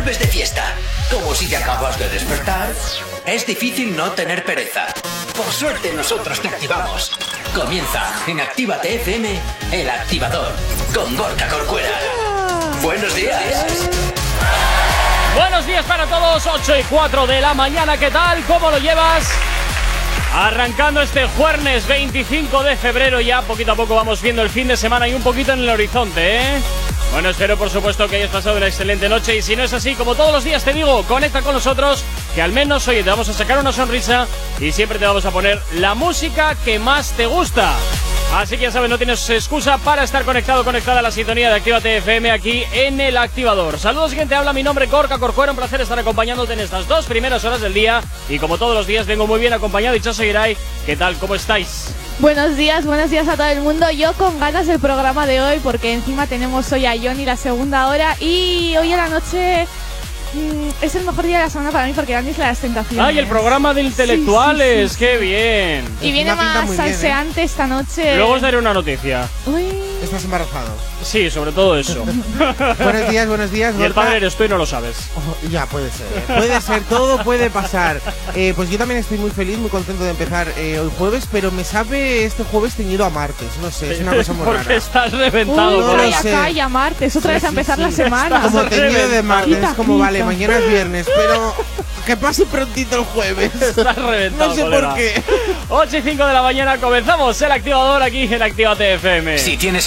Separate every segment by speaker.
Speaker 1: vuelves de fiesta. Como si te acabas de despertar. Es difícil no tener pereza. Por suerte nosotros te activamos. Comienza en Actívate FM, el activador, con Gorka Corcuera. Buenos días.
Speaker 2: Buenos días para todos, 8 y 4 de la mañana, ¿qué tal? ¿Cómo lo llevas? Arrancando este jueves 25 de febrero ya, poquito a poco vamos viendo el fin de semana y un poquito en el horizonte, ¿eh? Bueno, espero por supuesto que hayas pasado una excelente noche y si no es así, como todos los días te digo, conecta con nosotros, que al menos hoy te vamos a sacar una sonrisa y siempre te vamos a poner la música que más te gusta. Así que ya sabes, no tienes excusa para estar conectado, conectada a la sintonía de Actívate FM aquí en el activador. Saludos, quien te habla, mi nombre Corca Corcuera, un placer estar acompañándote en estas dos primeras horas del día. Y como todos los días, vengo muy bien acompañado. Y Chaso Irai, ¿qué tal? ¿Cómo estáis?
Speaker 3: Buenos días, buenos días a todo el mundo. Yo con ganas del programa de hoy porque encima tenemos hoy a Johnny la segunda hora y hoy en la noche Mm, es el mejor día de la semana para mí porque es la Tentaciones.
Speaker 2: ¡Ay, el programa de intelectuales! ¡Qué bien!
Speaker 3: Y viene más ¿eh? salseante esta noche.
Speaker 2: Luego os daré una noticia.
Speaker 3: Uy.
Speaker 4: ¿Estás embarazado?
Speaker 2: Sí, sobre todo eso.
Speaker 4: buenos días, buenos días.
Speaker 2: Y el padre eres tú y no lo sabes.
Speaker 4: Oh, ya, puede ser. Puede ser, todo puede pasar. Eh, pues yo también estoy muy feliz, muy contento de empezar eh, hoy jueves, pero me sabe este jueves teñido a martes. No sé, es una cosa muy
Speaker 2: Porque estás reventado.
Speaker 3: Uy, calla, calla, martes. Otra vez a empezar la semana.
Speaker 4: Como teñido de martes. Es como, vale, mañana es viernes, pero que pase prontito el jueves.
Speaker 2: Estás reventado,
Speaker 4: No sé por qué.
Speaker 2: 8 y 5 de la mañana comenzamos el activador aquí en Activa TFM.
Speaker 1: Si tienes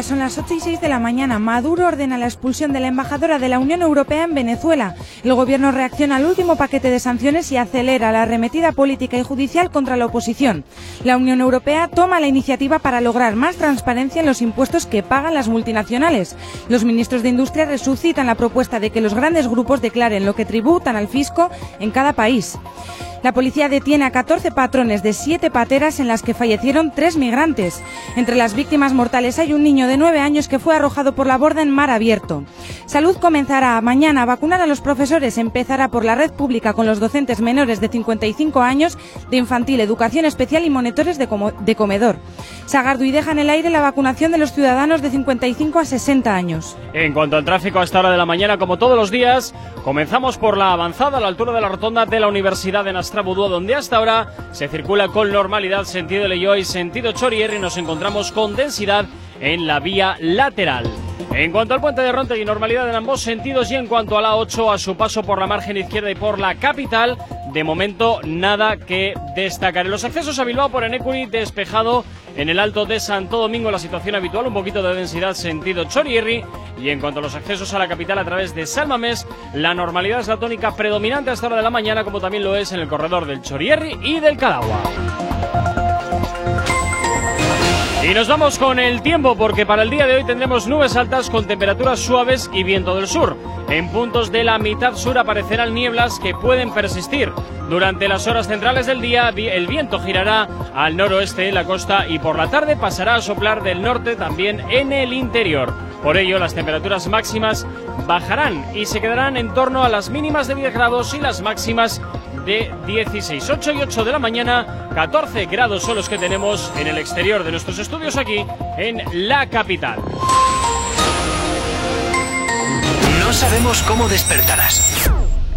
Speaker 5: Son las 8 y 6 de la mañana. Maduro ordena la expulsión de la embajadora de la Unión Europea en Venezuela. El gobierno reacciona al último paquete de sanciones y acelera la arremetida política y judicial contra la oposición. La Unión Europea toma la iniciativa para lograr más transparencia en los impuestos que pagan las multinacionales. Los ministros de Industria resucitan la propuesta de que los grandes grupos declaren lo que tributan al fisco en cada país. La policía detiene a 14 patrones de 7 pateras en las que fallecieron 3 migrantes. Entre las víctimas mortales hay un niño de 9 años que fue arrojado por la borda en mar abierto. Salud comenzará mañana a vacunar a los profesores. Empezará por la red pública con los docentes menores de 55 años de infantil, educación especial y monitores de, de comedor. Sagarduy deja en el aire la vacunación de los ciudadanos de 55 a 60 años.
Speaker 2: En cuanto al tráfico a esta hora de la mañana, como todos los días, comenzamos por la avanzada a la altura de la rotonda de la Universidad de Nastrabudú, donde hasta ahora se circula con normalidad sentido Leyoy, sentido Chorier y nos encontramos con densidad en la vía lateral. En cuanto al puente de Ronte y normalidad en ambos sentidos y en cuanto a la 8 a su paso por la margen izquierda y por la capital, de momento nada que destacar. En los accesos a Bilbao por Enecuri despejado en el alto de Santo Domingo la situación habitual, un poquito de densidad sentido Chorierri y en cuanto a los accesos a la capital a través de Salmamés, la normalidad es la tónica predominante hasta hora de la mañana como también lo es en el corredor del Chorierri y del Cadagua. Y nos vamos con el tiempo porque para el día de hoy tendremos nubes altas con temperaturas suaves y viento del sur. En puntos de la mitad sur aparecerán nieblas que pueden persistir. Durante las horas centrales del día el viento girará al noroeste de la costa y por la tarde pasará a soplar del norte también en el interior. Por ello las temperaturas máximas bajarán y se quedarán en torno a las mínimas de 10 grados y las máximas de 16. 8 y 8 de la mañana, 14 grados son los que tenemos en el exterior de nuestros estudios aquí en la capital.
Speaker 1: No sabemos cómo despertarás,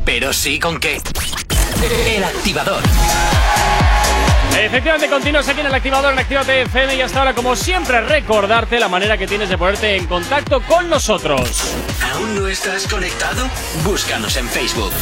Speaker 1: pero sí con qué. El activador.
Speaker 2: Efectivamente, continúas aquí en el activador en Activate FM y hasta ahora, como siempre, recordarte la manera que tienes de ponerte en contacto con nosotros.
Speaker 1: ¿Aún no estás conectado? Búscanos en Facebook.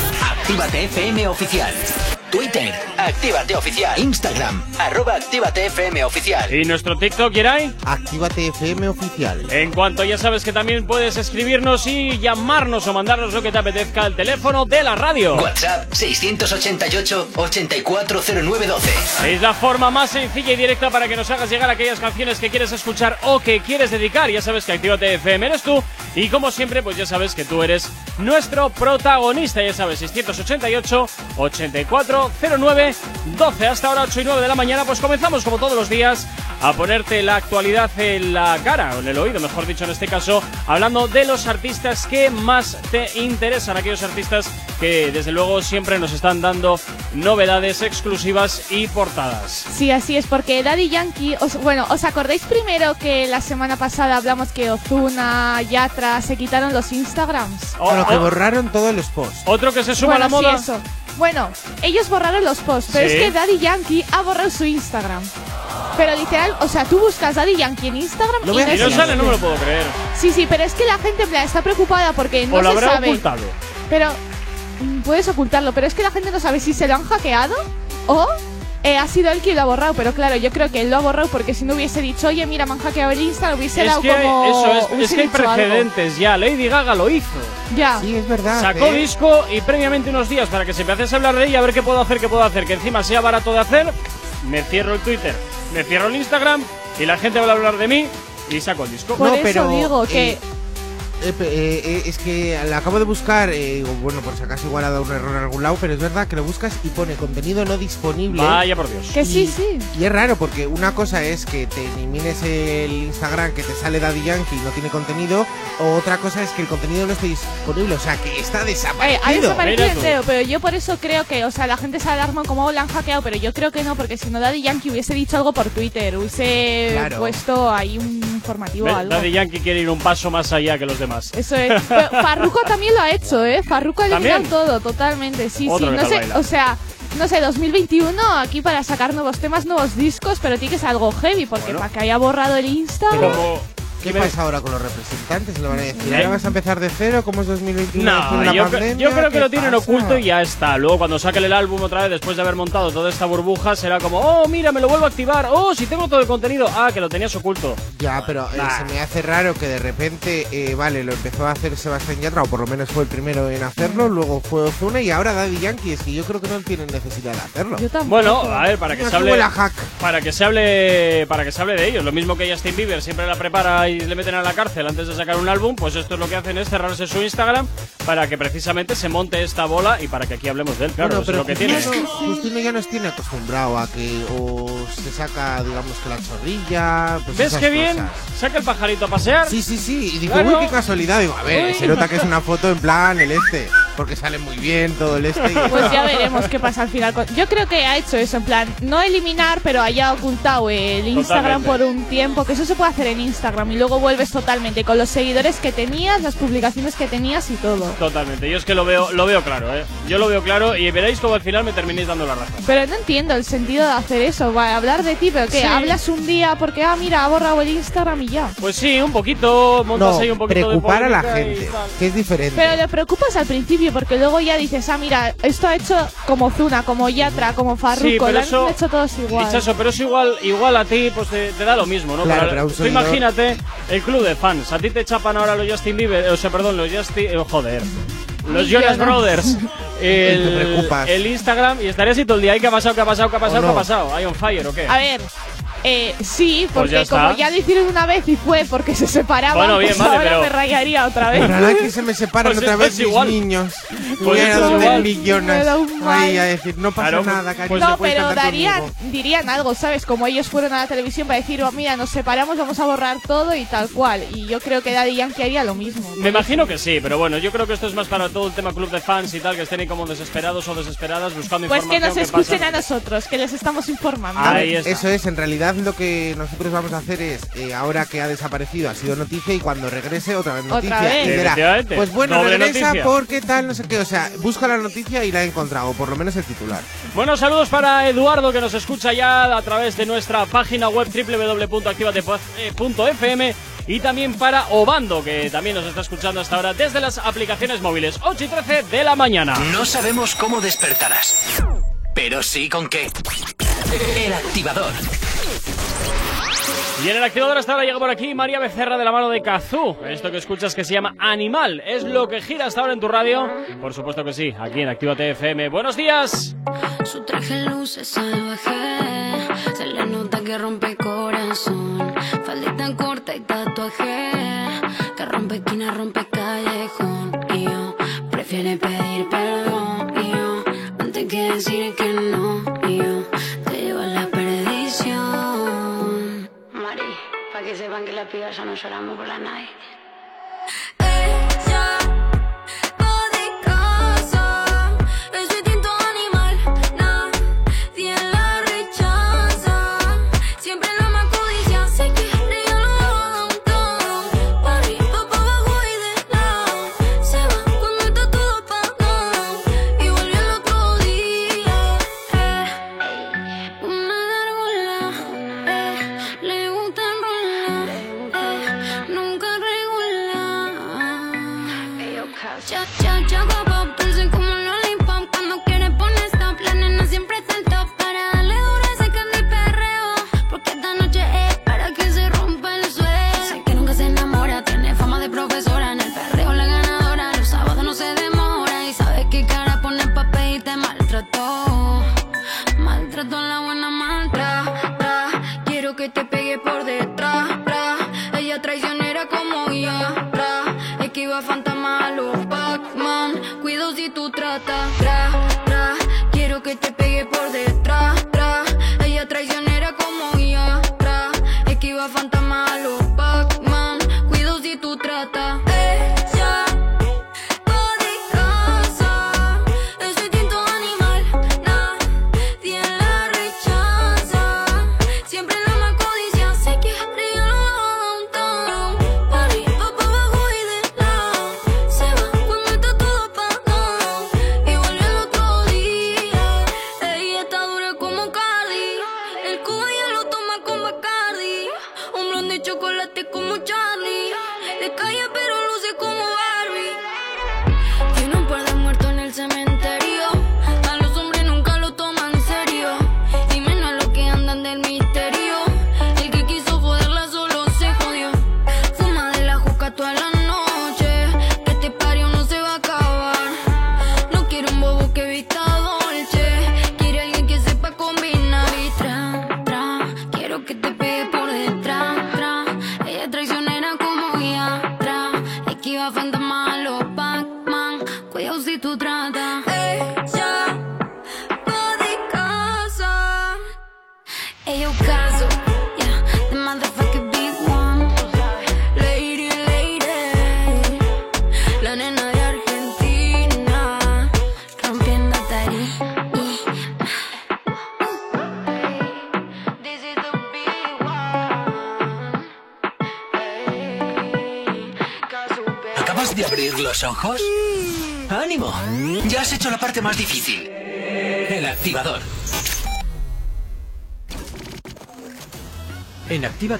Speaker 1: Actívate FM Oficial. Twitter, Actívate Oficial. Instagram, arroba Actívate FM Oficial.
Speaker 2: ¿Y nuestro TikTok, Yeray?
Speaker 4: Actívate FM Oficial.
Speaker 2: En cuanto ya sabes que también puedes escribirnos y llamarnos o mandarnos lo que te apetezca al teléfono de la radio.
Speaker 1: WhatsApp 688-840912.
Speaker 2: Es la forma más sencilla y directa para que nos hagas llegar aquellas canciones que quieres escuchar o que quieres dedicar. Ya sabes que Actívate FM eres tú. Y como siempre, pues ya sabes que tú eres nuestro protagonista. Ya sabes, 688 84 09 12 hasta ahora 8 y 9 de la mañana. Pues comenzamos como todos los días a ponerte la actualidad en la cara, o en el oído, mejor dicho en este caso, hablando de los artistas que más te interesan, aquellos artistas que desde luego siempre nos están dando novedades exclusivas y portadas.
Speaker 3: Sí, así es, porque Daddy Yankee, os- bueno, ¿os acordáis primero que la semana pasada hablamos que Ozuna, Yatra se quitaron los Instagrams?
Speaker 2: O-
Speaker 4: Bueno, que
Speaker 2: o-
Speaker 4: borraron todos los posts.
Speaker 2: otro que se suma a la
Speaker 3: sí,
Speaker 2: moda.
Speaker 3: eso. Bueno, ellos borraron los posts, pero
Speaker 2: Sí.
Speaker 3: es que Daddy Yankee ha borrado su Instagram. Pero literal, o sea, tú buscas Daddy Yankee en Instagram
Speaker 4: Lo
Speaker 3: y no
Speaker 2: Y no
Speaker 4: Sí,
Speaker 2: sale, no me lo puedo creer.
Speaker 3: Sí, sí, pero es que la gente en plan, está preocupada porque no
Speaker 2: o lo
Speaker 3: se
Speaker 2: habrá
Speaker 3: sabe.
Speaker 2: ocultado.
Speaker 3: Pero mm, puedes ocultarlo, pero es que la gente no sabe si se lo han hackeado o eh, ha sido él quien lo ha borrado. Pero claro, yo creo que él lo ha borrado porque si no hubiese dicho, oye, mira, me han hackeado el Insta, hubiese
Speaker 2: Es
Speaker 3: dado
Speaker 2: que,
Speaker 3: como.
Speaker 2: eso es, que hay
Speaker 3: algo.
Speaker 2: precedentes ya. Lady Gaga lo hizo.
Speaker 3: Ya.
Speaker 4: Sí, es verdad.
Speaker 2: Sacó
Speaker 4: ¿eh?
Speaker 2: disco y previamente unos días para que se empezase a hablar de ella, a ver qué puedo hacer, qué puedo hacer, que encima sea barato de hacer, me cierro el Twitter, me cierro el Instagram y la gente va a hablar de mí y saco el disco.
Speaker 3: Por
Speaker 4: No,
Speaker 3: eso
Speaker 4: pero,
Speaker 3: digo que.
Speaker 4: eh, Eh, eh, eh, es que la acabo de buscar, eh, bueno, por si acaso igual ha dado un error en algún lado, pero es verdad que lo buscas y pone contenido no disponible.
Speaker 2: Vaya por Dios.
Speaker 3: Que sí, sí.
Speaker 4: Y es raro porque una cosa es que te elimines el Instagram que te sale Daddy Yankee y no tiene contenido, o otra cosa es que el contenido no esté disponible, o sea, que está
Speaker 3: Eh,
Speaker 4: desaparecido.
Speaker 3: ha desaparecido entero, pero yo por eso creo que, o sea, la gente se alarma como la han hackeado, pero yo creo que no, porque si no Daddy Yankee hubiese dicho algo por Twitter, hubiese
Speaker 4: Claro.
Speaker 3: puesto ahí un informativo o algo.
Speaker 2: Daddy Yankee quiere ir un paso más allá que los demás.
Speaker 3: Eso es. Pero Farruko también lo ha hecho, ¿eh? Farruko ha eliminado
Speaker 2: ¿También?
Speaker 3: todo, totalmente. Sí,
Speaker 2: Otro
Speaker 3: sí. No sé,
Speaker 2: baila.
Speaker 3: o sea, no sé, 2021 aquí para sacar nuevos temas, nuevos discos, pero tiene que ser algo heavy, porque
Speaker 2: Bueno.
Speaker 3: para que haya borrado el Insta.
Speaker 2: Como,
Speaker 4: ¿Qué pasa ahora con los representantes? ¿Le van a decir,
Speaker 2: ¿Eh?
Speaker 4: ahora vas a empezar de cero? ¿Cómo es 2021 después de
Speaker 2: No, yo,
Speaker 4: pandemia?
Speaker 2: yo creo que
Speaker 4: ¿Qué
Speaker 2: lo tienen
Speaker 4: pasa?
Speaker 2: oculto y ya está. Luego cuando saquen el álbum otra vez después de haber montado toda esta burbuja será como, oh, mira, me lo vuelvo a activar. Oh, si tengo todo el contenido. Ah, que lo tenías oculto.
Speaker 4: Ya, pero eh,
Speaker 2: Nah.
Speaker 4: se me hace raro que de repente, eh, vale, lo empezó a hacer Sebastián Yatra, o por lo menos fue el primero en hacerlo, luego fue Ozuna y ahora Daddy Yankee. Es que yo creo que no tienen necesidad de hacerlo.
Speaker 3: Yo tampoco.
Speaker 2: Bueno, a ver, para que se hable para que se hable para que se hable de ellos, lo mismo que Justin Bieber siempre la prepara y le meten a la cárcel antes de sacar un álbum, pues esto es lo que hacen es cerrarse su Instagram para que precisamente se monte esta bola y para que aquí hablemos de él, claro,
Speaker 4: Bueno,
Speaker 2: eso es lo que tiene.
Speaker 4: Justino, Justino ya nos tiene acostumbrado a que o se saca, digamos que la chorrilla. Pues
Speaker 2: ¿Ves qué bien? Saca el pajarito a pasear.
Speaker 4: Sí, sí, sí. Y digo,
Speaker 2: Claro.
Speaker 4: uy, qué casualidad. Digo, a ver,
Speaker 3: Uy.
Speaker 4: se nota que es una foto en plan el este. Porque sale muy bien todo el este. y
Speaker 3: Pues ya veremos qué pasa al final. Yo creo que ha hecho eso, en plan, no eliminar, pero haya ocultado el Instagram
Speaker 2: Totalmente.
Speaker 3: por un tiempo, que eso se puede hacer en Instagram y luego vuelves totalmente con los seguidores que tenías, las publicaciones que tenías y todo.
Speaker 2: Totalmente, yo es que lo veo, lo veo claro, ¿eh? Yo lo veo claro y veréis como al final me terminéis dando la razón.
Speaker 3: Pero no entiendo el sentido de hacer eso, va, hablar de ti, pero que
Speaker 2: Sí.
Speaker 3: hablas un día porque, ah, mira, ha borrado el Instagram y ya.
Speaker 2: Pues sí, un poquito, montas
Speaker 4: No,
Speaker 2: ahí un poquito
Speaker 4: preocupar
Speaker 2: de
Speaker 4: a la gente, que es diferente.
Speaker 3: Pero le preocupas al principio porque luego ya dices, ah, mira, esto ha hecho como Zuna, como Yatra, como Farruko,
Speaker 2: Sí, pero
Speaker 3: lo han
Speaker 2: eso-
Speaker 3: hecho todos igual.
Speaker 2: Dicho eso, pero es igual, igual a ti, pues te, te da lo mismo, ¿no?
Speaker 4: Claro, pero
Speaker 2: tú imagínate el club de fans. A ti te chapan ahora los Justin Bieber, o sea, perdón, los Justin, eh, joder, los Jonas. Brothers, el, el Instagram y estarías así todo el día. ¿Y qué ha pasado? ¿Qué ha pasado? ¿Qué ha pasado? ¿Qué ha pasado? ¿Hay on fire o qué?
Speaker 3: A ver, eh, sí,
Speaker 2: Pues
Speaker 3: porque
Speaker 2: ya
Speaker 3: como ya lo hicieron una vez y fue porque se separaban,
Speaker 2: Bueno, bien,
Speaker 3: pues
Speaker 2: vale,
Speaker 3: ahora
Speaker 2: pero-
Speaker 3: me rayaría otra vez.
Speaker 4: Ojalá que se me separan
Speaker 2: Pues
Speaker 4: otra vez mis
Speaker 2: igual.
Speaker 4: niños.
Speaker 2: Pues
Speaker 4: donde millones. Ahí a decir, no pasa
Speaker 2: Claro,
Speaker 4: nada, cariño.
Speaker 2: pues
Speaker 3: no, pero darían,
Speaker 4: conmigo.
Speaker 3: dirían algo, ¿sabes? Como ellos fueron a la televisión para decir, oh, mira, nos separamos, vamos a borrar todo y tal cual. Y yo creo que Daddy Yankee haría lo mismo.
Speaker 2: Me imagino que sí, pero bueno, yo creo que esto es más para todo el tema club de fans y tal, que estén ahí como desesperados o desesperadas buscando
Speaker 3: Pues que
Speaker 2: información.
Speaker 3: nos escuchen
Speaker 2: pasa.
Speaker 3: a nosotros, que les estamos informando.
Speaker 2: Ahí está.
Speaker 4: Eso es, en realidad lo que nosotros vamos a hacer es, eh, ahora que ha desaparecido, ha sido noticia y cuando regrese otra vez
Speaker 3: Otra
Speaker 4: noticia.
Speaker 3: vez.
Speaker 4: Y pues bueno,
Speaker 2: Doble
Speaker 4: regresa
Speaker 2: noticia.
Speaker 4: porque tal, no sé qué. O sea, busca la noticia y la he encontrado, o por lo menos el titular.
Speaker 2: Bueno, saludos para Eduardo que nos escucha ya a través de nuestra página web www.activate.fm y también para Obando que también nos está escuchando hasta ahora desde las aplicaciones móviles 8 y 13 de la mañana.
Speaker 1: No sabemos cómo despertarás, pero sí con qué. El activador.
Speaker 2: Y en el activador hasta ahora llega por aquí María Becerra de la mano de Kazú. Esto que escuchas que se llama Animal es lo que gira hasta ahora en tu radio. Por supuesto que sí, aquí en Actívate FM. Buenos días.
Speaker 6: Su traje luce salvaje, se le nota que rompe corazón. Faldita corta y tatuaje, que rompe esquina, rompe callejón. Y yo prefiere decir que no. Y yo te llevo a la perdición. Mari, para que sepan que las pibas ya no lloramos por la night. Si tú tratas.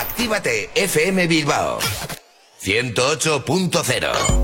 Speaker 7: Actívate FM Bilbao. 108.0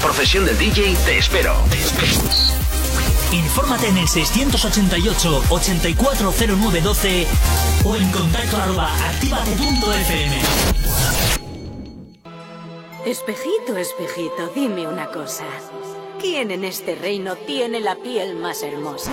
Speaker 8: profesión del DJ, te espero.
Speaker 9: Infórmate en el 688-840912 o en contacto arroba activate.fm.
Speaker 10: Espejito, espejito, dime una cosa. ¿Quién en este reino tiene la piel más hermosa?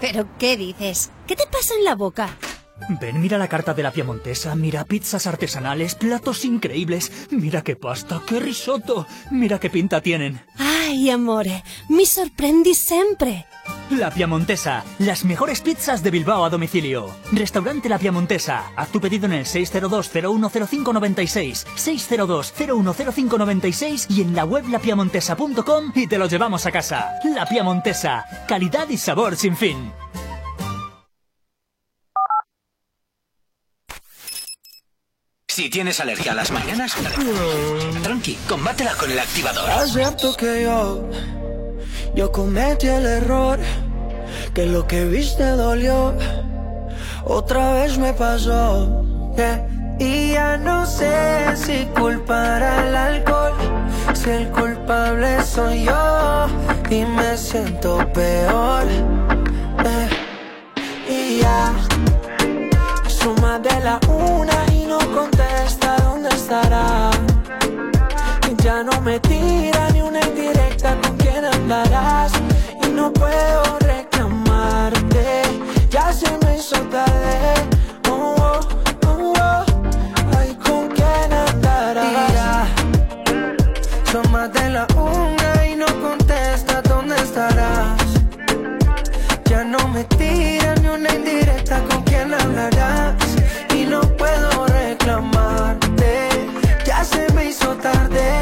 Speaker 10: ¿Pero qué dices? ¿Qué te pasa en la boca?
Speaker 9: Ven, mira la carta de la piemontesa, mira pizzas artesanales, platos increíbles, mira qué pasta, qué risotto, mira qué pinta tienen.
Speaker 10: Ay, amore, mi sorprendi sempre.
Speaker 9: La Piamontesa, las mejores pizzas de Bilbao a domicilio. Restaurante La Piamontesa. Haz tu pedido en el 602-010596, 602-010596 y en la web lapiamontesa.com y te lo llevamos a casa. La Piamontesa, calidad y sabor sin fin.
Speaker 1: Si tienes alergia a las mañanas, tranqui, combátela con el activador.
Speaker 7: Acepto que yo, yo cometí el error, que lo que viste dolió, otra vez me pasó. yeah. Y ya no sé si culpar al alcohol, si el culpable soy yo y me siento peor. eh. Y ya suma de la una y no contesta dónde estará. Ya no me tira ni una indirecta Y no puedo reclamarte, ya se me hizo tarde. Oh, oh, oh, oh. Ay, con quién andarás. Y la una y no contesta dónde estarás. Ya no me tira ni una indirecta con quién hablarás. Y no puedo reclamarte, ya se me hizo tarde.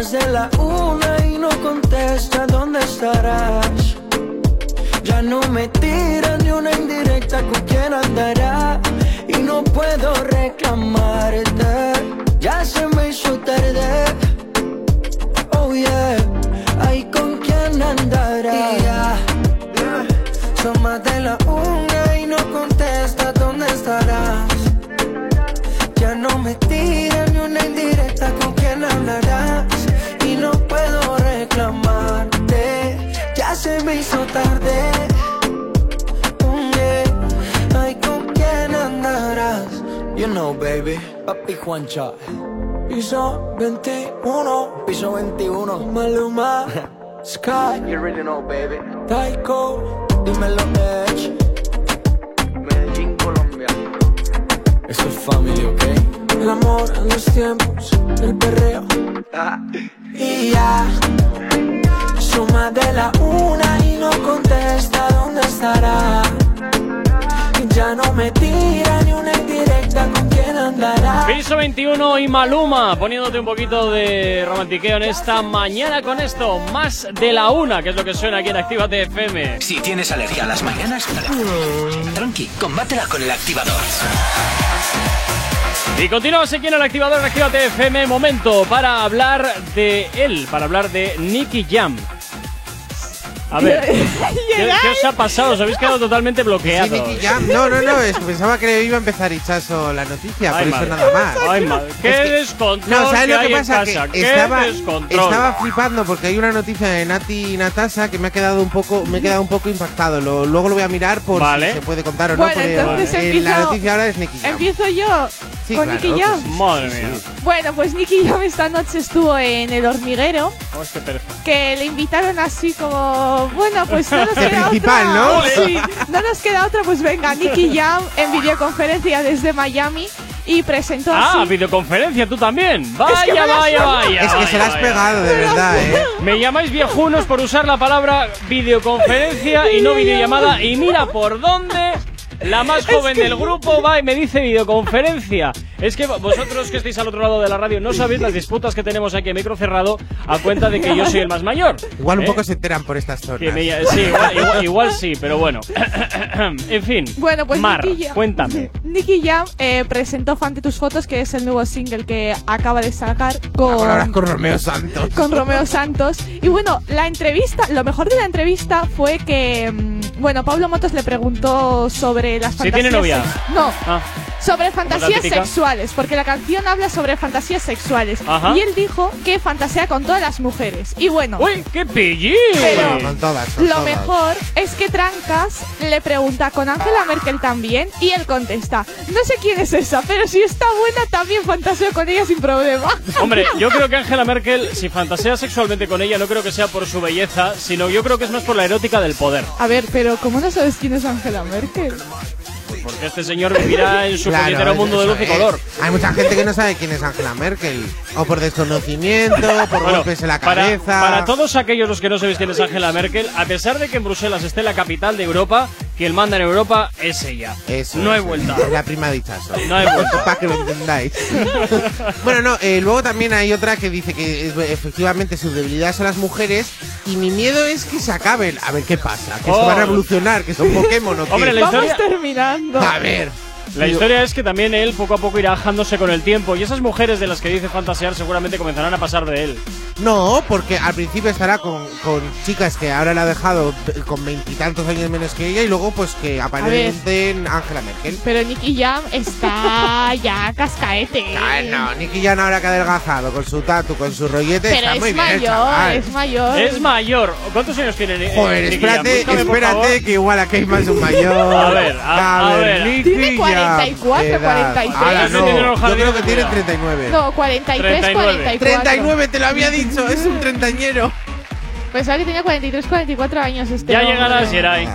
Speaker 7: más de la una y no contesta dónde estarás Ya no me tira ni una indirecta con quién andará Y no puedo reclamarte. Ya se me hizo tarde. Oh yeah. Ay, ¿con quién andará? Y ya Son más me hizo tarde Mm, yeah. Ay, ¿con quién andarás?
Speaker 11: You know, baby, papi Juancha.
Speaker 7: Piso 21
Speaker 11: Piso 21.
Speaker 7: Maluma Sky
Speaker 11: You really know, baby.
Speaker 7: Taiko
Speaker 11: Dímelo, Edge. Medellín, Colombia. Esto es family, ¿ok?
Speaker 7: El amor en los tiempos El perreo Y ya Suma de la una y no contesta dónde estará Y ya no me tira ni una indirecta con quién andará
Speaker 2: Piso 21 y Maluma, poniéndote un poquito de romantiqueo en esta mañana con esto, más de la una, que es lo que suena aquí en Actívate FM.
Speaker 1: Si tienes alergia a las mañanas, tranqui, combátela con el activador.
Speaker 2: Y continuamos aquí en el activador en Actívate FM, momento para hablar de él, para hablar de Nicky Jam. A ver, ¿qué, qué os ha pasado? Os habéis quedado totalmente bloqueados.
Speaker 4: Sí, Nicky Jam. No, no, no, es que pensaba que iba a empezar Hichazo la noticia,
Speaker 2: Ay,
Speaker 4: por eso nada más.
Speaker 2: Ay, madre. Qué
Speaker 4: Es que-
Speaker 2: descontrol
Speaker 4: No, ¿sabes
Speaker 2: que
Speaker 4: lo que pasa? Que estaba, estaba flipando porque hay una noticia de Nati y Natasha que me ha quedado un poco, me he quedado un poco impactado. Lo- luego lo voy a mirar por
Speaker 2: Vale.
Speaker 4: si se puede contar o no.
Speaker 3: Bueno,
Speaker 4: porque,
Speaker 3: entonces
Speaker 4: eh,
Speaker 3: empiezo-
Speaker 4: la noticia ahora es Nicky Jam.
Speaker 3: Empiezo yo
Speaker 4: Sí,
Speaker 3: con
Speaker 4: claro,
Speaker 3: Nicky Jam.
Speaker 4: pues
Speaker 2: Madre mía.
Speaker 3: Bueno, pues Nicky Jam esta noche estuvo en el hormiguero,
Speaker 2: Oh,
Speaker 3: que le invitaron así como, bueno, pues no nos queda
Speaker 4: principal,
Speaker 3: otra.
Speaker 4: ¿no?
Speaker 3: Sí, no nos queda otra, pues venga, Nicky Jam en videoconferencia desde Miami y presentó
Speaker 2: Ah,
Speaker 3: así.
Speaker 2: videoconferencia, tú también.
Speaker 3: Es
Speaker 2: Vaya,
Speaker 3: que me la has
Speaker 2: vaya, vaya.
Speaker 4: Es que se la has
Speaker 2: vaya,
Speaker 4: pegado, de verdad, eh.
Speaker 2: Me llamáis viejunos por usar la palabra videoconferencia y no videollamada. Y mira por dónde la más joven del grupo va y me dice videoconferencia. Es que vosotros que estáis al otro lado de la radio no sabéis las disputas que tenemos aquí en micro cerrado a cuenta de que yo soy el más mayor.
Speaker 4: Igual un
Speaker 2: ¿Eh?
Speaker 4: poco se enteran por estas zonas.
Speaker 2: Que me- sí, igual, igual- igual sí, pero bueno. en fin.
Speaker 3: Bueno, pues
Speaker 2: Mar,
Speaker 3: Nicky Jam-
Speaker 2: cuéntame.
Speaker 3: Nicky Jam eh, presentó Fan de tus fotos, que es el nuevo single que acaba de sacar
Speaker 4: Ahora
Speaker 3: con,
Speaker 4: con Romeo Santos.
Speaker 3: con Romeo Santos. Y bueno, la entrevista, lo mejor de la entrevista fue que, mm, bueno, Pablo Motos le preguntó sobre las
Speaker 2: Si
Speaker 3: fantasías.
Speaker 2: tiene novia.
Speaker 3: No,
Speaker 2: Ah,
Speaker 3: sobre fantasías sexuales, porque la canción habla sobre fantasías sexuales.
Speaker 2: Ajá.
Speaker 3: Y él dijo que fantasea con todas las mujeres. Y bueno,
Speaker 2: ¡Uy, qué pillín!
Speaker 3: Pero-
Speaker 4: Con todas, con
Speaker 3: lo
Speaker 4: todas.
Speaker 3: mejor es que Trancas le pregunta con Angela Merkel también y él contesta, no sé quién es esa, pero si está buena también fantaseo con ella sin problema.
Speaker 2: Hombre, yo creo que Angela Merkel, si fantasea sexualmente con ella, no creo que sea por su belleza, sino yo creo que es más por la erótica del poder.
Speaker 3: A ver, pero ¿cómo no sabes quién es Angela Merkel?
Speaker 2: Porque este señor vivirá en su
Speaker 4: Claro,
Speaker 2: mundo de luz y
Speaker 4: es.
Speaker 2: color.
Speaker 4: Hay mucha gente que no sabe quién es Angela Merkel. O por desconocimiento, por
Speaker 2: Bueno,
Speaker 4: golpes en la
Speaker 2: para,
Speaker 4: cabeza.
Speaker 2: para todos aquellos los que no sabéis quién es Angela Merkel, a pesar de que en Bruselas esté la capital de Europa, quien manda en Europa es ella.
Speaker 4: Eso
Speaker 2: no hay vuelta.
Speaker 4: es La prima dichazo.
Speaker 2: No hay vuelta.
Speaker 4: Para que lo entendáis. bueno, no, eh, luego también hay otra que dice que efectivamente su debilidad son las mujeres y mi miedo es que se acaben. A ver qué pasa, que se
Speaker 2: Oh.
Speaker 4: van a evolucionar, que son Pokémon o qué.
Speaker 2: Hombre, la
Speaker 3: Vamos
Speaker 2: historia-
Speaker 3: terminando.
Speaker 4: A ver.
Speaker 2: La historia es que también él poco a poco irá bajándose con el tiempo y esas mujeres de las que dice fantasear seguramente comenzarán a pasar de él.
Speaker 4: No, porque al principio estará con, con chicas que ahora le ha dejado con veintitantos años menos que ella y luego pues que aparecen Angela Merkel.
Speaker 3: Pero Nicky Jam está ya cascaete.
Speaker 4: Ah, no, Nicky Jan ahora que ha adelgazado con su tatu, con su rollete,
Speaker 3: Pero
Speaker 4: está
Speaker 3: es
Speaker 4: muy bien,
Speaker 3: mayor,
Speaker 4: chaval.
Speaker 3: es mayor.
Speaker 2: Es mayor. ¿Cuántos años tiene eh,
Speaker 4: Joder,
Speaker 2: Nicky
Speaker 4: espérate,
Speaker 2: Jam? Búscame,
Speaker 4: espérate, que igual aquí hay más un mayor.
Speaker 2: A ver, a- a ver.
Speaker 4: Nicky
Speaker 3: Tiene
Speaker 4: Jam,
Speaker 3: 44,
Speaker 4: edad.
Speaker 3: 43.
Speaker 4: Ahora
Speaker 2: Ese
Speaker 4: no, yo creo que tiene
Speaker 2: de
Speaker 4: 39.
Speaker 3: No, 43,
Speaker 2: 39.
Speaker 3: 44.
Speaker 4: 39, te lo había dicho, es un treintañero.
Speaker 3: Pensaba que tenía 43, 44 años este
Speaker 2: Ya llegarás, Geray.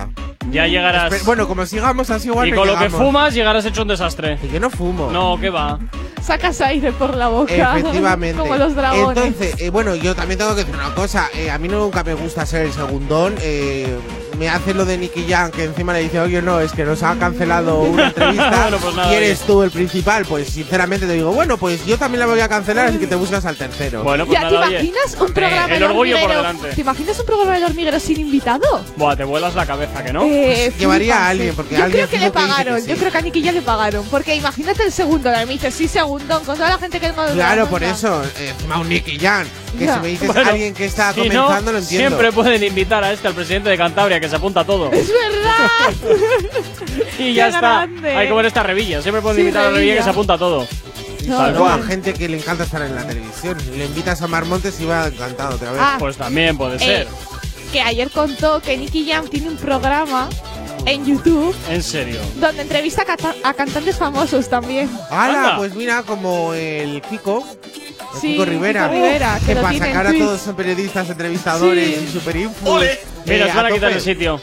Speaker 2: Ya llegarás.
Speaker 4: Espe- Bueno, como sigamos así igual
Speaker 2: y
Speaker 4: no
Speaker 2: con lo que fumas llegarás hecho un desastre.
Speaker 4: Y yo no fumo.
Speaker 2: No, ¿qué va?
Speaker 3: Sacas aire por la boca.
Speaker 4: Efectivamente.
Speaker 3: Como los dragones.
Speaker 4: Entonces, eh, bueno, yo también tengo que decir una cosa. eh, a mí nunca me gusta ser el segundón. eh, me hace lo de Nicky Jam, que encima le dice, oye, no, es que nos ha cancelado una entrevista
Speaker 2: Bueno, pues nada,
Speaker 4: y eres
Speaker 2: oye.
Speaker 4: tú el principal. Pues sinceramente te digo, bueno, pues yo también la voy a cancelar, así que te buscas al tercero.
Speaker 2: Bueno, pues
Speaker 3: ya, ¿te
Speaker 2: nada, oye.
Speaker 3: imaginas un
Speaker 2: Hombre,
Speaker 3: programa
Speaker 2: el orgullo por
Speaker 3: hormiguero?
Speaker 2: delante.
Speaker 3: ¿Te imaginas un programa del hormiguero sin invitado?
Speaker 2: Buah, te vuelas la cabeza, ¿que no?
Speaker 3: Eh,
Speaker 4: llevaría a alguien,
Speaker 3: eh.
Speaker 4: porque
Speaker 3: Yo
Speaker 4: alguien
Speaker 3: creo que le
Speaker 4: que dice que
Speaker 3: pagaron.
Speaker 4: sí.
Speaker 3: Yo creo que a Nicky ya le pagaron. Porque imagínate el segundo. Me dice, sí, segundo. Con toda la gente que tengo de
Speaker 4: Claro,
Speaker 3: la
Speaker 4: por eso, eh, encima un Nicky Jam. Que
Speaker 3: Ya.
Speaker 4: si me dices
Speaker 2: Bueno,
Speaker 4: alguien que está
Speaker 2: si
Speaker 4: comenzando,
Speaker 2: no,
Speaker 4: lo entiendo.
Speaker 2: Siempre pueden invitar a este, al presidente de Cantabria, que se apunta a todo.
Speaker 3: ¡Es verdad!
Speaker 2: y ya
Speaker 3: ¡Qué
Speaker 2: está.
Speaker 3: grande!
Speaker 2: Hay que ver esta revilla. Siempre pueden
Speaker 3: Sí,
Speaker 2: invitar a la revilla que se apunta a todo.
Speaker 3: No, no.
Speaker 4: cual, gente que le encanta estar en la televisión. Le invitas a Mar Montes y va encantado otra vez.
Speaker 3: Ah.
Speaker 2: Pues también puede
Speaker 3: Eh,
Speaker 2: ser.
Speaker 3: Que ayer contó que Nicky Jam tiene un programa en YouTube
Speaker 2: En serio.
Speaker 3: donde entrevista a, a cantantes famosos también.
Speaker 4: ¡Hala! Pues mira, como el Kiko. El
Speaker 3: Sí,
Speaker 4: Kiko Rivera.
Speaker 3: Kiko Rivera, que
Speaker 4: para sacar a todos son periodistas, entrevistadores
Speaker 3: Sí.
Speaker 4: y super infos.
Speaker 2: Mira, os van a quitar el sitio.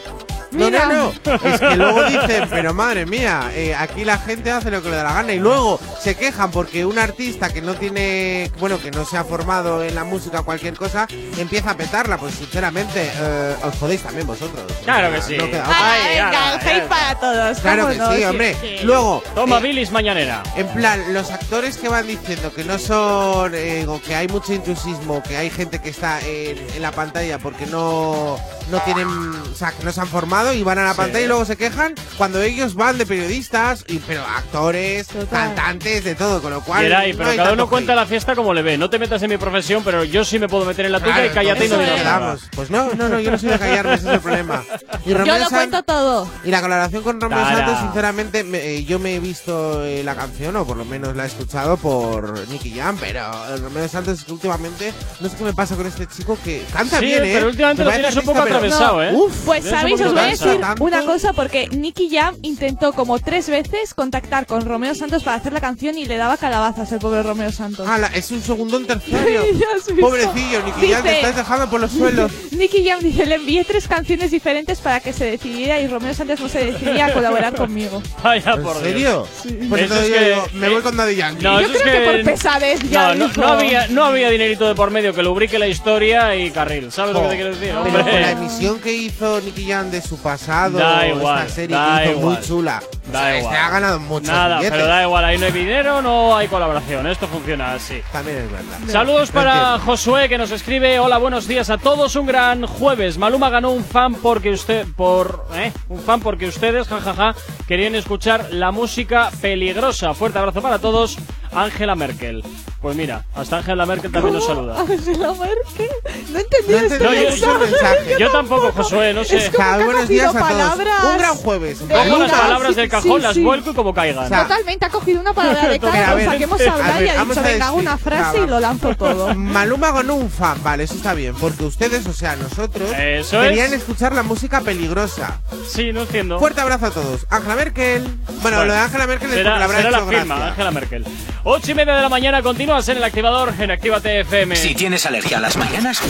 Speaker 4: No,
Speaker 3: Mira.
Speaker 4: no, no. Es que luego dicen, pero madre mía, eh, aquí la gente hace lo que le da la gana. Y luego se quejan porque un artista que no tiene, bueno, que no se ha formado en la música o cualquier cosa, empieza a petarla. Pues sinceramente, eh, os jodéis también vosotros.
Speaker 2: Claro que sí.
Speaker 4: No queda
Speaker 3: Ah,
Speaker 4: otra.
Speaker 2: Ay,
Speaker 3: venga,
Speaker 2: ala,
Speaker 3: el hate para todos.
Speaker 4: Claro
Speaker 3: ¿cómo
Speaker 4: que sí, hombre. Luego,
Speaker 2: Toma
Speaker 4: eh,
Speaker 2: bilis mañanera.
Speaker 4: En plan, los actores que van diciendo que no son, eh, o que hay mucho intrusismo, que hay gente que está en, en la pantalla porque no, no tienen, o sea, que no se han formado y van a la pantalla y luego se quejan cuando ellos van de periodistas, y, pero actores,
Speaker 3: Total.
Speaker 4: cantantes, de todo, con lo cual. No
Speaker 2: pero
Speaker 4: hay
Speaker 2: cada uno cuenta
Speaker 4: hate.
Speaker 2: la fiesta como le ve. No te metas en mi profesión, pero yo sí me puedo meter en la tuya
Speaker 4: Claro,
Speaker 2: y cállate y no digas nada.
Speaker 4: Pues no, no, no, yo no soy de callarme, ese es el problema. Y
Speaker 3: Yo lo
Speaker 4: San-
Speaker 3: cuento todo.
Speaker 4: Y la colaboración con Romeo
Speaker 2: Tara.
Speaker 4: Santos, sinceramente, me- eh, yo me he visto eh, la canción, o por lo menos la he escuchado por Nicky Jam, pero eh, Romeo Santos es que últimamente, no sé qué me pasa con este chico que canta
Speaker 2: Sí,
Speaker 4: bien, ¿eh?
Speaker 2: pero últimamente
Speaker 4: Me
Speaker 2: lo
Speaker 4: parece
Speaker 2: tienes un poco atravesado, ¿eh?
Speaker 4: Uf,
Speaker 3: Pues sabéis, os voy a
Speaker 4: cansa
Speaker 3: decir una cosa porque Nicky Jam intentó como tres veces contactar con Romeo Santos para hacer la canción y le daba calabazas el pobre Romeo Santos.
Speaker 4: ala, es un.
Speaker 3: Ya has visto.
Speaker 4: Pobrecillo, Nicky Jam, te
Speaker 3: Dice-
Speaker 4: estás dejando por los suelos.
Speaker 3: Nicky Jam dice, le envié tres canciones diferentes para que se decidiera y Romeo Santos no se decidía a colaborar conmigo.
Speaker 2: Vaya
Speaker 4: ¿En
Speaker 2: por Dios.
Speaker 4: serio? Pues
Speaker 2: Eso
Speaker 4: entonces
Speaker 2: es
Speaker 4: yo
Speaker 2: que-
Speaker 4: digo, me voy con Daddy Yankee.
Speaker 2: No,
Speaker 3: Yo
Speaker 2: eso es
Speaker 3: creo que,
Speaker 2: que-
Speaker 3: por pesadez ya
Speaker 2: No, no,
Speaker 3: dijo.
Speaker 2: no había, no había dinerito de por medio que lubrique la historia y carril. ¿Sabes lo que te quiero decir?
Speaker 4: Pero con la transmisión que hizo Nicky Jam de su pasado,
Speaker 2: Da igual,
Speaker 4: esta serie
Speaker 2: da
Speaker 4: que hizo
Speaker 2: igual.
Speaker 4: muy chula.
Speaker 2: Da
Speaker 4: O sea,
Speaker 2: igual.
Speaker 4: Este ha ganado mucho
Speaker 2: Nada,
Speaker 4: billetes.
Speaker 2: pero da igual, ahí no hay dinero, no hay colaboración. Esto funciona así.
Speaker 4: También es verdad.
Speaker 2: Saludos
Speaker 4: No
Speaker 2: para
Speaker 4: entiendo.
Speaker 2: Josué que nos escribe. Hola, buenos días a todos. Un gran jueves. Maluma ganó un fan porque usted, por, ¿eh? un fan porque ustedes, jajaja, querían escuchar la música peligrosa. Fuerte abrazo para todos. Angela Merkel. Pues mira, hasta Angela Merkel también nos saluda.
Speaker 3: Angela Merkel. No entendí
Speaker 4: No
Speaker 3: este
Speaker 2: No, yo-
Speaker 4: ese
Speaker 3: mensaje.
Speaker 2: Yo tampoco, Josué, no sé.
Speaker 3: Ha
Speaker 4: buenos días a todos.
Speaker 3: palabras
Speaker 4: Un gran jueves.
Speaker 2: Cojo las palabras
Speaker 3: sí,
Speaker 2: del cajón,
Speaker 3: sí,
Speaker 2: las
Speaker 3: sí.
Speaker 2: vuelco y como caigan.
Speaker 4: O sea,
Speaker 3: Totalmente ha cogido una palabra de cada cosa que hemos
Speaker 4: a
Speaker 3: hablado
Speaker 4: ver,
Speaker 3: y ha dicho, venga, una frase y lo lanzo todo.
Speaker 4: Maluma ganó un fan, vale, eso está bien, porque ustedes, o sea, nosotros,
Speaker 2: Eso
Speaker 4: querían
Speaker 2: es.
Speaker 4: escuchar la música peligrosa.
Speaker 2: Sí, no entiendo.
Speaker 4: Fuerte abrazo a todos. Angela Merkel. Bueno,
Speaker 2: Bueno,
Speaker 4: lo de Angela Merkel es porque
Speaker 2: será,
Speaker 4: le habrá
Speaker 2: será la
Speaker 4: hecho
Speaker 2: firma,
Speaker 4: gracia.
Speaker 2: Angela Merkel. Ocho y media de la mañana, continúas en el activador en Actívate FM.
Speaker 1: Si tienes alergia a las mañanas,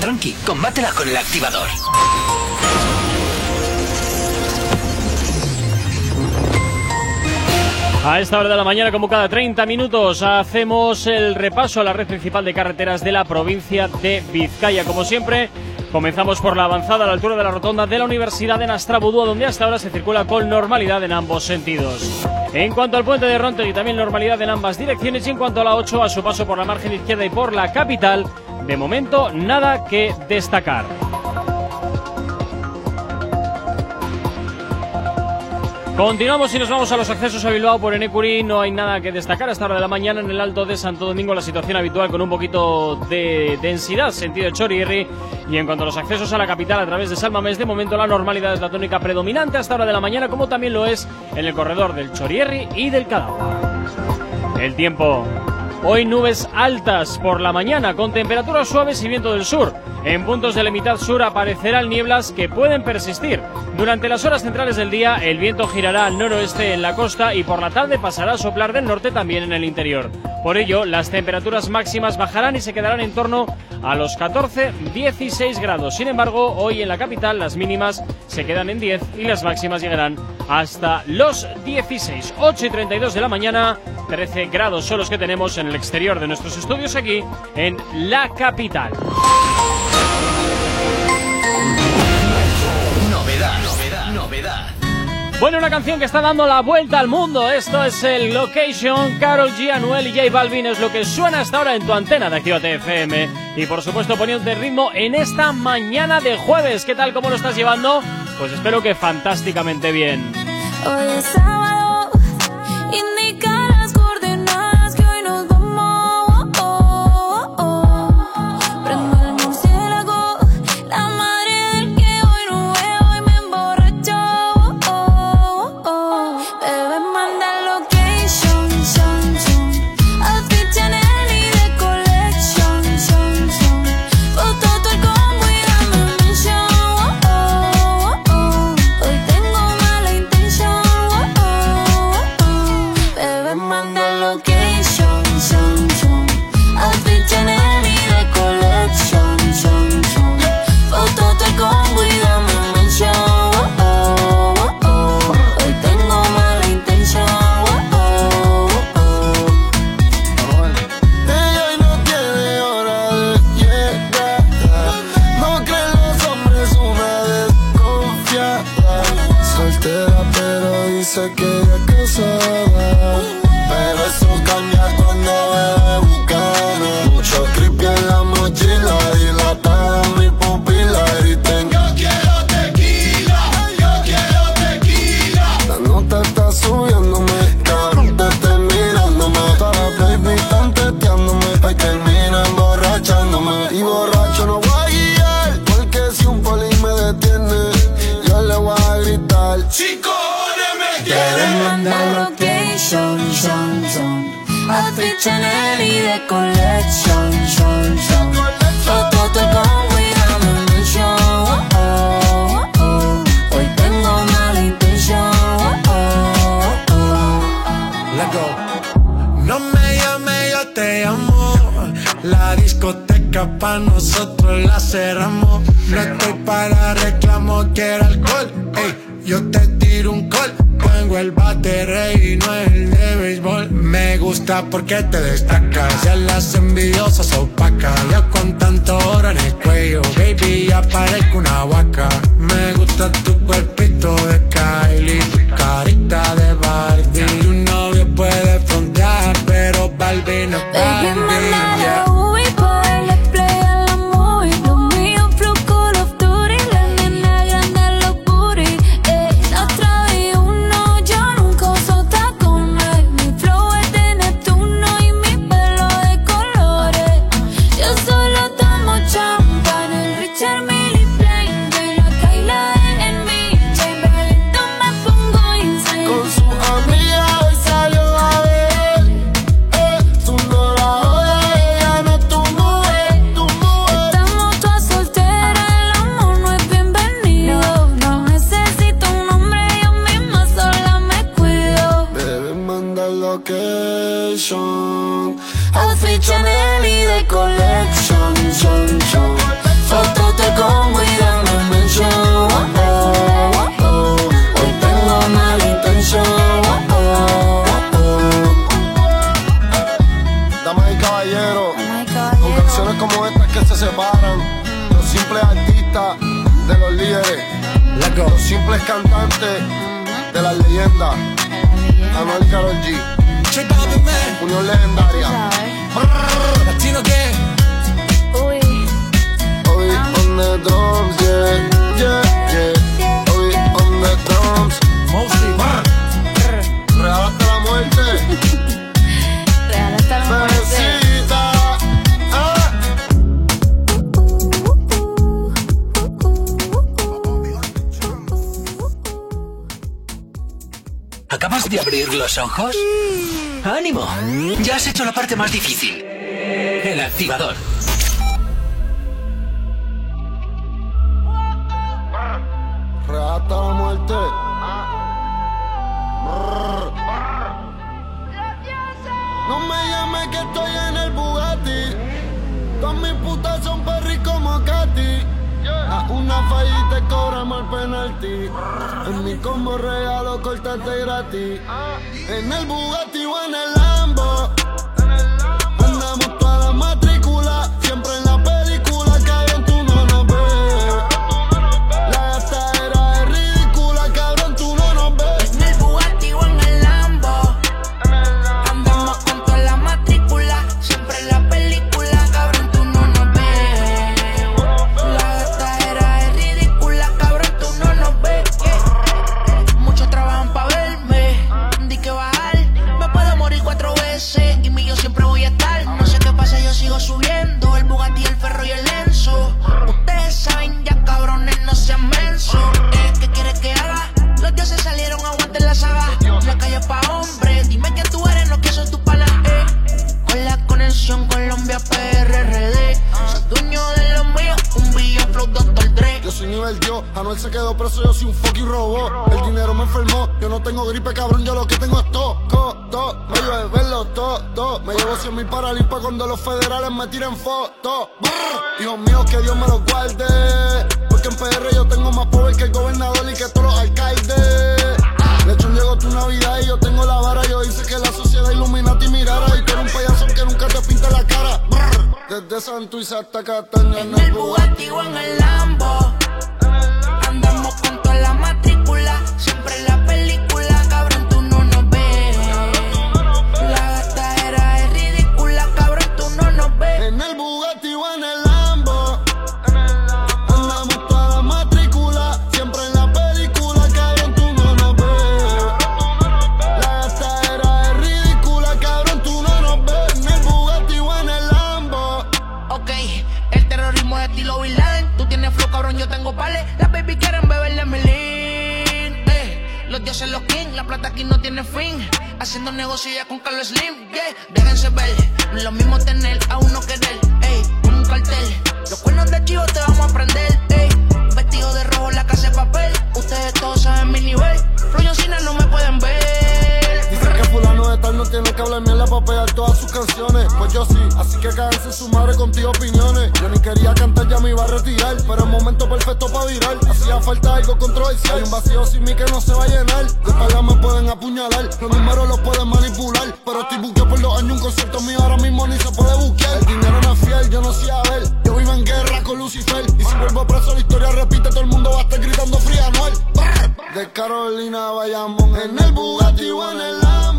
Speaker 1: tranqui, combátela con el activador.
Speaker 2: A esta hora de la mañana, como cada 30 minutos, hacemos el repaso a la red principal de carreteras de la provincia de Vizcaya. Como siempre, comenzamos por la avanzada a la altura de la rotonda de la Universidad de Nastrabudúa, donde hasta ahora se circula con normalidad en ambos sentidos. En cuanto al puente de Rontegui, también normalidad en ambas direcciones. Y en cuanto a la 8, a su paso por la margen izquierda y por la capital, de momento nada que destacar. Continuamos y nos vamos a los accesos a Bilbao por Enecuri. No hay nada que destacar a esta hora de la mañana en el Alto de Santo Domingo. La situación habitual con un poquito de densidad, sentido Chorierri. Y en cuanto a los accesos a la capital a través de Salmamés, de momento la normalidad es la tónica predominante a esta hora de la mañana, como también lo es en el corredor del Chorierri y del Cadagua. El tiempo. Hoy nubes altas por la mañana con temperaturas suaves y viento del sur. En puntos de la mitad sur aparecerán nieblas que pueden persistir. Durante las horas centrales del día el viento girará al noroeste en la costa y por la tarde pasará a soplar del norte también en el interior. Por ello, las temperaturas máximas bajarán y se quedarán en torno a los 14-16 grados. Sin embargo, hoy en la capital las mínimas se quedan en 10 y las máximas llegarán hasta los 16. 8 y 32 de la mañana, 13 grados son los que tenemos en el exterior de nuestros estudios aquí en la capital.
Speaker 1: Novedad, novedad, novedad.
Speaker 2: Bueno, una canción que está dando la vuelta al mundo. Esto es el Location. Carol G, Anuel y J Balvin es lo que suena hasta ahora en tu antena de Actívate FM. Y por supuesto poniéndote ritmo en esta mañana de jueves. ¿Qué tal? ¿Cómo lo estás llevando? Pues espero que fantásticamente bien.
Speaker 6: Hoy es sábado, que
Speaker 11: estoy
Speaker 12: en el
Speaker 13: Bugatti. Con mis putas son perris como Katy. A una falla y te cobramos el penalti. En mi combo regalo cortaste gratis. En el Bugatti o en el Lambo. gripe, cabrón, yo lo que tengo es toco, to. Me llevo a verlo todo, Me llevo 100 mil para limpa cuando los federales me tiren fotos. Dios mío, que Dios me los guarde. Porque en PR yo tengo más poder que el gobernador y que todos los alcaldes. Ah, De hecho, llegó tu Navidad y yo tengo la vara. Yo hice que la sociedad iluminati mirara. Y tú eres un payaso que nunca te pinta la cara. Brr. Desde Santuiza hasta Cataña. En el
Speaker 11: Bugatti o en el Lambo Haciendo negocio con Carlos Slim, yeah. Déjense ver, no es lo mismo tener a uno querer, ey. Un cartel, los cuernos de chivo te vamos a prender, ey. Vestido de rojo, la casa de papel. Ustedes todos saben mi nivel. Floyo no me pueden ver.
Speaker 13: Que fulano de tal no tiene que hablar mierda para pegar todas sus canciones. Pues yo sí, así que cáganse su madre contigo opiniones. Yo ni quería cantar, ya me iba a retirar. Pero el momento perfecto para virar. Hacía falta algo controversial. Hay un vacío sin mí que no se va a llenar. De paga me pueden apuñalar, los números los pueden manipular. Pero estoy buqueado por los años, un concierto mío ahora mismo ni se puede buquear. El dinero no es fiel, yo no sé a ver. Vivo en guerra con Lucifer. Y si vuelvo preso, la historia repite. Todo el mundo va a estar gritando fría anual. De Carolina Bayamón. En el Bugatti o en el Lambo.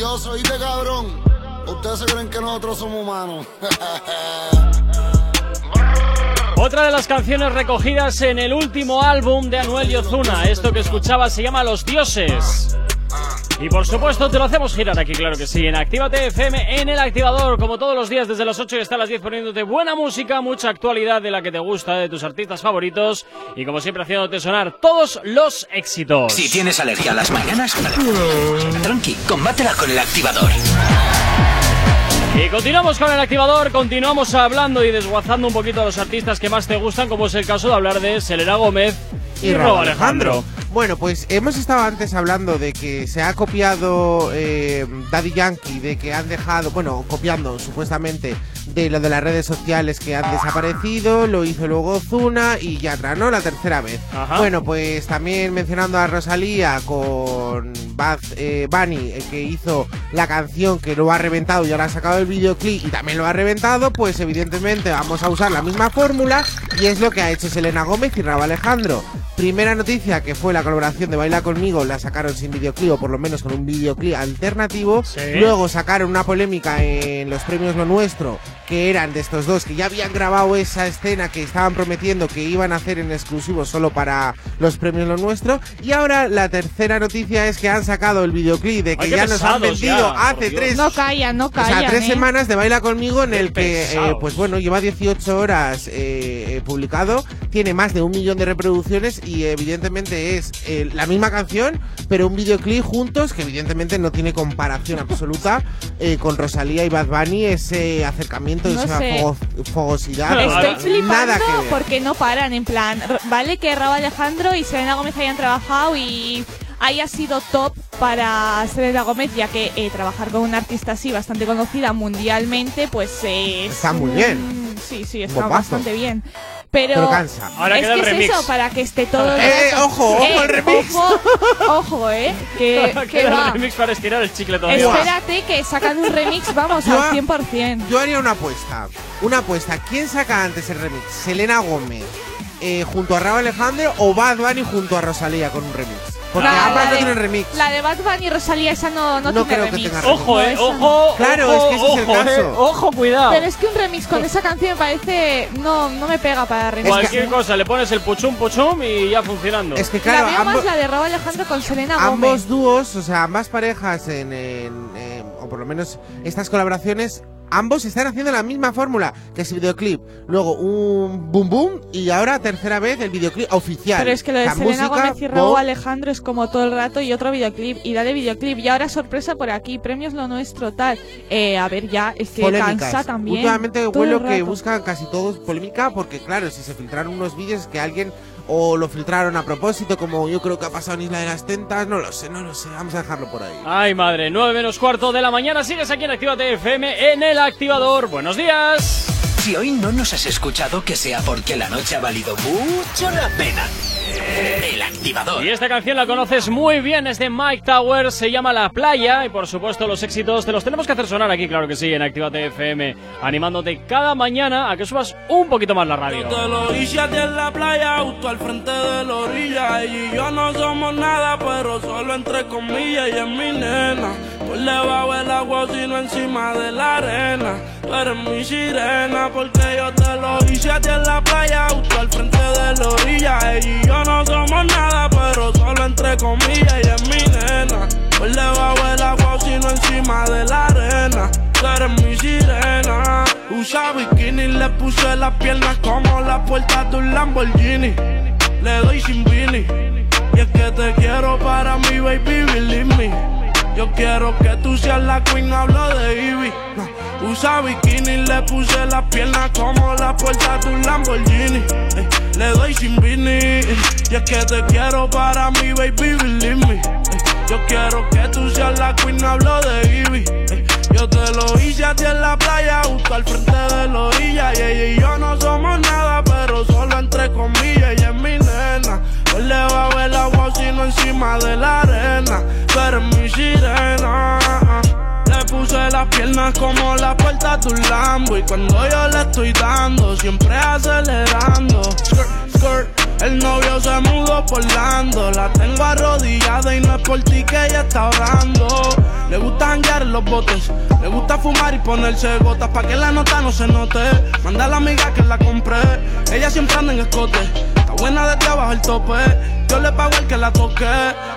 Speaker 13: Oíste, cabrón. Ustedes se creen que nosotros somos humanos.
Speaker 2: Otra de las canciones recogidas en el último álbum de Anuel y. Esto que escuchaba se llama Los Dioses. Y por supuesto te lo hacemos girar aquí, claro que sí, en Actívate FM, en el activador, como todos los días desde las 8 y hasta las 10 poniéndote buena música, mucha actualidad de la que te gusta, de tus artistas favoritos y como siempre haciéndote sonar todos los éxitos.
Speaker 1: Si tienes alergia a las mañanas, tranqui, combátela con el activador.
Speaker 2: Y continuamos con el activador, continuamos hablando y desguazando un poquito a los artistas que más te gustan, como es el caso de hablar de Selena Gómez y, Rob Alejandro.
Speaker 4: Bueno, pues hemos estado antes hablando de que se ha copiado eh, Daddy Yankee, de que han dejado, bueno, copiando supuestamente de lo de las redes sociales que han desaparecido, lo hizo luego Ozuna y Yatra, ¿no? La tercera vez.
Speaker 2: Ajá.
Speaker 4: Bueno, pues también mencionando a Rosalía con Bad eh, Bunny, eh, que hizo la canción que lo ha reventado y ahora ha sacado el videoclip y también lo ha reventado, pues evidentemente vamos a usar la misma fórmula y es lo que ha hecho Selena Gómez y Rabo Alejandro. Primera noticia que fue la colaboración de Baila Conmigo, la sacaron sin videoclip o por lo menos con un videoclip alternativo. Luego sacaron una polémica en los premios Lo Nuestro, que eran de estos dos que ya habían grabado esa escena que estaban prometiendo que iban a hacer en exclusivo solo para los premios Lo Nuestro. Y ahora la tercera noticia es que han sacado el videoclip de que
Speaker 3: Ay,
Speaker 4: ya nos han vendido
Speaker 3: ya,
Speaker 4: hace tres
Speaker 3: No callan, no
Speaker 4: o
Speaker 3: callan.
Speaker 4: sea, tres
Speaker 3: ¿eh?
Speaker 4: semanas de Baila Conmigo en el que, eh, pues bueno, lleva 18 horas eh, publicado, tiene más de un millón de reproducciones y evidentemente es eh, la misma canción, pero un videoclip juntos que evidentemente no tiene comparación absoluta eh, con Rosalía y Bad Bunny, ese acercamiento,
Speaker 3: No
Speaker 4: esa fogosidad.
Speaker 3: Estoy flipando
Speaker 4: Nada que ver.
Speaker 3: porque no paran, en plan, vale que Rabo Alejandro y Selena Gómez hayan trabajado y haya sido top para Selena Gómez, ya que eh, trabajar con una artista así bastante conocida mundialmente, pues es
Speaker 4: Está muy bien.
Speaker 3: Sí, sí, está bastante bien. Pero,
Speaker 4: Pero cansa.
Speaker 2: Ahora
Speaker 3: es
Speaker 2: queda
Speaker 3: que
Speaker 2: el
Speaker 3: es
Speaker 2: remix.
Speaker 3: eso, para que esté todo el
Speaker 4: Eh,
Speaker 3: rato-
Speaker 4: ojo, ojo,
Speaker 3: Eh,
Speaker 4: el remix.
Speaker 3: Ojo, ojo, eh, que, que
Speaker 2: Queda
Speaker 3: va.
Speaker 2: el remix para estirar el chicle todavía.
Speaker 3: Espérate que sacan un remix, vamos,
Speaker 4: Yo-
Speaker 3: al 100%.
Speaker 4: Yo haría una apuesta. Una apuesta. ¿Quién saca antes el remix? ¿Selena Gómez eh, junto a Rabo Alejandro o Bad Bunny junto a Rosalía con un remix? Porque
Speaker 3: La-
Speaker 4: ambas
Speaker 3: la
Speaker 4: no
Speaker 3: de-
Speaker 4: tienen remix.
Speaker 3: La de Bad Bunny y Rosalía, esa no, no,
Speaker 4: No
Speaker 3: tiene
Speaker 4: creo que
Speaker 3: remix.
Speaker 4: tenga remix.
Speaker 2: Ojo, eh, ojo,
Speaker 3: no.
Speaker 4: Claro,
Speaker 2: ojo,
Speaker 4: es que ese es el
Speaker 2: ojo,
Speaker 4: caso.
Speaker 2: eh, ojo, cuidado.
Speaker 3: Pero es que un remix con esa canción me parece. No, no me pega para remix.
Speaker 2: Cualquier cosa, le pones el puchum puchum y ya funcionando.
Speaker 4: Es que
Speaker 3: la
Speaker 4: claro,
Speaker 3: veo
Speaker 4: ambos,
Speaker 3: más la de Rabo Alejandro con Selena Gómez.
Speaker 4: ambos dúos, o sea, ambas parejas en, en- en- o por lo menos estas colaboraciones, ambos están haciendo la misma fórmula, que es videoclip, luego un boom boom y ahora tercera vez el videoclip oficial.
Speaker 3: Pero es que lo de
Speaker 4: La
Speaker 3: Selena
Speaker 4: música,
Speaker 3: Gómez y Alejandro es como todo el rato y otro videoclip y dale videoclip. Y ahora sorpresa por aquí, premios lo nuestro, tal. Eh, a ver, ya, es que
Speaker 4: polémicas.
Speaker 3: cansa también.
Speaker 4: Últimamente huelo
Speaker 3: el
Speaker 4: que buscan casi todos polémica porque claro, si se filtraron unos vídeos que alguien o lo filtraron a propósito, como yo creo que ha pasado en Isla de las Tentas, no lo sé, no lo sé, vamos a dejarlo por ahí.
Speaker 2: Ay, madre, 9 menos cuarto de la mañana. Sigues aquí en Actívate FM en el activador. Buenos días.
Speaker 1: Si hoy no nos has escuchado, que sea porque la noche ha valido mucho la pena. El activador.
Speaker 2: Y esta canción la conoces muy bien, es de Mike Towers, se llama La Playa y por supuesto los éxitos te los tenemos que hacer sonar aquí, claro que sí, en Actívate FM, animándote cada mañana a que subas un poquito más la radio.
Speaker 14: Te lo hice a ti en la playa, justo al frente de la orilla. Y yo no somos nada, pero solo entre comillas. Es mi nena, por debajo del agua, sino encima de la arena. Tú eres mi sirena, porque yo te lo hice a ti en la playa, justo al frente de la orilla. Ella y yo no somos nada, pero solo entre comillas, ella es mi nena. Por debajo el agua, sino encima de la arena. Tú eres mi sirena. Usa bikini, le puse las piernas como la puerta de un Lamborghini. Le doy sin vini. Y es que te quiero para mi baby, believe me. Yo quiero que tú seas la queen, hablo de Ivy. Usa bikini, le puse las piernas como la puerta de un Lamborghini. Ey, le doy sin Vini. Y es que te quiero para mi baby, believe me. Ey, yo quiero que tú seas la queen, hablo de Ivy. Yo te lo hice a ti en la playa, justo al frente de la orilla. Y ella y yo no somos nada, pero solo entre comillas. Encima de la arena. Tú eres mi sirena. Le puse las piernas como la puerta de un Lambo. Y cuando yo le estoy dando, siempre acelerando. Skirt, skirt. El novio se mudó por Lando. La tengo arrodillada y no es por ti que ella está orando. Le gusta janguear en los botes. Le gusta fumar y ponerse gotas pa' que la nota no se note. Manda a la amiga que la compré. Ella siempre anda en escote. Está buena desde abajo el tope. Yo le pago al que la toque.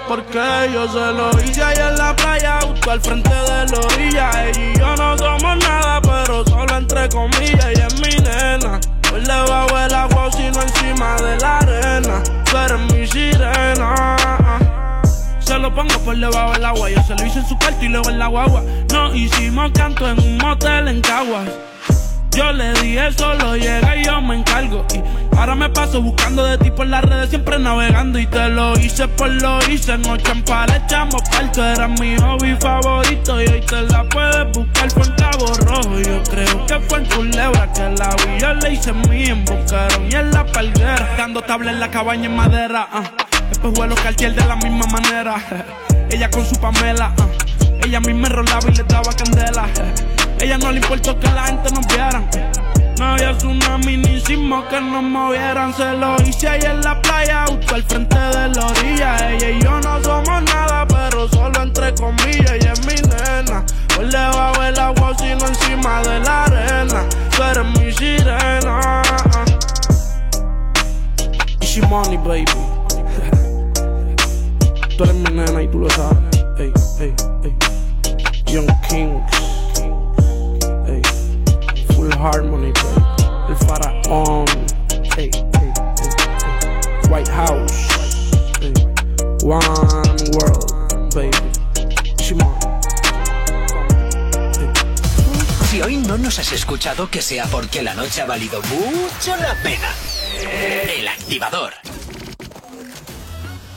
Speaker 14: Porque yo se lo hice ahí en la playa, justo al frente de la orilla. Y yo no somos nada, pero solo entre comillas. Ella es mi nena. Hoy le bajo el agua, sino encima de la arena. Tú eres mi sirena. Se lo pongo por debajo del agua. Yo se lo hice en su cuarto y luego en la guagua. No hicimos canto en un motel en Caguas. Yo le dije solo llega y yo me encargo. Y ahora me paso buscando de ti por las redes, siempre navegando. Y te lo hice por lo hice. En ocho le echamos parto. Era mi hobby favorito. Y hoy te la puedes buscar en Cabo Rojo. Yo creo que fue en Culebra que la vi. Yo le hice mí en Boquerón y en la palguera. Dando tabla en la cabaña en madera. ah. Después vuelo cartier de la misma manera. Ella con su Pamela. ah. Ella a mí me rolaba y le daba candela. Ella no le importó que la gente nos viera. No había tsunami ni sismo que nos movieran. Se lo hice ahí en la playa, justo al frente de la orilla. Ella y yo no somos nada, pero solo entre comillas. Ella es mi nena. Hoy le bajo el agua, sino encima de la arena. Tú eres mi sirena. Money, baby. Tú eres mi nena y tú lo sabes. Ey, ey, ey. Young Kings. Harmony. El faraón. Ey, ey, ey, ey. White House. One world, baby. Shimon.
Speaker 15: Si hoy no nos has escuchado, que sea porque la noche ha valido mucho la pena. El activador.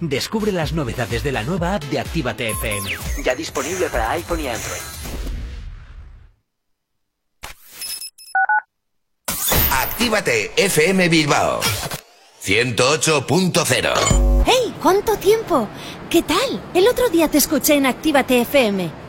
Speaker 15: Descubre las novedades de la nueva app de Actívate FM. Ya disponible para iPhone y Android.
Speaker 16: Actívate FM Bilbao 108.0
Speaker 17: ¡Hey! ¿Cuánto tiempo? ¿Qué tal? El otro día te escuché en Actívate FM.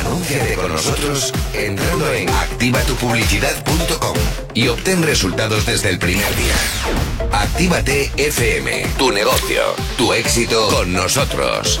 Speaker 16: Anúnciate con nosotros entrando en activatupublicidad.com y obtén resultados desde el primer día. Actívate FM, tu negocio, tu éxito con nosotros.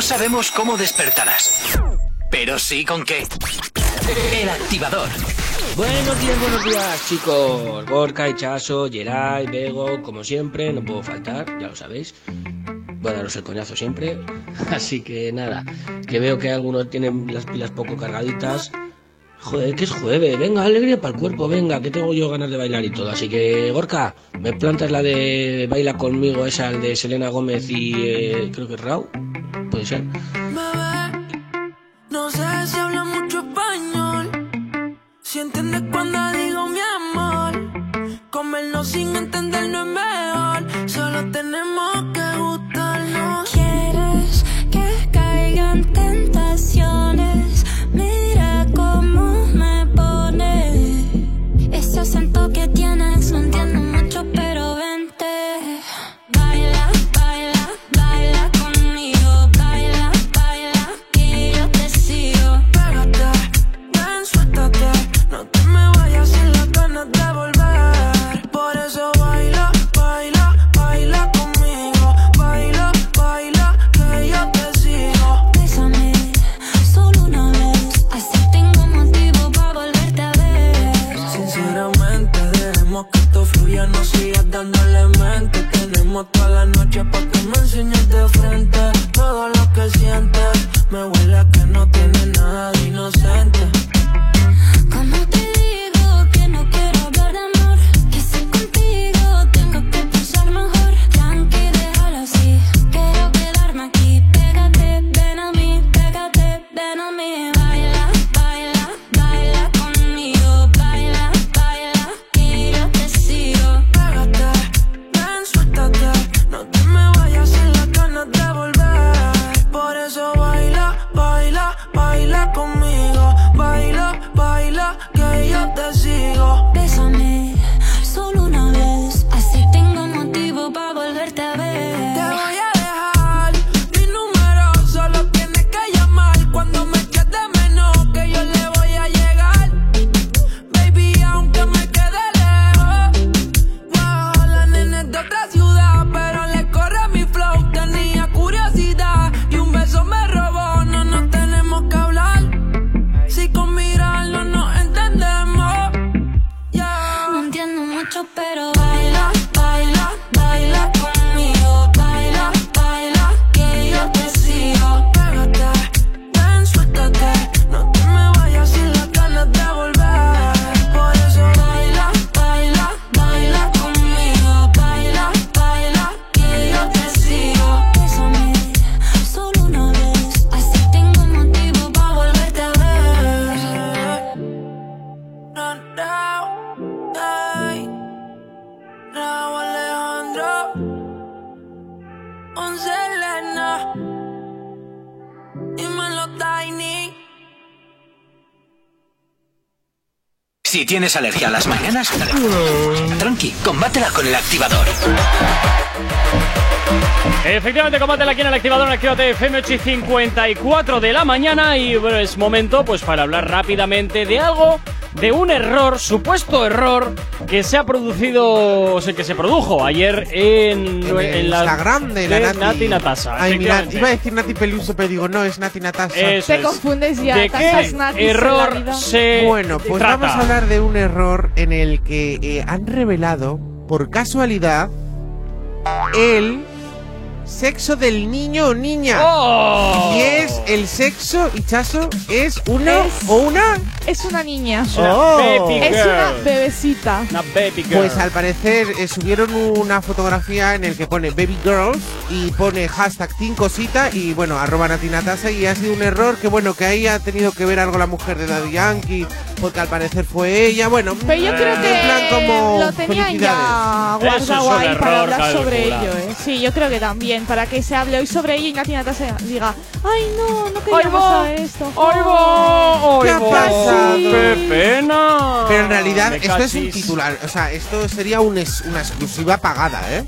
Speaker 15: No sabemos cómo despertarás, pero sí con qué. El activador.
Speaker 18: Buenos días, buenos días, chicos. Gorka, Ichazo, Geray, Bego, como siempre, no puedo faltar, ya lo sabéis. Voy a daros el coñazo siempre. Así que nada, que veo que algunos tienen las pilas poco cargaditas. Joder, que es jueves, venga, alegría para el cuerpo, venga, que tengo yo ganas de bailar y todo. Así que, Gorka, me plantas la de Baila conmigo, esa, de Selena Gómez y eh, creo que es Rau. Puede ser.
Speaker 7: Bebé, no sé si habla mucho español. Si entiendes cuando digo mi amor. Comernos sin entender no es mejor. Solo tenemos
Speaker 19: tienes
Speaker 15: alergia a las mañanas, tranqui, combátela con el activador.
Speaker 2: Efectivamente, combátela aquí en el activador en Actívate FM 8 y 54 de la mañana y es momento pues para hablar rápidamente de algo, de un error, supuesto error que se ha producido, o sea, que se produjo ayer en,
Speaker 4: En el
Speaker 2: la
Speaker 4: Instagram de la Nati.
Speaker 2: Natasa.
Speaker 4: Ay, mira,
Speaker 2: efectivamente.
Speaker 4: iba a decir Nati Peluso, pero digo, no, es Nati Natasa.
Speaker 2: Eso
Speaker 3: Te
Speaker 2: es.
Speaker 3: confundes ya.
Speaker 2: ¿De qué
Speaker 3: natis en
Speaker 2: error se
Speaker 4: Bueno, pues
Speaker 2: trata?
Speaker 4: vamos a hablar de un error en el que eh, han revelado, por casualidad, el sexo del niño o niña.
Speaker 2: ¡Oh!
Speaker 4: Y es el sexo, Hichazo, es una
Speaker 3: Es-
Speaker 4: o una.
Speaker 3: Es una niña.
Speaker 2: una
Speaker 4: Oh.
Speaker 2: baby
Speaker 3: Es una bebecita.
Speaker 2: Una baby girl.
Speaker 4: Pues al parecer eh, subieron una fotografía en el que pone baby girls y pone hashtag team cosita y bueno, arroba natinatasa y ha sido un error que bueno, que ahí ha tenido que ver algo la mujer de Daddy Yankee porque al parecer fue ella, bueno,
Speaker 3: Pero yo creo
Speaker 4: en
Speaker 3: que
Speaker 4: plan como
Speaker 3: lo tenían ya guardado ahí para hablar sobre ello. ¿eh? Sí, yo creo que también. Para que se hable hoy sobre ello y Nati Natasa diga, ay no, no queríamos saber esto.
Speaker 2: ¡Ay, va!
Speaker 4: ¿Qué
Speaker 2: ¡Ay,
Speaker 4: ha pasado?
Speaker 2: ¡Qué pena!
Speaker 4: Pero en realidad
Speaker 2: Me
Speaker 4: esto es un titular, o sea, esto sería un es- una exclusiva pagada, ¿eh?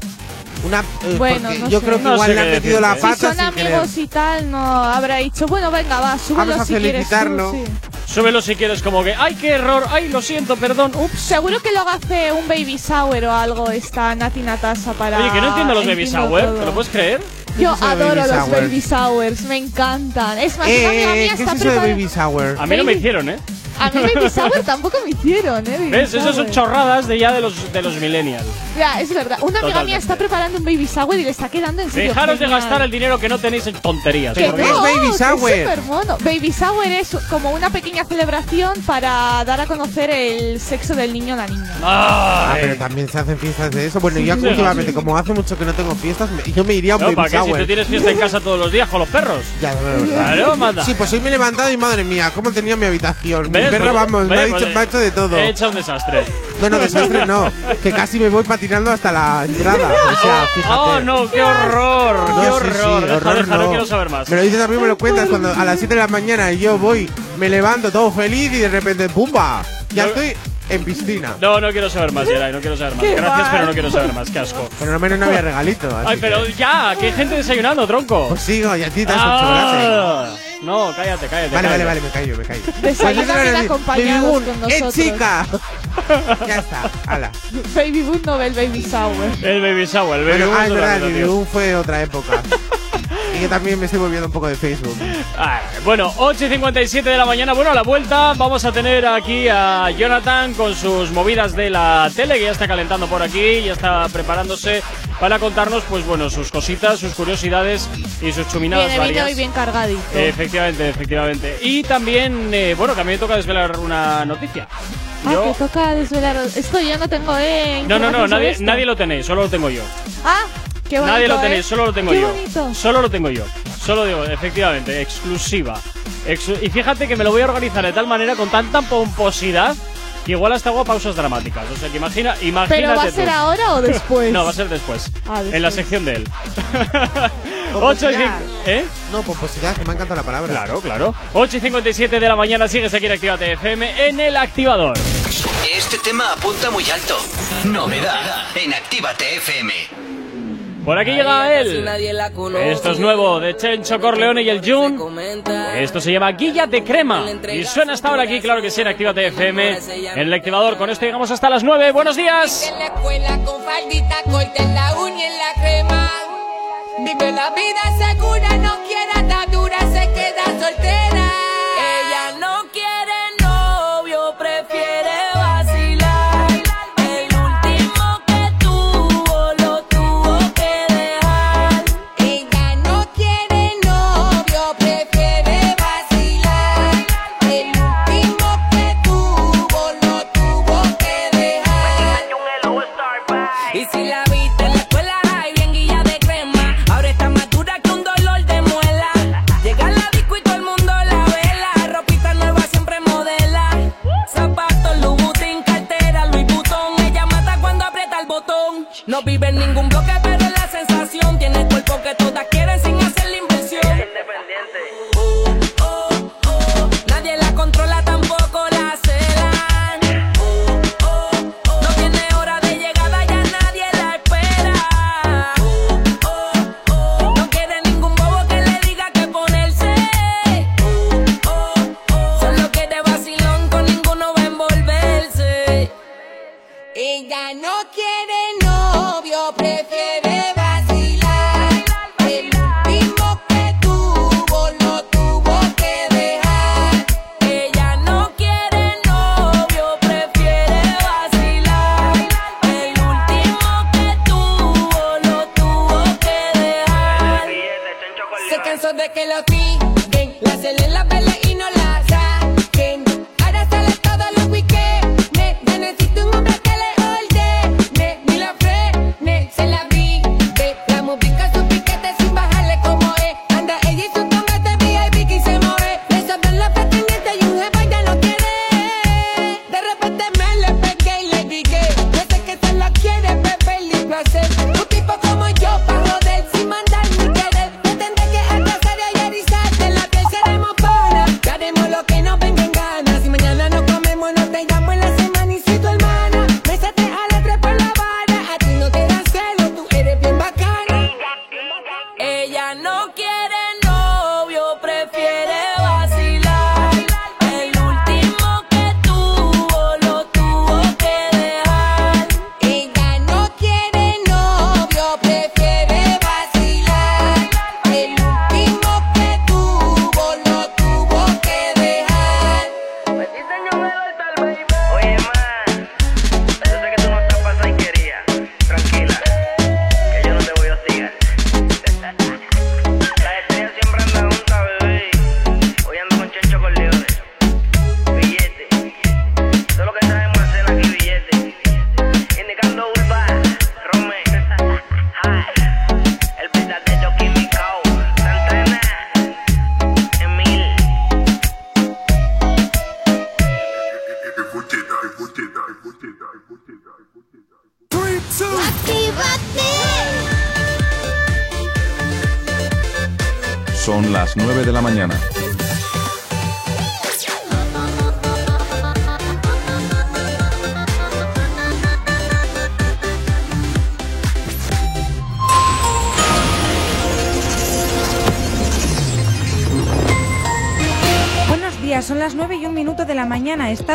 Speaker 4: Una, eh,
Speaker 3: Bueno, no
Speaker 4: yo
Speaker 3: sé.
Speaker 4: creo que
Speaker 2: No
Speaker 4: igual le han metido la.
Speaker 3: Si
Speaker 4: pata
Speaker 3: son
Speaker 4: sin querer.
Speaker 3: amigos y tal, no habrá dicho, bueno, venga, va, súbelo
Speaker 4: Vamos a
Speaker 3: si quieres tú",
Speaker 4: felicitarlo.
Speaker 3: sí.
Speaker 2: Súbelo si quieres, como que, ¡ay, qué error! ¡Ay, lo siento, perdón! ¡Ups!
Speaker 3: Seguro que luego hace un baby sour o algo esta Nati Natasa para.
Speaker 2: Oye, que no entiendo los baby
Speaker 3: entiendo
Speaker 2: sour,
Speaker 3: todo.
Speaker 2: ¿te lo puedes creer?
Speaker 3: Yo
Speaker 4: ¿Qué es
Speaker 3: adoro
Speaker 4: baby
Speaker 3: los
Speaker 4: sour?
Speaker 3: baby sours, me encantan. Es más, una amiga
Speaker 4: Eh,
Speaker 3: mía
Speaker 4: ¿qué es
Speaker 3: está
Speaker 4: eso de
Speaker 3: preparando.
Speaker 4: baby sour?
Speaker 2: A mí no me
Speaker 3: Baby-
Speaker 2: hicieron, ¿eh?
Speaker 3: A mí baby sour tampoco me hicieron, ¿eh? baby
Speaker 2: ¿Ves? Esas son chorradas de ya de los, de los millennials.
Speaker 3: Ya, es verdad. Una amiga
Speaker 2: Totalmente.
Speaker 3: mía está preparando un baby sour y le está quedando en serio.
Speaker 2: Dejaros de gastar el dinero que no tenéis en tonterías.
Speaker 3: No,
Speaker 4: es baby sour?
Speaker 3: Es súper mono. Baby sour es como una pequeña celebración para dar a conocer el sexo del niño o la niña.
Speaker 4: Ah, pero también se hacen fiestas de eso. Bueno, yo
Speaker 2: Sí,
Speaker 4: últimamente,
Speaker 2: sí.
Speaker 4: como hace mucho que no tengo fiestas, yo me iría a un
Speaker 2: No,
Speaker 4: baby
Speaker 2: ¿para qué? Si tú tienes fiesta en casa todos los días con los perros.
Speaker 4: Ya, de.
Speaker 2: Claro, manda.
Speaker 4: Sí, pues hoy me he levantado y madre mía, ¿cómo tenía mi habitación?
Speaker 2: ¿Ves?
Speaker 4: Perra, vamos, me ha dicho, me ha hecho de todo.
Speaker 2: He hecho un desastre.
Speaker 4: No, no, desastre no. Que casi me voy patinando hasta la entrada. O sea, fíjate.
Speaker 2: ¡Oh, no! ¡Qué horror!
Speaker 4: No,
Speaker 2: ¡Qué
Speaker 4: sí,
Speaker 2: horror!
Speaker 4: sí,
Speaker 2: deja,
Speaker 4: horror
Speaker 2: deja, no. quiero saber más.
Speaker 4: Me lo dices a mí, me lo cuentas cuando a las 7 de la mañana yo voy, me levanto todo feliz y de repente ¡pumba! Ya
Speaker 2: No.
Speaker 4: estoy en piscina.
Speaker 2: No, no quiero saber más, Yeray, no quiero saber más. Gracias,
Speaker 3: mal.
Speaker 2: pero no quiero saber más. ¡Qué asco!
Speaker 4: Pero al menos no había regalito. así
Speaker 2: Ay, pero
Speaker 4: que-
Speaker 2: ya, que hay gente desayunando, tronco.
Speaker 4: Pues sigo, y a ti te has.
Speaker 2: Ah, no, cállate, cállate.
Speaker 4: Vale, vale,
Speaker 2: cállate.
Speaker 4: vale, me callo, me callo.
Speaker 3: Desayunan
Speaker 4: Pues
Speaker 3: acompañados
Speaker 4: Baby
Speaker 3: con
Speaker 4: ¡Eh,
Speaker 3: nosotros.
Speaker 4: chica! ya está, hala.
Speaker 3: Baby Boon no ve el baby sour.
Speaker 2: El baby shower, el baby
Speaker 4: Bueno,
Speaker 2: boom
Speaker 4: ah, es verdad, el Baby. Boon fue otra época. yo también me estoy volviendo un poco de Facebook.
Speaker 2: Ah, bueno, 8 y 57 de la mañana. Bueno, a la vuelta vamos a tener aquí a Jonathan con sus movidas de la tele, que ya está calentando por aquí, ya está preparándose para contarnos, pues bueno, sus cositas, sus curiosidades y sus chuminadas
Speaker 3: viene
Speaker 2: varias.
Speaker 3: bien cargadito.
Speaker 2: Efectivamente, efectivamente. Y también, eh, bueno, me toca desvelar una noticia.
Speaker 3: Ah,
Speaker 2: Yo-
Speaker 3: que toca desvelar. Esto yo no tengo, eh.
Speaker 2: No, no, no, nadie,
Speaker 3: esto.
Speaker 2: nadie lo tenéis, solo lo tengo yo.
Speaker 3: Ah, qué bonito.
Speaker 2: Nadie lo
Speaker 3: ¿eh?
Speaker 2: tenéis, solo lo tengo
Speaker 3: Qué
Speaker 2: yo.
Speaker 3: bonito.
Speaker 2: Solo lo tengo yo. Solo digo, efectivamente, exclusiva. Exclu- y fíjate que me lo voy a organizar de tal manera, con tanta pomposidad, que igual hasta hago pausas dramáticas. O sea, que imagina, imagínate
Speaker 3: ¿Pero va a
Speaker 2: tú.
Speaker 3: ser ahora o después?
Speaker 2: No, va a ser después.
Speaker 3: Ah, después.
Speaker 2: En la sección de él. 8 y
Speaker 4: Pomposidad.
Speaker 2: 5. ¿Eh?
Speaker 4: No, pomposidad, que me ha encantado la palabra.
Speaker 2: Claro, claro. 8 y 57 de la mañana sigues aquí en Actívate FM en el activador.
Speaker 1: Este tema apunta muy alto. Novedad en Actívate FM.
Speaker 2: Por aquí llega él. Esto es nuevo de Chencho Corleone y el Jun. Esto se llama Guilla de Crema. Y suena hasta ahora aquí, claro que sí, en Actívate FM. En el activador. Con esto llegamos hasta las 9. Buenos días.
Speaker 20: En la escuela con faldita corta en la uña y en la crema. Vive la vida segura, no quiere atadura, se queda soltera.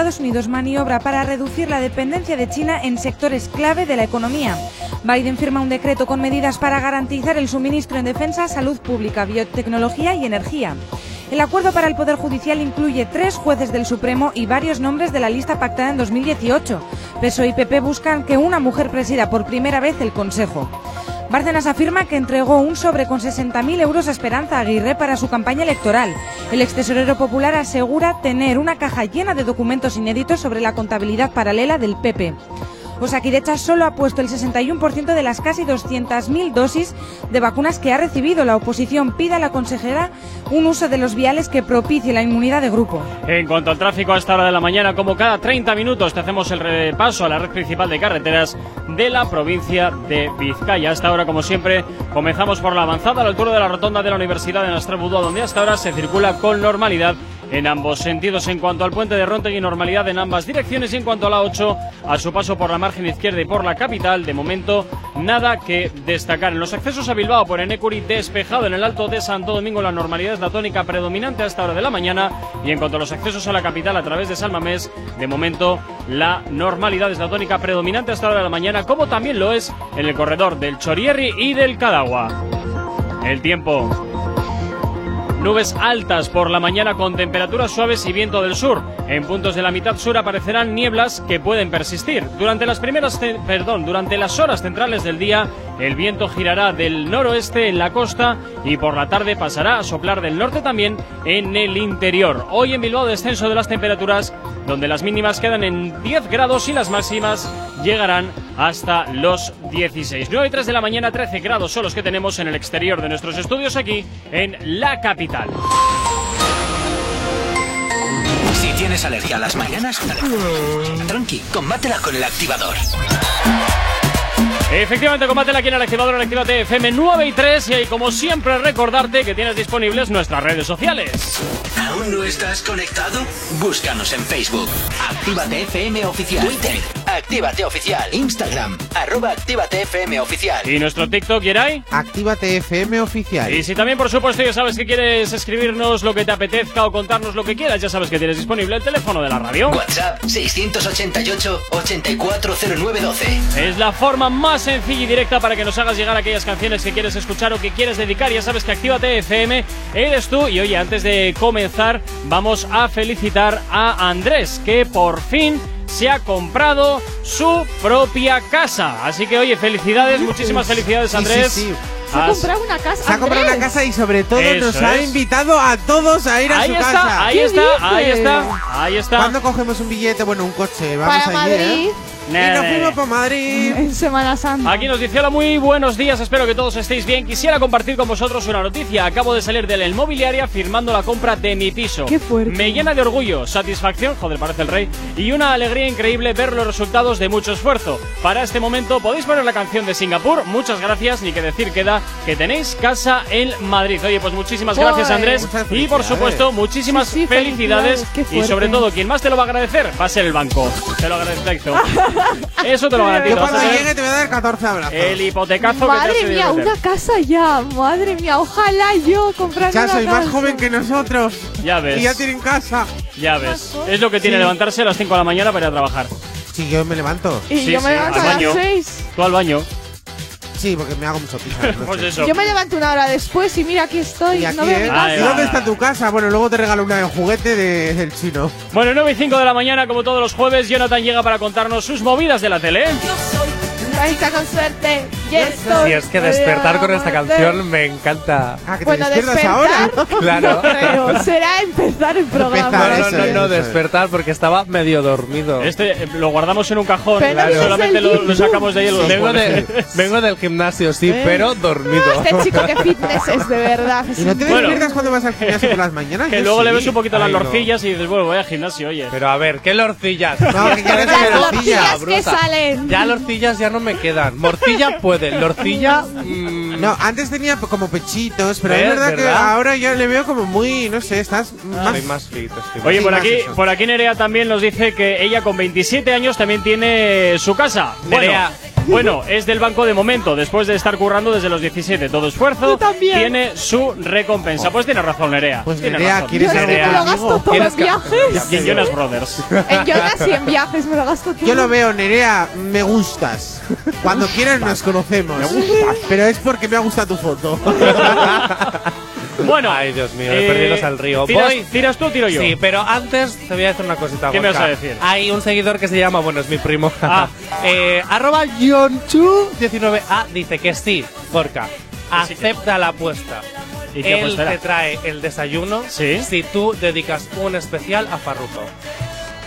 Speaker 5: Estados Unidos maniobra para reducir la dependencia de China en sectores clave de la economía. Biden firma un decreto con medidas para garantizar el suministro en defensa, salud pública, biotecnología y energía. El acuerdo para el Poder Judicial incluye tres jueces del Supremo y varios nombres de la lista pactada en 2018. PSOE y PP buscan que una mujer presida por primera vez el Consejo. Bárcenas afirma que entregó un sobre con 60.000 euros a Esperanza Aguirre para su campaña electoral. El ex tesorero popular asegura tener una caja llena de documentos inéditos sobre la contabilidad paralela del PP. Osakidecha solo ha puesto el 61% de las casi 200.000 dosis de vacunas que ha recibido. La oposición pide a la consejera un uso de los viales que propicie la inmunidad de grupo.
Speaker 2: En cuanto al tráfico a esta hora de la mañana, como cada 30 minutos, te hacemos el repaso a la red principal de carreteras de la provincia de Vizcaya. Hasta ahora, como siempre, comenzamos por la avanzada a la altura de la rotonda de la Universidad de Nastrabudúa, donde hasta ahora se circula con normalidad en ambos sentidos. En cuanto al puente de Rontegui, normalidad en ambas direcciones. Y en cuanto a la 8, a su paso por la margen izquierda y por la capital, de momento nada que destacar. En los accesos a Bilbao por Enecuri, despejado en el Alto de Santo Domingo, la normalidad es la tónica predominante a esta hora de la mañana. Y en cuanto a los accesos a la capital a través de Salmamés, de momento la normalidad es la tónica predominante a esta hora de la mañana, como también lo es en el corredor del Chorierri y del Cadagua. El tiempo. Nubes altas por la mañana con temperaturas suaves y viento del sur. En puntos de la mitad sur aparecerán nieblas que pueden persistir. Durante las primeras, perdón, durante las horas centrales del día, el viento girará del noroeste en la costa y por la tarde pasará a soplar del norte también en el interior. Hoy en Bilbao descenso de las temperaturas, donde las mínimas quedan en 10 grados y las máximas llegarán hasta los 16. 9 y 3 de la mañana, 13 grados son los que tenemos en el exterior de nuestros estudios aquí en la capital.
Speaker 1: Si tienes alergia a las mañanas, tranqui, combátela con el activador.
Speaker 2: Efectivamente, combátela aquí en el activador en Actívate FM 9 y 3 y ahí, como siempre recordarte que tienes disponibles nuestras redes sociales.
Speaker 1: ¿Aún no estás conectado? Búscanos en Facebook. Actívate FM Oficial. Twitter. Actívate Oficial. Instagram. Arroba Actívate FM Oficial.
Speaker 2: ¿Y nuestro TikTok, Yeray?
Speaker 4: Actívate FM Oficial.
Speaker 2: Y si también, por supuesto, ya sabes que quieres escribirnos lo que te apetezca o contarnos lo que quieras, ya sabes que tienes disponible el teléfono de la radio.
Speaker 1: WhatsApp 688-840912.
Speaker 2: Es la forma más sencilla y directa para que nos hagas llegar aquellas canciones que quieres escuchar o que quieres dedicar. Ya sabes que Actívate FM eres tú. Y oye, antes de comenzar, vamos a felicitar a Andrés, que por fin se ha comprado su propia casa. Así que, oye, felicidades, muchísimas felicidades, Andrés.
Speaker 4: sí, sí.
Speaker 3: Se ha comprado una casa.
Speaker 4: Se ha comprado una casa y sobre todo
Speaker 2: Eso
Speaker 4: nos ha invitado a todos a ir a
Speaker 2: Ahí
Speaker 4: su
Speaker 2: está,
Speaker 4: casa.
Speaker 2: ahí
Speaker 3: ¿Qué
Speaker 2: está, ahí está, ahí está.
Speaker 4: ¿Cuándo cogemos un billete? Bueno, un coche. Vamos
Speaker 3: Para
Speaker 4: allí,
Speaker 3: Madrid.
Speaker 4: ¿eh? Y nos fuimos para Madrid.
Speaker 3: En Semana Santa.
Speaker 2: Aquí nos dice hola, muy buenos días, espero que todos estéis bien. Quisiera compartir con vosotros una noticia. Acabo de salir de la inmobiliaria firmando la compra de mi piso.
Speaker 3: Qué fuerte.
Speaker 2: Me llena de orgullo, satisfacción, joder, parece el rey, y una alegría increíble ver los resultados de mucho esfuerzo. Para este momento podéis poner la canción de Singapur. Muchas gracias, ni que decir queda que tenéis casa en Madrid. Oye, pues muchísimas gracias. Andrés. Y por supuesto, muchísimas
Speaker 3: Sí, sí,
Speaker 2: felicidades.
Speaker 3: felicidades,
Speaker 2: Y sobre todo, quien más te lo va a agradecer va a ser el banco. Te lo agradezco. Eso te lo
Speaker 4: Yo
Speaker 2: garantizo. A
Speaker 4: cuando llegue te voy a dar 14 abrazos.
Speaker 2: el hipotecazo que te
Speaker 3: Madre mía, una casa ya. Madre mía, ojalá yo comprara
Speaker 4: Ya
Speaker 3: una
Speaker 4: soy más
Speaker 3: casa.
Speaker 4: joven que nosotros.
Speaker 2: Ya ves.
Speaker 4: Y ya tienen casa.
Speaker 2: Ya ves. Es lo que tiene
Speaker 4: Sí.
Speaker 2: levantarse a las 5 de la mañana para ir a trabajar.
Speaker 4: Sí, yo me levanto.
Speaker 3: Y
Speaker 2: Sí,
Speaker 3: yo me
Speaker 2: sí,
Speaker 3: levanto
Speaker 2: al
Speaker 3: a las
Speaker 2: baño.
Speaker 3: 6.
Speaker 2: Tú al baño.
Speaker 4: Sí, porque me hago mucho pija. no
Speaker 2: Pues
Speaker 4: sé.
Speaker 2: eso.
Speaker 3: Yo me levanto una hora después y mira, aquí estoy.
Speaker 4: Y aquí,
Speaker 3: no veo mi casa.
Speaker 4: ¿Y dónde está tu casa? Bueno, luego te regalo una de juguete de- del chino.
Speaker 2: Bueno, 9 y 5 de la mañana, como todos los jueves, Jonathan llega para contarnos sus movidas de la tele.
Speaker 3: Ahorita con suerte. Yes,
Speaker 21: Sí, es que despertar con esta canción me encanta.
Speaker 4: Ah, que te
Speaker 3: Bueno,
Speaker 4: despiertas
Speaker 3: despertar.
Speaker 4: ahora.
Speaker 21: Claro.
Speaker 3: Pero será empezar el programa.
Speaker 21: No, no,
Speaker 4: Eso
Speaker 21: no, no, despertar porque estaba medio dormido.
Speaker 2: Este eh, lo guardamos en un cajón.
Speaker 21: Claro.
Speaker 2: Solamente lo, sacamos de ahí los
Speaker 21: Vengo, de, vengo del gimnasio, sí,
Speaker 3: ¿Eh?
Speaker 21: pero dormido.
Speaker 3: Este chico que fitness es de verdad. es
Speaker 4: ¿Y no te
Speaker 2: Bueno.
Speaker 4: despiertas cuando vas al gimnasio por las mañanas?
Speaker 2: Que
Speaker 4: Yo
Speaker 2: luego le
Speaker 4: sí.
Speaker 2: ves un poquito las
Speaker 21: Ay,
Speaker 2: lorcillas y dices, bueno, voy al gimnasio, oye.
Speaker 21: Pero a ver, ¿qué lorcillas?
Speaker 4: No, que ya
Speaker 3: Las
Speaker 4: que
Speaker 3: tortillas
Speaker 4: lorcilla,
Speaker 3: que salen.
Speaker 21: Ya lorcillas ya no me quedan. Morcilla puede, lorcilla. mm,
Speaker 4: No, antes tenía como pechitos, pero es
Speaker 21: ¿Ves?
Speaker 4: verdad, que
Speaker 21: ¿Verdad?
Speaker 4: ahora ya le veo como muy, no sé, estás más.
Speaker 21: Estoy más fit, estoy
Speaker 2: Oye, por
Speaker 4: más
Speaker 2: aquí,
Speaker 4: eso.
Speaker 2: por aquí Nerea también nos dice que ella con 27 años también tiene su casa. Bueno,
Speaker 21: Nerea.
Speaker 2: Bueno, es del banco de momento, después de estar currando desde los 17. Todo esfuerzo tiene su recompensa. Pues tiene razón, Nerea.
Speaker 4: Pues
Speaker 2: tiene
Speaker 4: Nerea,
Speaker 2: razón.
Speaker 4: ¿quieres
Speaker 3: que
Speaker 4: algo
Speaker 3: me lo gasto todo
Speaker 21: ¿Quieres
Speaker 3: en viajes.
Speaker 2: Y en Jonas Brothers.
Speaker 3: En Jonas y en viajes me lo gasto todo.
Speaker 4: Yo lo veo, Nerea, me gustas. Cuando quieras nos conocemos. Pero es porque me ha gustado tu foto.
Speaker 2: Bueno,
Speaker 21: Ay, Dios mío,
Speaker 2: eh,
Speaker 21: he perdido al río.
Speaker 2: ¿tiras,
Speaker 21: Voy.
Speaker 2: ¿Tiras tú o tiro yo?
Speaker 21: Sí, pero antes te voy a decir una cosita.
Speaker 2: ¿Qué me vas a decir?
Speaker 21: Hay un seguidor que se llama, bueno, es mi primo.
Speaker 2: Ah.
Speaker 21: eh, arroba Yonchu19A dice que sí, Gorka. Acepta la apuesta.
Speaker 2: ¿Y qué
Speaker 21: Él
Speaker 2: apuesta era?
Speaker 21: te trae el desayuno
Speaker 2: Sí.
Speaker 21: si tú dedicas un especial a Farruko.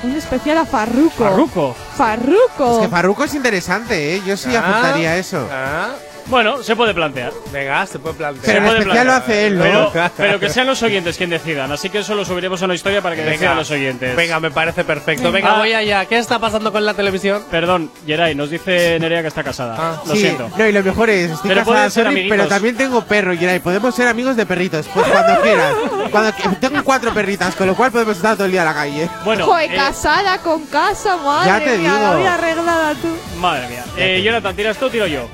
Speaker 3: Un especial a Farruko.
Speaker 2: Farruko.
Speaker 3: Farruko.
Speaker 4: Es que Farruko es interesante, ¿eh? Yo sí
Speaker 21: Ah,
Speaker 4: aceptaría eso.
Speaker 21: ah.
Speaker 2: Bueno, se puede plantear.
Speaker 21: Venga, se puede plantear.
Speaker 4: Pero
Speaker 2: Se puede
Speaker 4: lo hace él, ¿no?
Speaker 2: Pero, pero que sean los oyentes quien decidan. Así que eso lo subiremos a una historia para que decidan los oyentes.
Speaker 21: Venga, me parece perfecto. Venga,
Speaker 2: Ah.
Speaker 21: voy allá. ¿Qué está pasando con la televisión?
Speaker 2: Perdón, Geray, nos dice Nerea que está casada.
Speaker 21: Ah.
Speaker 2: Lo
Speaker 4: Sí,
Speaker 2: siento.
Speaker 4: No, y lo mejor es, estoy
Speaker 2: Pero
Speaker 4: casada, sorry, pero también tengo perro, Geray. Podemos ser amigos de perritos, pues cuando quieras. Cuando tengo cuatro perritas, con lo cual podemos estar todo el día en la calle.
Speaker 2: Bueno,
Speaker 3: Joder,
Speaker 2: eh,
Speaker 3: casada con casa, madre
Speaker 4: Ya te
Speaker 3: mía,
Speaker 4: digo.
Speaker 3: la vida arreglada tú.
Speaker 2: madre mía. Eh, Jonathan, ¿tiras tú o tiro yo?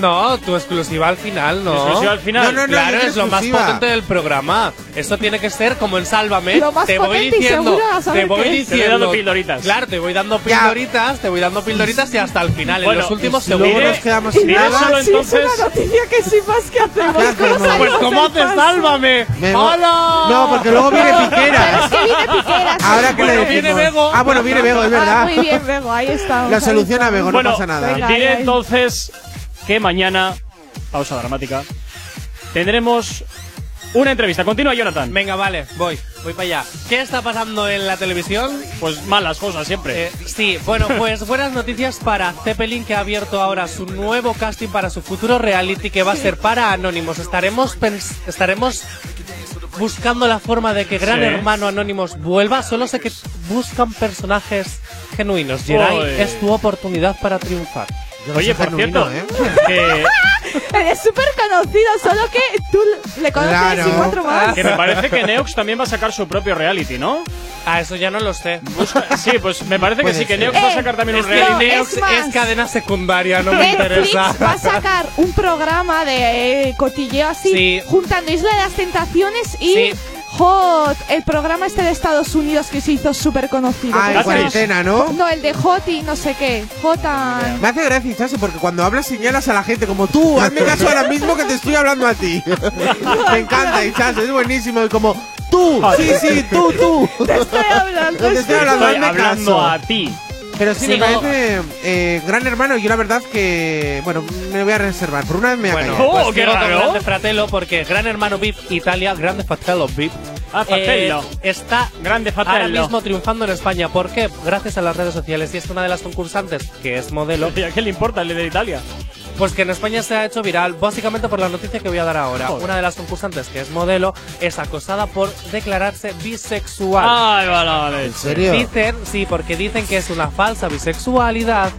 Speaker 21: No, tu exclusiva al final, ¿no?
Speaker 2: Exclusiva al final.
Speaker 4: No, no, no,
Speaker 21: claro, es lo más potente del programa. Eso tiene que ser como en Sálvame.
Speaker 3: Lo más
Speaker 21: te voy diciendo, te voy
Speaker 3: qué
Speaker 21: diciendo.
Speaker 2: Te voy dando pildoritas.
Speaker 21: Claro, te voy dando
Speaker 4: Ya.
Speaker 21: pildoritas, te voy dando pildoritas y hasta el final,
Speaker 2: Bueno,
Speaker 21: en los últimos
Speaker 4: y luego
Speaker 21: segundos.
Speaker 4: nos quedamos
Speaker 3: Y
Speaker 4: sin
Speaker 3: nada,
Speaker 2: solo
Speaker 3: sí,
Speaker 2: entonces-
Speaker 3: es una noticia que sin más que hacemos.
Speaker 4: ¿Qué
Speaker 3: ¿Cómo
Speaker 4: hacemos?
Speaker 21: Pues ¿cómo haces? Sálvame? ¡Hola!
Speaker 4: No, porque luego viene
Speaker 3: Pero es
Speaker 4: Piqueras.
Speaker 3: que viene Piqueras.
Speaker 4: Ahora que
Speaker 21: Bueno,
Speaker 4: le
Speaker 21: viene. Bego.
Speaker 4: Ah, bueno, viene Bego, es
Speaker 3: Ah,
Speaker 4: verdad.
Speaker 3: muy bien, Bego, ahí está.
Speaker 4: Lo soluciona Bego, no pasa nada.
Speaker 2: diré entonces que mañana, pausa dramática, tendremos una entrevista. Continúa, Jonathan.
Speaker 21: Venga, vale, voy, voy para allá. ¿Qué está pasando en la televisión?
Speaker 2: Pues malas cosas siempre.
Speaker 21: Eh, sí, bueno, pues buenas noticias para Zeppelin que ha abierto ahora su nuevo casting para su futuro reality que va a ser para Anónimos. Estaremos estaremos buscando la forma de que Gran
Speaker 2: Sí.
Speaker 21: Hermano Anónimos vuelva. Solo sé que buscan personajes genuinos. Geray, es tu oportunidad para triunfar.
Speaker 4: Yo
Speaker 2: Oye, por
Speaker 4: genuino,
Speaker 2: cierto,
Speaker 4: ¿eh?
Speaker 2: que,
Speaker 3: Eres súper conocido, solo que tú le conoces
Speaker 4: Claro.
Speaker 3: y cuatro más.
Speaker 2: que me parece que Neox también va a sacar su propio reality, ¿no?
Speaker 21: Ah, eso ya no lo sé.
Speaker 2: Busca- sí, pues me parece que
Speaker 4: Puede
Speaker 2: sí, que
Speaker 4: ser.
Speaker 2: Neox va a
Speaker 3: Eh,
Speaker 2: sacar también un
Speaker 21: que
Speaker 2: reality.
Speaker 21: Neox
Speaker 3: es más.
Speaker 21: es cadena secundaria, no me
Speaker 3: Netflix
Speaker 21: interesa.
Speaker 3: va a sacar un programa de eh, cotilleo así,
Speaker 21: Sí.
Speaker 3: juntando Isla de las Tentaciones y
Speaker 21: Sí.
Speaker 3: Hot, el programa este de Estados Unidos que se hizo súper conocido.
Speaker 4: Ah, en cuarentena, ¿no?
Speaker 3: No, el de Hot y no sé qué. Hot and-
Speaker 4: Me hace gracia, Chaso, porque cuando hablas señalas a la gente como tú, hazme caso ahora mismo que te estoy hablando a ti. Me encanta, Chaso, es buenísimo. Y como, tú, sí, sí, tú, tú.
Speaker 3: Te estoy hablando.
Speaker 4: Te estoy hablando,
Speaker 2: Estoy
Speaker 4: hazme
Speaker 2: hablando
Speaker 4: caso.
Speaker 2: a ti.
Speaker 4: Pero sí, me parece eh, gran hermano. Yo la verdad que, bueno, me voy a reservar. Por una vez me voy a
Speaker 21: Bueno,
Speaker 4: callar.
Speaker 2: Oh,
Speaker 21: pues
Speaker 2: qué raro.
Speaker 21: Grande Fratello porque Gran Hermano VIP Italia, Grande Fratello VIP,
Speaker 2: Ah, Fratello.
Speaker 21: eh, está
Speaker 2: Grande
Speaker 21: ahora
Speaker 2: Fratello.
Speaker 21: mismo triunfando en España. ¿Por qué? Gracias a las redes sociales. Y es que una de las concursantes, que es modelo,
Speaker 2: ¿Y a qué le importa el de Italia?
Speaker 21: Pues que en España se ha hecho viral, básicamente por la noticia que voy a dar ahora.
Speaker 2: Joder.
Speaker 21: Una de las concursantes, que es modelo, es acosada por declararse bisexual.
Speaker 2: Ay, vale, vale.
Speaker 4: ¿En serio?
Speaker 21: Dicen, sí, porque dicen que es una falsa bisexualidad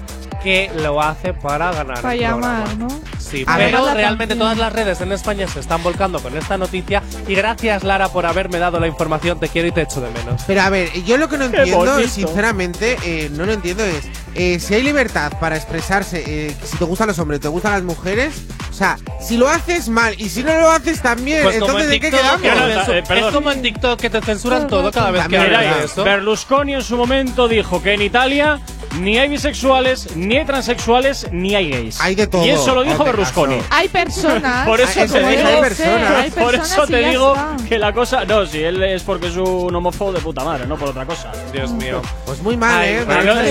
Speaker 21: que lo hace para ganar.
Speaker 3: Para
Speaker 21: el programa.
Speaker 3: llamar, ¿no?
Speaker 21: Sí,
Speaker 4: A ver.
Speaker 21: pero realmente todas las redes en España se están volcando con esta noticia y gracias Lara por haberme dado la información, te quiero y te echo de menos.
Speaker 4: Pero a ver, yo lo que no entiendo, sinceramente, eh, no lo entiendo es, eh, si hay libertad para expresarse, eh, si te gustan los hombres, te gustan las mujeres, o sea, si lo haces mal y si no lo haces también,
Speaker 21: Pues
Speaker 4: entonces
Speaker 21: en
Speaker 4: ¿de qué
Speaker 21: que
Speaker 4: quedamos?
Speaker 2: eh,
Speaker 21: es como en TikTok que te censuran todo cada vez que hablas
Speaker 2: Mira,
Speaker 21: de eso.
Speaker 2: Berlusconi en su momento dijo que en Italia ni hay bisexuales, ni hay transexuales, ni hay gays.
Speaker 4: Hay de todo,
Speaker 2: Y eso lo dijo Berlusconi.
Speaker 4: caso.
Speaker 3: Hay personas.
Speaker 2: Por eso
Speaker 4: Ah,
Speaker 2: te digo,
Speaker 4: es, hay personas.
Speaker 3: hay
Speaker 2: por
Speaker 3: personas
Speaker 2: eso
Speaker 3: y
Speaker 2: te
Speaker 3: ya
Speaker 2: digo
Speaker 3: está.
Speaker 2: que la cosa, no, si él es porque es un homófobo de puta madre, no por otra cosa.
Speaker 21: Dios mío.
Speaker 4: Pues muy mal,
Speaker 21: Ay,
Speaker 4: ¿eh?
Speaker 21: pero
Speaker 2: Pero
Speaker 21: no
Speaker 2: no,
Speaker 21: es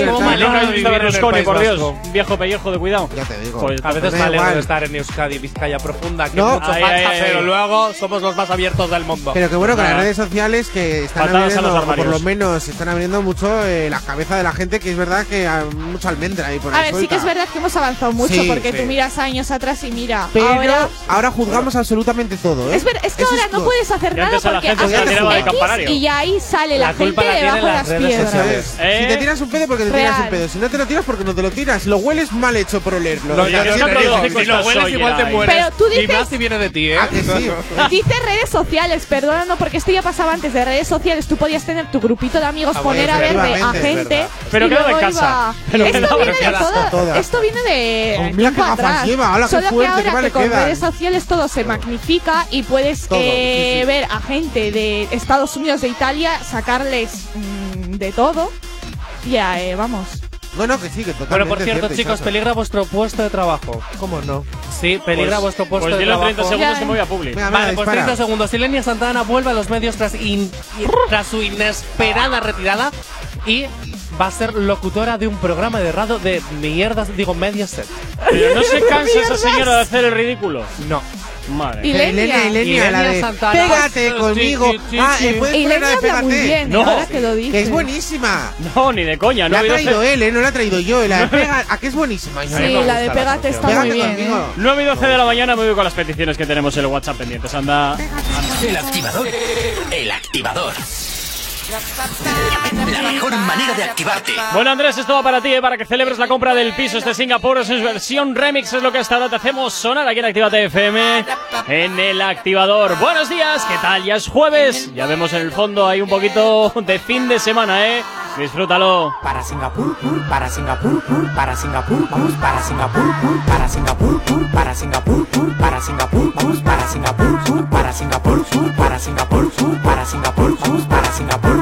Speaker 21: en el
Speaker 2: Berlusconi, por Dios,
Speaker 21: Vasco.
Speaker 2: viejo pellejo de cuidado.
Speaker 4: Ya te digo.
Speaker 2: Pues,
Speaker 21: A veces
Speaker 4: Me
Speaker 21: alegro de estar en Euskadi, Vizcaya profunda, que
Speaker 4: No.
Speaker 21: mucho
Speaker 2: Ay,
Speaker 21: falta,
Speaker 2: ay, ay.
Speaker 21: pero luego somos los más abiertos del mundo.
Speaker 4: Pero que bueno, que las redes sociales que están
Speaker 2: Patadas
Speaker 4: abriendo, o por lo menos están abriendo mucho eh, la cabeza de la gente, que es verdad que hay mucha almendra ahí por
Speaker 3: A
Speaker 4: ahí
Speaker 3: ver, sí que es verdad que hemos avanzado mucho
Speaker 4: Sí,
Speaker 3: porque
Speaker 4: sí.
Speaker 3: tú miras años atrás y mira,
Speaker 4: Pero
Speaker 3: ahora
Speaker 4: ahora, juzgamos absolutamente todo, ¿eh?
Speaker 3: Es, ver- es que
Speaker 4: Eso
Speaker 3: ahora
Speaker 4: es
Speaker 3: no puedes hacer nada
Speaker 2: a la
Speaker 3: porque
Speaker 2: gente
Speaker 4: se
Speaker 2: de
Speaker 3: y ahí sale la, gente
Speaker 21: la
Speaker 3: debajo de
Speaker 21: las
Speaker 3: las piedras.
Speaker 21: sociales.
Speaker 2: ¿Eh?
Speaker 4: Si te tiras un pedo porque te tiras un pedo, si no te lo tiras porque no te lo tiras, lo hueles mal hecho por olerlo.
Speaker 21: No, yo- yo si lo hueles igual te
Speaker 2: ahí.
Speaker 21: mueres.
Speaker 3: Pero tú
Speaker 21: Y
Speaker 3: dices-
Speaker 21: más si viene de ti, ¿eh?
Speaker 3: Dice redes sociales, perdona, no, porque esto ya pasaba antes de redes sociales. Tú podías tener tu grupito de amigos,
Speaker 2: Ah,
Speaker 3: poner a ver de- a gente.
Speaker 2: Pero
Speaker 3: y
Speaker 2: quedaba
Speaker 3: luego
Speaker 2: en casa.
Speaker 3: iba-
Speaker 2: Pero
Speaker 3: esto viene de toda-
Speaker 2: Todas.
Speaker 3: esto viene de
Speaker 4: Oh, mira qué
Speaker 3: atrás.
Speaker 4: lleva, hola, qué
Speaker 3: Solo que
Speaker 4: fuerte,
Speaker 3: ahora que con
Speaker 4: quedan.
Speaker 3: redes sociales todo se magnifica y puedes
Speaker 4: Todo,
Speaker 3: eh,
Speaker 4: sí, sí.
Speaker 3: ver a gente de Estados Unidos, de Italia, sacarles mm, de todo. Ya, eh, vamos.
Speaker 4: Bueno, que sí, que totalmente
Speaker 21: Bueno, por cierto,
Speaker 4: cierto,
Speaker 21: chicos, peligra vuestro puesto de trabajo.
Speaker 4: ¿Cómo no?
Speaker 21: Sí, peligra
Speaker 2: Pues-
Speaker 21: vuestro puesto
Speaker 2: pues
Speaker 21: de
Speaker 2: dilo en
Speaker 21: trabajo.
Speaker 2: 30 segundos que me voy a Publi.
Speaker 4: Venga, venga,
Speaker 21: Vale, pues
Speaker 4: dispara.
Speaker 21: 30 segundos. Ilenia Santana vuelve a los medios tras, in- tras su inesperada retirada y va a ser locutora de un programa de radio de mierdas, digo, Mediaset.
Speaker 2: Pero no se cansa esa señora de hacer el ridículo.
Speaker 21: No.
Speaker 2: Madre.
Speaker 4: Ilenia, Ilenia, la de
Speaker 21: Santana.
Speaker 4: Pégate conmigo.
Speaker 21: sí, sí,
Speaker 4: ah,
Speaker 21: sí.
Speaker 4: eh, puedes poner la de
Speaker 3: muy
Speaker 4: Pégate.
Speaker 3: bien,
Speaker 2: No.
Speaker 3: ahora que lo dices.
Speaker 4: Que es buenísima.
Speaker 2: No, ni de coña. No
Speaker 4: La ha traído
Speaker 2: hacer-
Speaker 4: él, ¿eh? No la he traído yo. La de Pégate. ¿A qué es buenísima? Yo
Speaker 3: Sí,
Speaker 4: no
Speaker 3: la de Pégate está
Speaker 4: Pégate
Speaker 3: muy bien,
Speaker 4: conmigo.
Speaker 3: ¿eh?
Speaker 2: 9 y 12 de la mañana me voy con las peticiones que tenemos en el WhatsApp pendientes. Anda.
Speaker 1: El activador. El activador. La mejor manera de activarte.
Speaker 2: Bueno, Andrés, esto va para ti, ¿eh? para que celebres la compra del piso. Este Singapur es en versión remix, es lo que hasta ahora te hacemos sonar aquí en Actívate FM en el activador. Buenos días, ¿qué tal? Ya es jueves. Ya vemos en el fondo hay un poquito de fin de semana, ¿eh? Disfrútalo.
Speaker 22: Para Singapur, pur, para Singapur, pur, para Singapur, vamos para Singapur, pur, para Singapur, pur, para Singapur, pur, para Singapur, vamos para Singapur, pur, para Singapur, pur, para Singapur, pur, para Singapur, vamos para Singapur,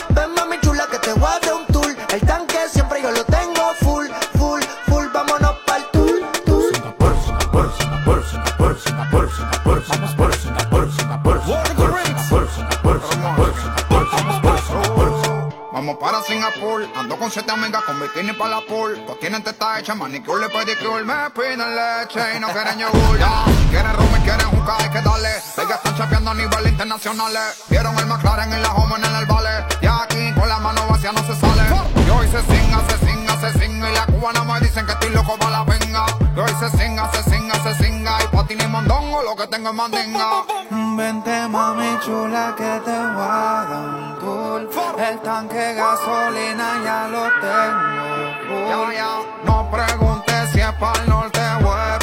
Speaker 22: Vamos
Speaker 23: para Singapur, ando con siete amigas con bikini para la pool. Pues tienen teta hecha, manicure, pedicure, me piden leche y no quieren yogur. Quieren rum y quieren juca, hay que darle. Ellas están chapeando a nivel internacional. Vieron el McLaren y la Homer en el vale. Y aquí con la mano vacía no se sale. Y hoy se singa, se singa, se singa. Y la cubana me dicen que estoy loco para la venga. Y hoy se singa, se singa, se singa. Y patín y mondongo, lo que tengo es mandinga.
Speaker 24: Vente mami chula que te voy a dar un tour. El tanque gasolina ya lo tengo
Speaker 23: ya, no preguntes si es para el norte o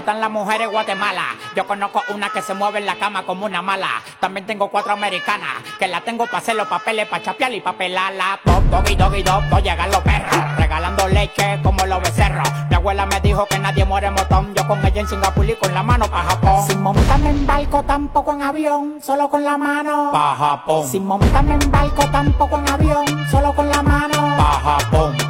Speaker 22: gustan las mujeres Guatemala. Yo conozco una que se mueve en la cama como una mala. También tengo cuatro americanas que la tengo para hacer los papeles, para chapear y papelarla. Pop, doggy, doggy, dog, llegan los perros. Regalando leche como los becerros. Mi abuela me dijo que nadie muere en motón. Yo con ella en Singapur y con la mano pa' Japón. Sin montarme en barco, tampoco en avión, solo con la mano. Pa' Japón. Sin montarme en barco, tampoco en avión, solo con la mano. Pa' Japón.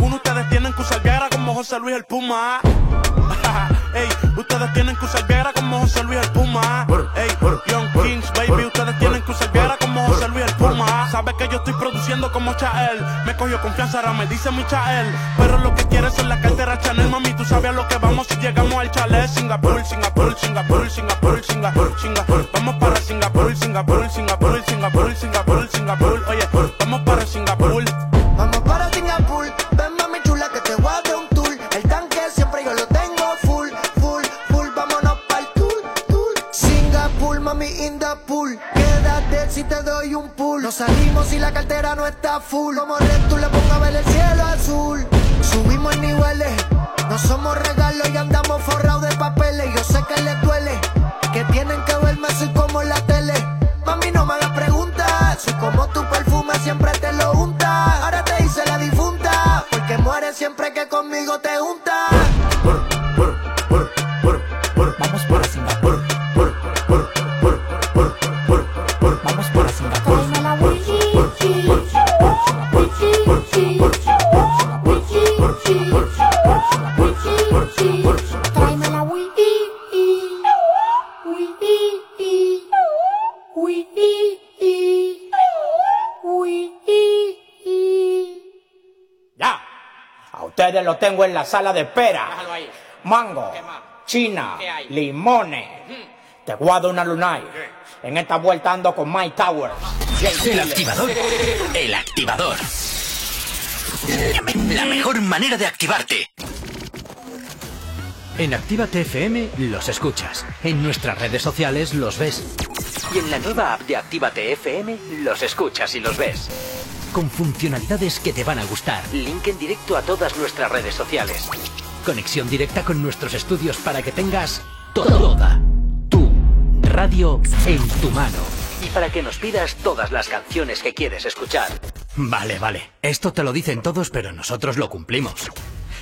Speaker 14: José Luis el Puma. Ey, ustedes tienen que usar guerra como José Luis el Puma. Ey, Young Kings, baby, ustedes tienen que usar guerra como José Luis el Puma. Sabe que yo estoy produciendo como Chael. Me cogió confianza, ahora me dice mi Chael. Pero lo que quieres son la cartera Chanel, mami. Tú sabes a lo que vamos si llegamos al chalet. Singapur, Singapur, Singapur, Singapur, Singapur, Singapur. Vamos para Singapur, Singapur, Singapur, Singapur, Singapur, Singapur. Oye, vamos para Singapur.
Speaker 7: Cartera no está full. Como red tú le pongo a ver el cielo azul. Subimos niveles, no somos regalos
Speaker 25: sala de espera. Mango, china, limones. Te guardo una lunay. En esta vuelta ando con Mike Tower.
Speaker 15: El activador. El activador. La mejor manera de activarte. En Actívate FM los escuchas. En nuestras redes sociales los ves. Y en la nueva app de Actívate FM los escuchas y los ves. Con funcionalidades que te van a gustar. Link en directo a todas nuestras redes sociales. Conexión directa con nuestros estudios para que tengas toda tu radio en tu mano. Y para que nos pidas todas las canciones que quieres escuchar. Vale, vale. Esto te lo dicen todos, pero nosotros lo cumplimos.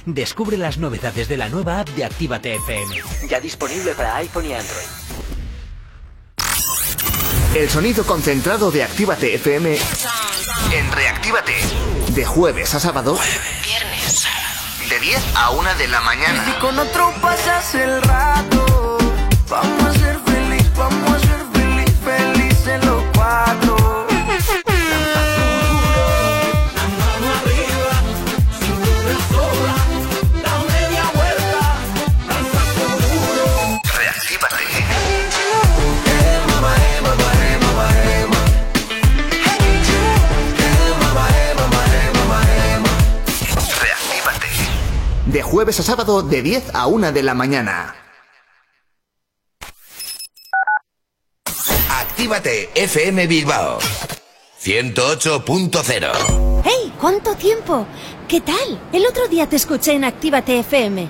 Speaker 15: Descubre las novedades de la nueva app de Actívate FM. Ya disponible para iPhone y Android.
Speaker 26: El sonido concentrado de Actívate FM en Reactívate. De jueves a sábado.
Speaker 27: Viernes.
Speaker 26: De 10 a 1 de la mañana.
Speaker 7: Si con otro pasas el rato, vamos a
Speaker 26: De jueves a sábado de 10 a 1 de la mañana.
Speaker 16: Actívate FM Bilbao 108.0
Speaker 27: ¡Hey! ¿Cuánto tiempo? ¿Qué tal? El otro día te escuché en Actívate FM.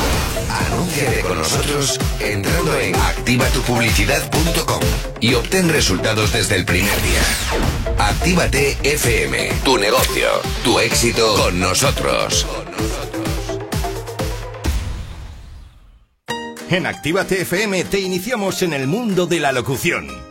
Speaker 16: Anúnciate con nosotros entrando en activatupublicidad.com y obtén resultados desde el primer día. Actívate FM, tu negocio, tu éxito con nosotros.
Speaker 28: En Actívate FM te iniciamos en el mundo de la locución.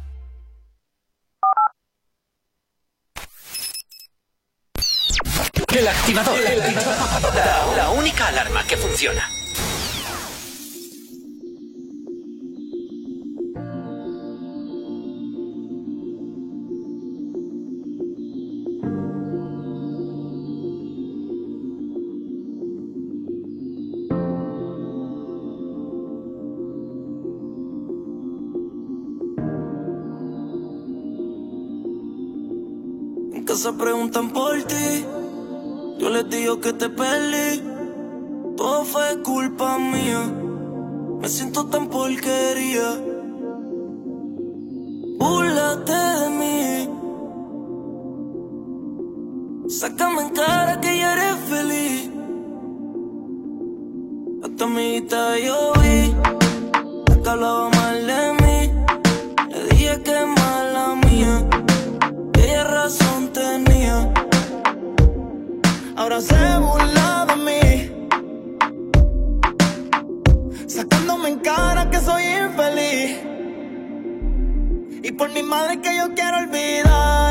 Speaker 15: El activador. La, la única alarma que funciona.
Speaker 7: En casa preguntan por ti. Yo les digo que te perdí. Todo fue culpa mía. Me siento tan porquería. Búrlate de mí. Sácame en cara que ya eres feliz. A tu amiguita yo vi. Que hablaba Se burla de mí. Sacándome en cara que soy infeliz. Y por mi madre que yo quiero olvidarte.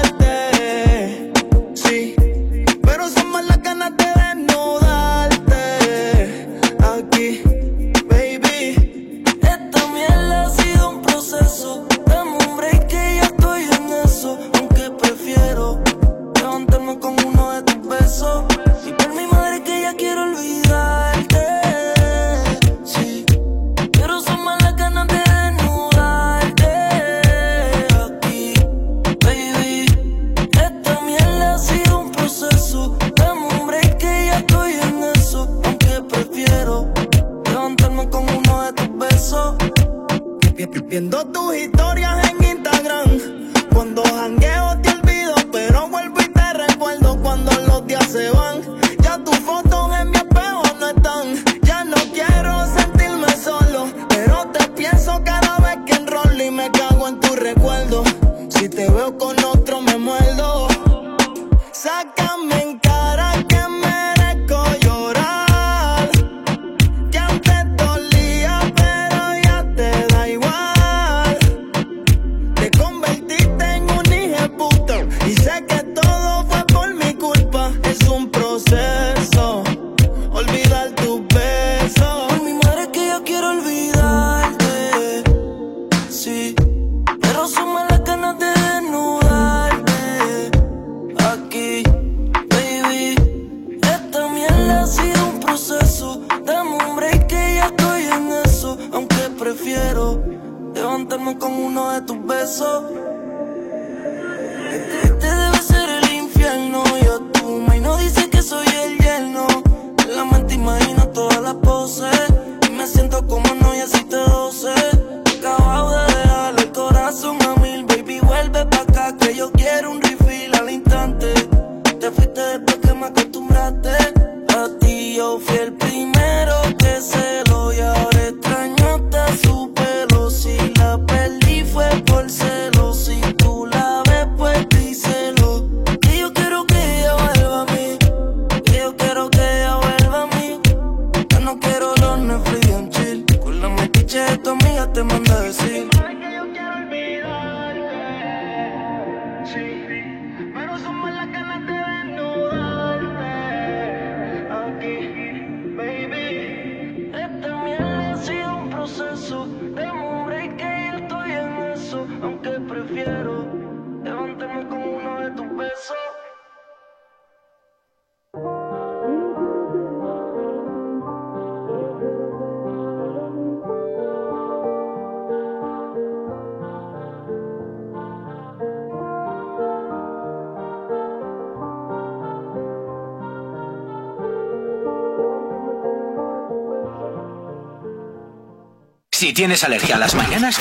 Speaker 7: Si
Speaker 1: tienes alergia a las mañanas,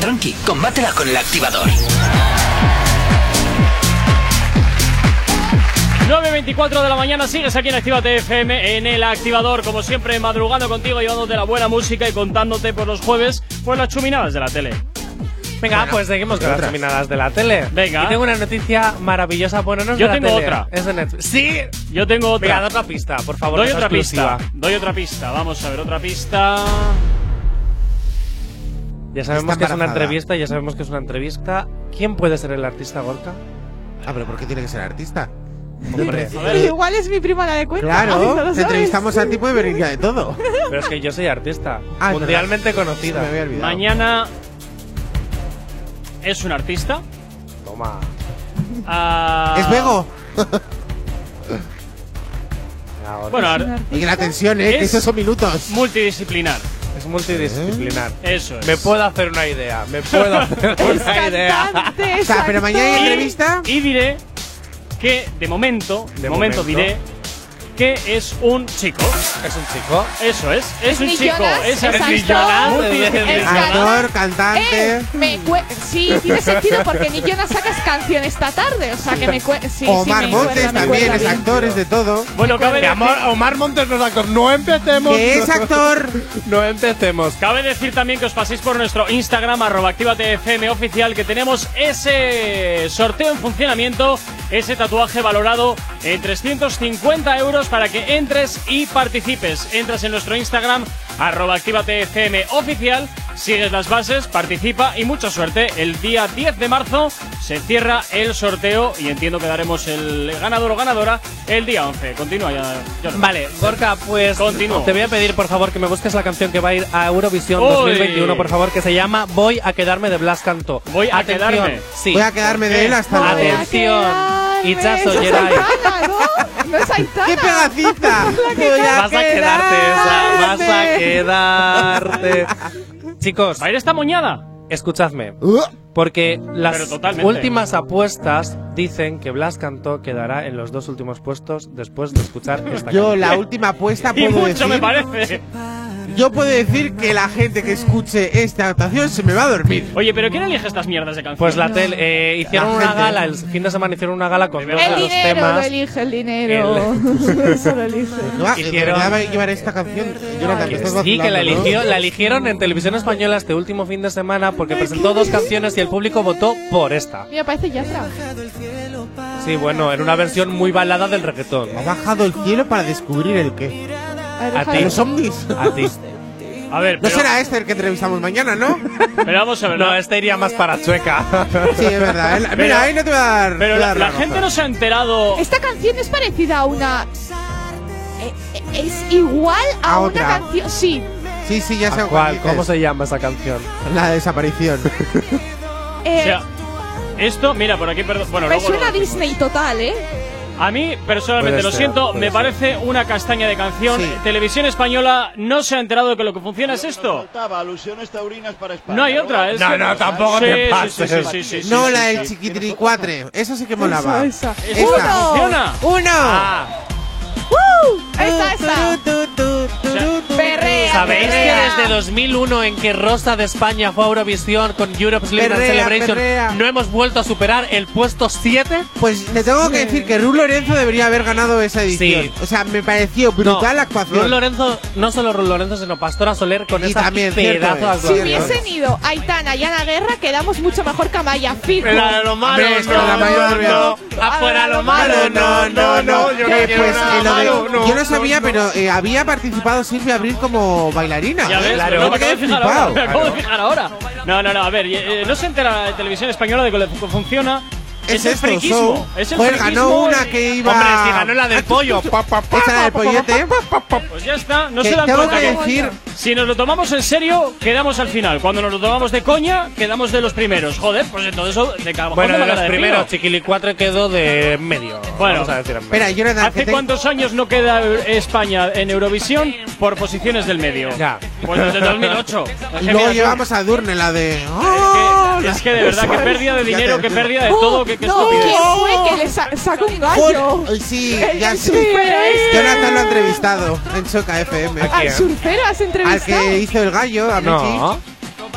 Speaker 1: tranqui, combátela con el activador.
Speaker 2: 9.24 de la mañana sigues aquí en Actívate FM en el activador, como siempre madrugando contigo, llevándote la buena música y contándote por los jueves pues las chuminadas de la tele.
Speaker 21: Venga,
Speaker 2: Bueno,
Speaker 21: pues seguimos con las
Speaker 2: otras.
Speaker 21: terminadas de la tele.
Speaker 2: Venga.
Speaker 21: Y tengo una noticia maravillosa. Bueno, no es
Speaker 2: Yo
Speaker 21: de la
Speaker 2: tengo
Speaker 21: tele,
Speaker 2: otra.
Speaker 21: Es de Netflix. Sí.
Speaker 2: Yo tengo otra.
Speaker 21: Venga, da otra pista, por favor.
Speaker 2: Doy otra
Speaker 21: exclusiva.
Speaker 2: pista. Doy otra pista. Vamos a ver, otra pista.
Speaker 21: Ya sabemos que es una entrevista, ya sabemos que es una entrevista. ¿Quién puede ser el artista Gorka?
Speaker 4: Ah, pero ¿por qué tiene que ser artista?
Speaker 21: Hombre,
Speaker 3: Igual es mi prima la de cuenta.
Speaker 4: Claro,
Speaker 3: ¿no
Speaker 4: te entrevistamos a ti puede venir ya de todo.
Speaker 21: pero es que yo soy artista.
Speaker 4: Ah, es
Speaker 21: mundialmente
Speaker 4: verdad.
Speaker 21: conocida.
Speaker 4: Me.
Speaker 2: Mañana es un artista.
Speaker 21: Toma.
Speaker 2: Ah,
Speaker 4: ¿Es Bego?
Speaker 2: Bueno, ar-
Speaker 4: Oye, la tensión, ¿eh? Que
Speaker 2: Es-
Speaker 4: esos son minutos.
Speaker 2: multidisciplinar.
Speaker 21: Es multidisciplinar.
Speaker 2: Eso es.
Speaker 21: Me puedo hacer una idea. Me puedo hacer una idea.
Speaker 3: Cantante,
Speaker 4: O sea, pero mañana hay entrevista.
Speaker 2: Y diré que de momento, de,
Speaker 21: De
Speaker 2: momento,
Speaker 21: momento.
Speaker 2: diré que es un chico.
Speaker 21: Es un chico.
Speaker 2: Eso es, es,
Speaker 3: Es
Speaker 2: un chico. Es
Speaker 3: actor, es
Speaker 4: cantante.
Speaker 3: Eh, me sí, tiene sentido porque ni Jonas sacas canción esta tarde. O sea que me sí,
Speaker 4: Omar
Speaker 3: sí, me
Speaker 4: Montes
Speaker 3: me
Speaker 4: también es
Speaker 3: bien.
Speaker 4: actor, es de todo.
Speaker 2: Bueno, cabe decir,
Speaker 21: amor, Omar Montes no es actor. No empecemos.
Speaker 4: Que es actor.
Speaker 21: No empecemos.
Speaker 2: cabe decir también que os paséis por nuestro Instagram, arroba actívatefm oficial, que tenemos ese sorteo en funcionamiento, ese tatuaje valorado en 350 euros para que entres y participes. Entras en nuestro Instagram, arroba oficial, sigues las bases, participa y mucha suerte. El día 10 de marzo se cierra el sorteo y entiendo que daremos el ganador o ganadora el día 11. Continúa ya.
Speaker 21: Vale, Gorka, pues
Speaker 2: Continúo.
Speaker 21: te voy a pedir por favor que me busques la canción que va a ir a Eurovisión
Speaker 2: Uy.
Speaker 21: 2021, por favor, que se llama Voy a quedarme de Blas Canto.
Speaker 2: Voy a
Speaker 21: Atención,
Speaker 2: quedarme.
Speaker 21: Sí.
Speaker 4: Voy a quedarme de él hasta luego.
Speaker 21: Atención. Geray.
Speaker 3: Aitana, ¿no? No es Aitana.
Speaker 4: ¡Qué pegacita! Voy
Speaker 21: Vas a quedarte esa, vas a quedarte. Chicos,
Speaker 2: ¿Va a ir esta moñada?
Speaker 21: escuchadme. Porque las últimas apuestas dicen que Blas Cantó quedará en los dos últimos puestos después de escuchar esta
Speaker 4: Yo
Speaker 21: canción.
Speaker 4: la última apuesta
Speaker 2: Y
Speaker 4: puedo
Speaker 2: mucho me
Speaker 4: decir
Speaker 2: parece.
Speaker 4: yo puedo decir que la gente que escuche esta actuación se me va a dormir.
Speaker 2: Oye, pero ¿quién elige estas mierdas de canciones?
Speaker 21: Pues la tele, eh, hicieron
Speaker 4: La
Speaker 21: una
Speaker 4: gente.
Speaker 21: gala, el fin de semana hicieron una gala con todos
Speaker 3: El
Speaker 21: los
Speaker 3: dinero lo
Speaker 21: temas.
Speaker 3: elige, el dinero. Eso lo elige.
Speaker 4: Ah,
Speaker 21: Hicieron-
Speaker 4: ¿De va a llevar esta canción? Jonathan, te
Speaker 21: Que sí, que la,
Speaker 4: ¿no?
Speaker 21: eligió, la eligieron en televisión española este último fin de semana porque presentó dos canciones y el público votó por esta.
Speaker 3: Mira, parece Yatra.
Speaker 21: Sí, bueno, en una versión muy balada del reggaetón.
Speaker 4: Ha bajado el cielo para descubrir el qué.
Speaker 21: A ti.
Speaker 4: Los ovnis.
Speaker 21: A ti.
Speaker 2: A ver,
Speaker 4: No será este el que entrevistamos mañana, ¿no?
Speaker 2: pero vamos a ver.
Speaker 21: No, este iría más para Chueca.
Speaker 4: Sí, es verdad.
Speaker 2: Pero-
Speaker 4: Mira, ahí no te va a dar.
Speaker 2: pero la, gente no se ha enterado.
Speaker 3: Esta canción es parecida a una. eh, eh, Es igual a,
Speaker 4: A
Speaker 3: una
Speaker 4: otra.
Speaker 3: canción. Sí.
Speaker 4: Sí, sí, ya sé
Speaker 21: ¿A
Speaker 4: cuál.
Speaker 21: ¿Cómo se llama esa canción?
Speaker 4: La desaparición.
Speaker 3: Eh,
Speaker 2: O sea, esto, mira, por aquí, perdón. Bueno,
Speaker 3: me
Speaker 2: luego
Speaker 3: suena Disney total, ¿eh?
Speaker 2: A mí, personalmente, lo siento, me
Speaker 21: ser.
Speaker 2: parece una castaña de canción.
Speaker 4: Sí.
Speaker 2: Televisión Española no se ha enterado de que lo que funciona es esto.
Speaker 29: alusiones taurinas para España.
Speaker 2: No hay otra. Es
Speaker 21: No, no, tampoco
Speaker 2: Sí,
Speaker 21: te
Speaker 2: sí,
Speaker 21: pases.
Speaker 4: no la del
Speaker 2: sí.
Speaker 4: chiquitiricuatre. Esa sí que molaba.
Speaker 3: Esa, esa.
Speaker 2: ¿Esta
Speaker 3: ¡Uno!
Speaker 2: funciona?
Speaker 4: ¡Uno!
Speaker 3: Perrea,
Speaker 21: ¿Sabéis que
Speaker 3: perrea.
Speaker 21: desde 2001 en que Rosa de España fue a Eurovisión con Europe's
Speaker 4: Perrea,
Speaker 21: Celebration
Speaker 4: perrea.
Speaker 21: no hemos vuelto a superar el puesto 7?
Speaker 4: Pues le tengo que decir que Ru Lorenzo debería haber ganado esa edición.
Speaker 21: Sí.
Speaker 4: O sea, me pareció brutal la
Speaker 21: Ron
Speaker 4: actuación.
Speaker 21: Lorenzo, no solo Ron Lorenzo, sino Pastora Soler con
Speaker 4: Y
Speaker 21: esa
Speaker 4: también,
Speaker 21: pedazo de.
Speaker 3: Si hubiesen ido Aitana y Ana Guerra, quedamos mucho mejor que Amaya Fijo.
Speaker 21: Pero lo malo,
Speaker 4: que
Speaker 21: no,
Speaker 4: la
Speaker 21: no, no. Afuera lo malo,
Speaker 4: no, no, no.
Speaker 21: yo no no,
Speaker 4: no sabía,
Speaker 21: no,
Speaker 4: pero eh, había participado Silvia Abril como bailarina.
Speaker 2: Ya ves,
Speaker 21: Claro.
Speaker 2: no me acabo de
Speaker 4: quedé
Speaker 2: fijar ahora. Me acabo de fijar ahora. No, no, no, a ver, eh, no se entera la televisión española de que funciona. Es,
Speaker 4: Es
Speaker 2: el
Speaker 4: esto,
Speaker 2: friquismo.
Speaker 4: so-
Speaker 2: Es el
Speaker 4: Joder,
Speaker 2: friquismo
Speaker 4: ganó una que iba.
Speaker 21: Hombre, si ganó la del pollo. Pa, pa, pa,
Speaker 4: Esa era del
Speaker 21: pa, pa, pa,
Speaker 4: pollete.
Speaker 2: Pues ya está, no
Speaker 4: Que
Speaker 2: se dan
Speaker 4: tengo
Speaker 2: cuenta
Speaker 4: que
Speaker 2: que
Speaker 4: decir-
Speaker 2: si nos lo tomamos en serio, quedamos al final. Cuando nos lo tomamos de coña, quedamos de los primeros. Joder, pues entonces eso de cada
Speaker 21: Bueno,
Speaker 2: de la
Speaker 21: los primeros. Chiquili 4 quedó de medio.
Speaker 2: Bueno.
Speaker 21: vamos a decir en medio.
Speaker 4: Espera, Jonathan,
Speaker 2: ¿Hace
Speaker 4: te-
Speaker 2: cuántos años no queda España en Eurovisión por posiciones del medio?
Speaker 21: Ya.
Speaker 2: Pues desde 2008. Es
Speaker 4: Y luego llevamos a Durne, la de.
Speaker 2: Es
Speaker 4: ¡Oh!
Speaker 2: que, es que de verdad, que pérdida de dinero, que
Speaker 4: digo.
Speaker 2: pérdida de
Speaker 3: Oh,
Speaker 2: todo, que, que
Speaker 3: no,
Speaker 2: estupidez.
Speaker 3: ¿quién fue que le sa- sacó un gallo?
Speaker 4: Joder, Sí,
Speaker 3: El-
Speaker 4: ya
Speaker 3: el
Speaker 4: sé.
Speaker 3: surfero este.
Speaker 4: Jonathan lo ha entrevistado en Choca FM.
Speaker 3: Al surfero has
Speaker 4: Al
Speaker 3: entrevistado.
Speaker 4: que hizo el gallo, a Michi.
Speaker 21: No.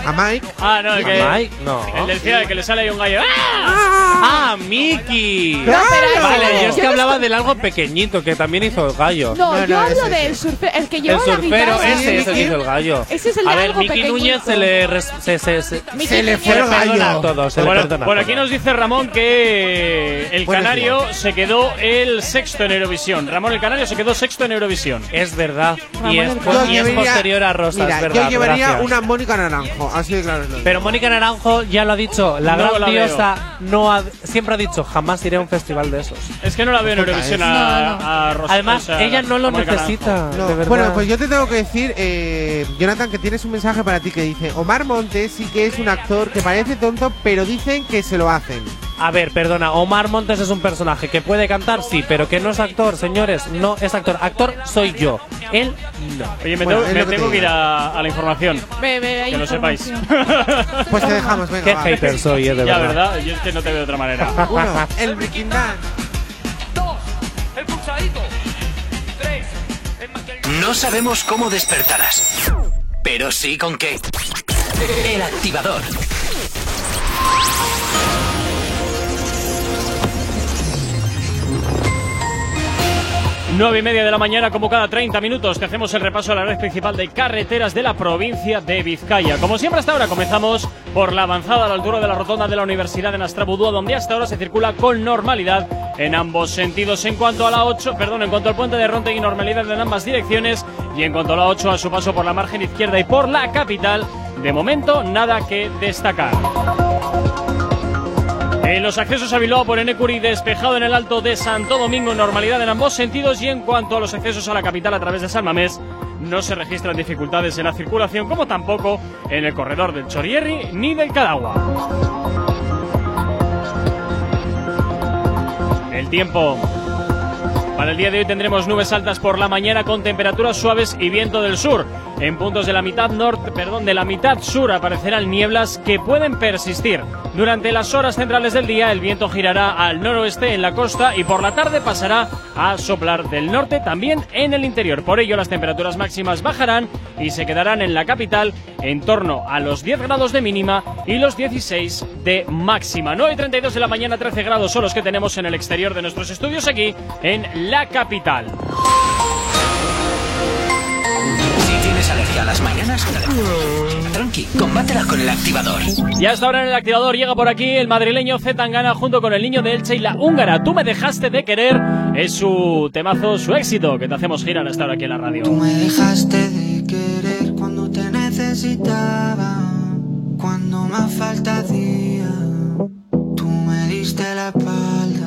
Speaker 4: A Mike.
Speaker 2: Ah, no, el que.
Speaker 21: Mike, no.
Speaker 2: El del cielo, el que le sale ahí un gallo. ¡Ah!
Speaker 21: ¡Ah, Miki!
Speaker 3: No, pero
Speaker 21: Vale, yo es que hablaba del algo pequeñito que también hizo el gallo.
Speaker 3: No,
Speaker 4: No,
Speaker 3: yo
Speaker 4: no,
Speaker 3: hablo
Speaker 4: ese,
Speaker 3: del surfero, el que
Speaker 21: El
Speaker 3: lleva la
Speaker 21: surfero,
Speaker 3: guitarra.
Speaker 21: ese es el que hizo el gallo.
Speaker 3: Ese es el
Speaker 21: A ver,
Speaker 3: algo
Speaker 21: Miki
Speaker 3: pequeñito.
Speaker 21: Núñez se le, res- se, se, se,
Speaker 4: Se le fue el
Speaker 21: perdona
Speaker 4: gallo.
Speaker 21: todo, se le
Speaker 2: Bueno,
Speaker 21: perdona
Speaker 2: por aquí nos dice Ramón que el
Speaker 4: Buenos
Speaker 2: canario se quedó el sexto en Eurovisión. Ramón el canario se quedó sexto en Eurovisión.
Speaker 21: Es verdad.
Speaker 3: Ramón
Speaker 21: Y es, po- y es
Speaker 4: llevaría-
Speaker 21: posterior a Rosa,
Speaker 4: Mira,
Speaker 21: es verdad.
Speaker 4: yo llevaría
Speaker 21: gracias.
Speaker 4: una Mónica Naranjo, así de claro. es lo digo.
Speaker 21: Pero Mónica Naranjo ya lo ha dicho, la
Speaker 2: No
Speaker 21: gran
Speaker 2: la
Speaker 21: diosa no ha- siempre ha dicho, jamás iré a un festival de esos.
Speaker 2: Es que no la veo en Eurovisión a, a Rosa-
Speaker 21: Además,
Speaker 2: o sea,
Speaker 21: ella no lo
Speaker 2: a Mónica
Speaker 21: necesita.
Speaker 4: No,
Speaker 21: de verdad.
Speaker 4: bueno, pues yo te tengo que decir, eh, Jonathan, que tienes un mensaje para ti que dice: Omar Montes sí que es un actor que parece tonto, pero dicen que se lo hacen.
Speaker 21: A ver, perdona, Omar Montes es un personaje que puede cantar, sí, pero que no es actor, señores, no es actor. Actor soy yo, él no.
Speaker 2: Oye, me
Speaker 4: Bueno,
Speaker 2: tengo,
Speaker 4: es
Speaker 2: me
Speaker 4: lo que te
Speaker 2: tengo que
Speaker 4: digo.
Speaker 2: ir a, a la información.
Speaker 3: Ve, ve, hay
Speaker 2: Que lo sepáis.
Speaker 3: Información.
Speaker 4: Pues te dejamos, venga.
Speaker 21: Qué
Speaker 4: va.
Speaker 21: hater soy, eh, de
Speaker 2: ya,
Speaker 21: verdad.
Speaker 2: ¿verdad? Yo es que no te veo de otra manera.
Speaker 4: Uno, el Breaking Bad.
Speaker 1: No sabemos cómo despertarás, pero sí con qué. El activador.
Speaker 2: Nueve y media de la mañana, como cada 30 minutos, te hacemos el repaso a la red principal de carreteras de la provincia de Vizcaya. Como siempre hasta ahora, comenzamos por la avanzada a la altura de la rotonda de la Universidad de Nastrabudúa, donde hasta ahora se circula con normalidad en ambos sentidos. En cuanto a la 8, perdón, en cuanto al puente de Rontegui, normalidad en ambas direcciones. Y en cuanto a la 8, a su paso por la margen izquierda y por la capital, de momento nada que destacar. En los accesos a Bilbao por Enecuri, despejado en el alto de Santo Domingo, normalidad en ambos sentidos. Y en cuanto a los accesos a la capital a través de San Mamés, no se registran dificultades en la circulación, como tampoco en el corredor del Chorierri ni del Cadagua. El tiempo. Para el día de hoy tendremos nubes altas por la mañana con temperaturas suaves y viento del sur. En puntos de la mitad norte, perdón, de la mitad sur aparecerán nieblas que pueden persistir. Durante las horas centrales del día el viento girará al noroeste en la costa y por la tarde pasará a soplar del norte también en el interior. Por ello las temperaturas máximas bajarán y se quedarán en la capital en torno a los 10 grados de mínima y los 16 de máxima. 9 y 32 de la mañana, 13 grados son los que tenemos en el exterior de nuestros estudios aquí en la capital.
Speaker 15: Si tienes alergia a las mañanas, tranqui, combátela con el activador.
Speaker 2: Y hasta ahora en el activador llega por aquí el madrileño Zetangana junto con el niño de Elche y la húngara. Tú me dejaste de querer. Es su temazo, su éxito que te hacemos girar hasta ahora aquí en la radio.
Speaker 24: Tú me dejaste de querer cuando te necesitaba, cuando más falta hacía. Tú me diste la espalda.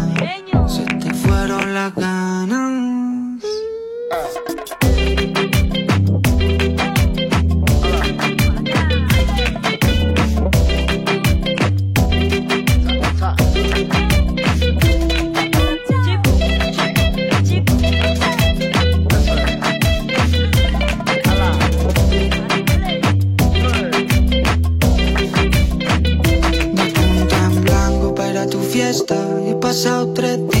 Speaker 24: tu fiesta. He pasado tres días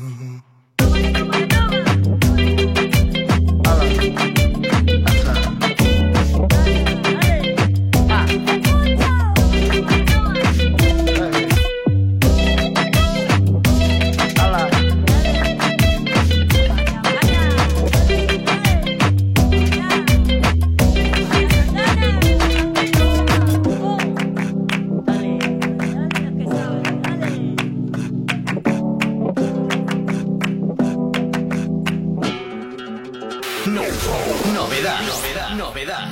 Speaker 15: No- novedad, novedad, novedad.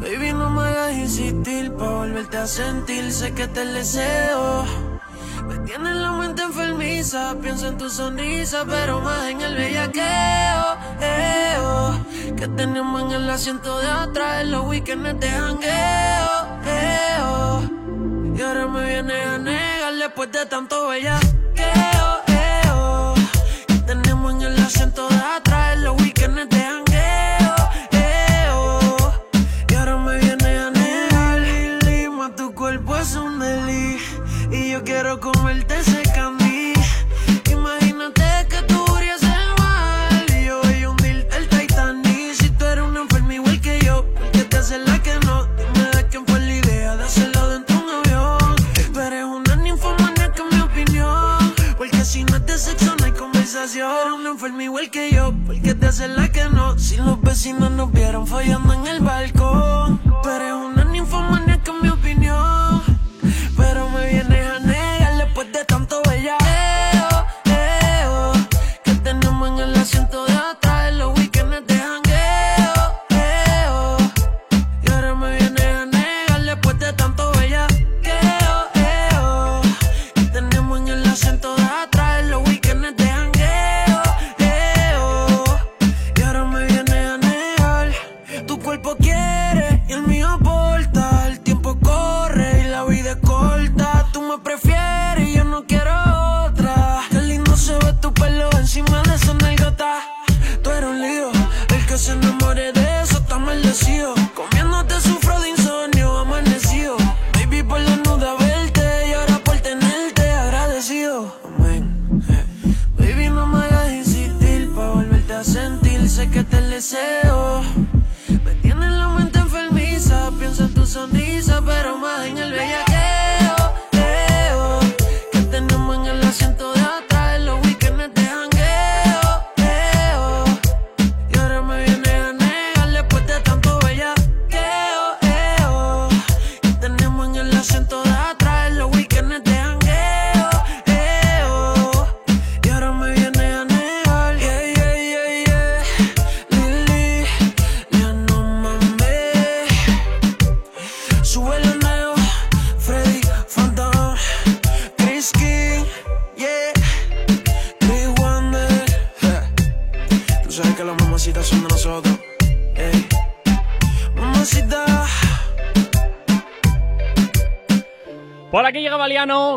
Speaker 7: Baby, no me hagas insistir pa' volverte a sentir. Sé que te deseo. Me tiene la mente enfermiza. Pienso en tu sonrisa, pero más en el bellaqueo. eh, oh, que tenemos en el asiento de atrás en los weekends de jangueo. eh, oh. Y ahora me viene a negar después de tanto bellaqueo. eh, oh, que tenemos en el asiento de hacer la que no. Si los vecinos nos vieron fallando en el balcón.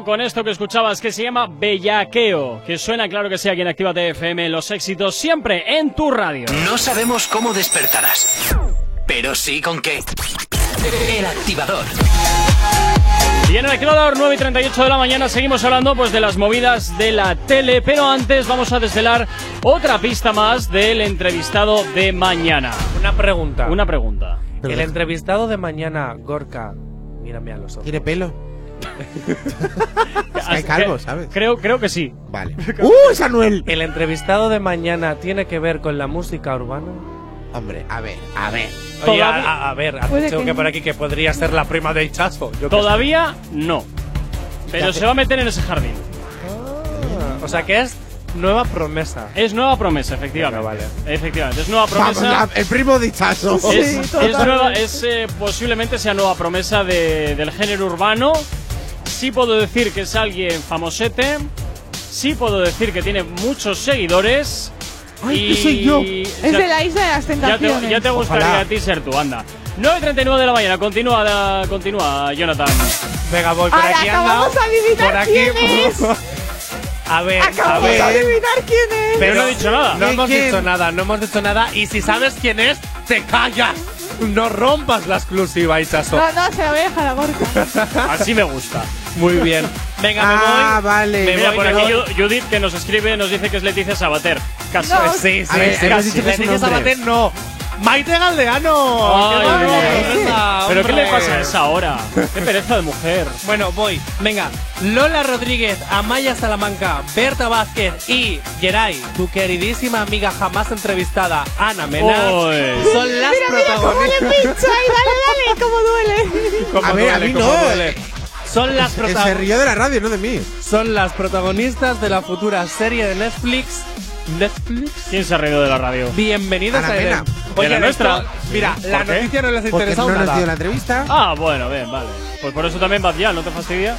Speaker 2: Con esto que escuchabas que se llama Bellaqueo, que suena claro que sea aquí en Actívate FM, los éxitos siempre en tu radio.
Speaker 15: No sabemos cómo despertarás, pero sí con qué. El activador.
Speaker 2: Y en el activador 9 y 38 de la mañana seguimos hablando pues de las movidas de la tele, pero antes vamos a desvelar otra pista más del entrevistado de mañana.
Speaker 21: Una pregunta.
Speaker 2: Una pregunta.
Speaker 21: El entrevistado de mañana, Gorka, mírame a los ojos.
Speaker 4: ¿Tiene pelo? es que hay calvo, ¿sabes?
Speaker 2: Creo, creo que sí.
Speaker 4: Vale. ¡Uh, es Anuel!
Speaker 21: ¿El entrevistado de mañana tiene que ver con la música urbana?
Speaker 4: Hombre, a ver, a ver.
Speaker 21: Oye, a,
Speaker 2: Todavía-
Speaker 21: a- a ver, has dicho
Speaker 2: que
Speaker 21: que
Speaker 2: no.
Speaker 21: por aquí que podría ser la prima de Hichazo. Yo
Speaker 2: Todavía no. Pero se va a meter en ese jardín.
Speaker 21: sé. O sea que es nueva promesa.
Speaker 2: Es nueva promesa, efectivamente.
Speaker 21: Venga,
Speaker 2: Efectivamente, es nueva
Speaker 4: Vamos,
Speaker 2: promesa.
Speaker 4: la- el primo de Chazo.
Speaker 2: Es, es nueva, es eh, posiblemente sea nueva promesa de- del género urbano. Sí puedo decir que es alguien famosete. Sí puedo decir que tiene muchos seguidores.
Speaker 3: Ay,
Speaker 2: y
Speaker 3: que soy yo.
Speaker 2: ya-
Speaker 3: Es de la isla de las
Speaker 2: ya te,
Speaker 3: tentaciones.
Speaker 2: ya te gustaría
Speaker 21: Ojalá.
Speaker 2: a ti ser tú, anda. 9.39 de la mañana, continúa, da- continúa Jonathan.
Speaker 21: Venga, voy por
Speaker 3: Ahora
Speaker 21: aquí.
Speaker 3: acabamos
Speaker 21: anda.
Speaker 3: a adivinar
Speaker 21: por aquí.
Speaker 3: quién es.
Speaker 21: a ver, a
Speaker 3: Acabamos
Speaker 21: ver.
Speaker 3: a adivinar quién es.
Speaker 21: Pero
Speaker 2: no he dicho nada.
Speaker 21: No hemos
Speaker 4: ¿Quién?
Speaker 21: dicho nada, no hemos dicho nada. Y si sabes quién es, te callas. No rompas la exclusiva, Hichazo.
Speaker 3: No, no, se la voy a dejar a Gorka.
Speaker 2: Así me gusta.
Speaker 21: Muy bien. Venga, me voy.
Speaker 4: Ah, vale.
Speaker 21: Me
Speaker 2: Mira,
Speaker 21: voy,
Speaker 2: por
Speaker 21: me
Speaker 2: aquí
Speaker 21: voy.
Speaker 2: Ju- Judith que nos escribe nos dice que es Leticia Sabater. Casi.
Speaker 3: No.
Speaker 21: Sí, sí,
Speaker 4: A ver,
Speaker 21: sí.
Speaker 4: hemos
Speaker 21: casi.
Speaker 4: dicho que es un
Speaker 21: Leticia
Speaker 4: hombre.
Speaker 21: Sabater, no. Maite Galdeano.
Speaker 2: Ay,
Speaker 21: ¡Qué
Speaker 2: Dios.
Speaker 21: vergüenza,
Speaker 2: ¿Pero qué le
Speaker 21: hombre!
Speaker 2: pasa a esa hora? Qué pereza de mujer.
Speaker 21: Bueno, voy. Venga, Lola Rodríguez, Amaya Salamanca, Berta Vázquez y Geray, tu queridísima amiga jamás entrevistada, Ana Mena,
Speaker 2: Uy.
Speaker 21: son las
Speaker 3: Mira, mira cómo le
Speaker 21: protagonistas.
Speaker 3: pincha y dale, dale, cómo duele.
Speaker 21: Cómo
Speaker 4: A ver, a
Speaker 21: duele,
Speaker 4: mí
Speaker 21: cómo
Speaker 4: no.
Speaker 21: duele. Son las,
Speaker 4: Que se rió de la radio, no de mí.
Speaker 21: son las protagonistas de la futura serie de Netflix. Netflix.
Speaker 2: ¿Quién se ha reído de la radio?
Speaker 21: Bienvenidas
Speaker 4: Ana
Speaker 21: a. Oye,
Speaker 2: ¿De la
Speaker 21: esto-
Speaker 2: nuestra?
Speaker 21: Mira,
Speaker 2: ¿Por
Speaker 21: la
Speaker 2: qué?
Speaker 21: noticia no les ha interesado
Speaker 4: no nos
Speaker 21: nada.
Speaker 4: dio la entrevista.
Speaker 2: Ah, bueno, bien, vale. Pues por eso también Bad Gyal, ¿no te fastidia?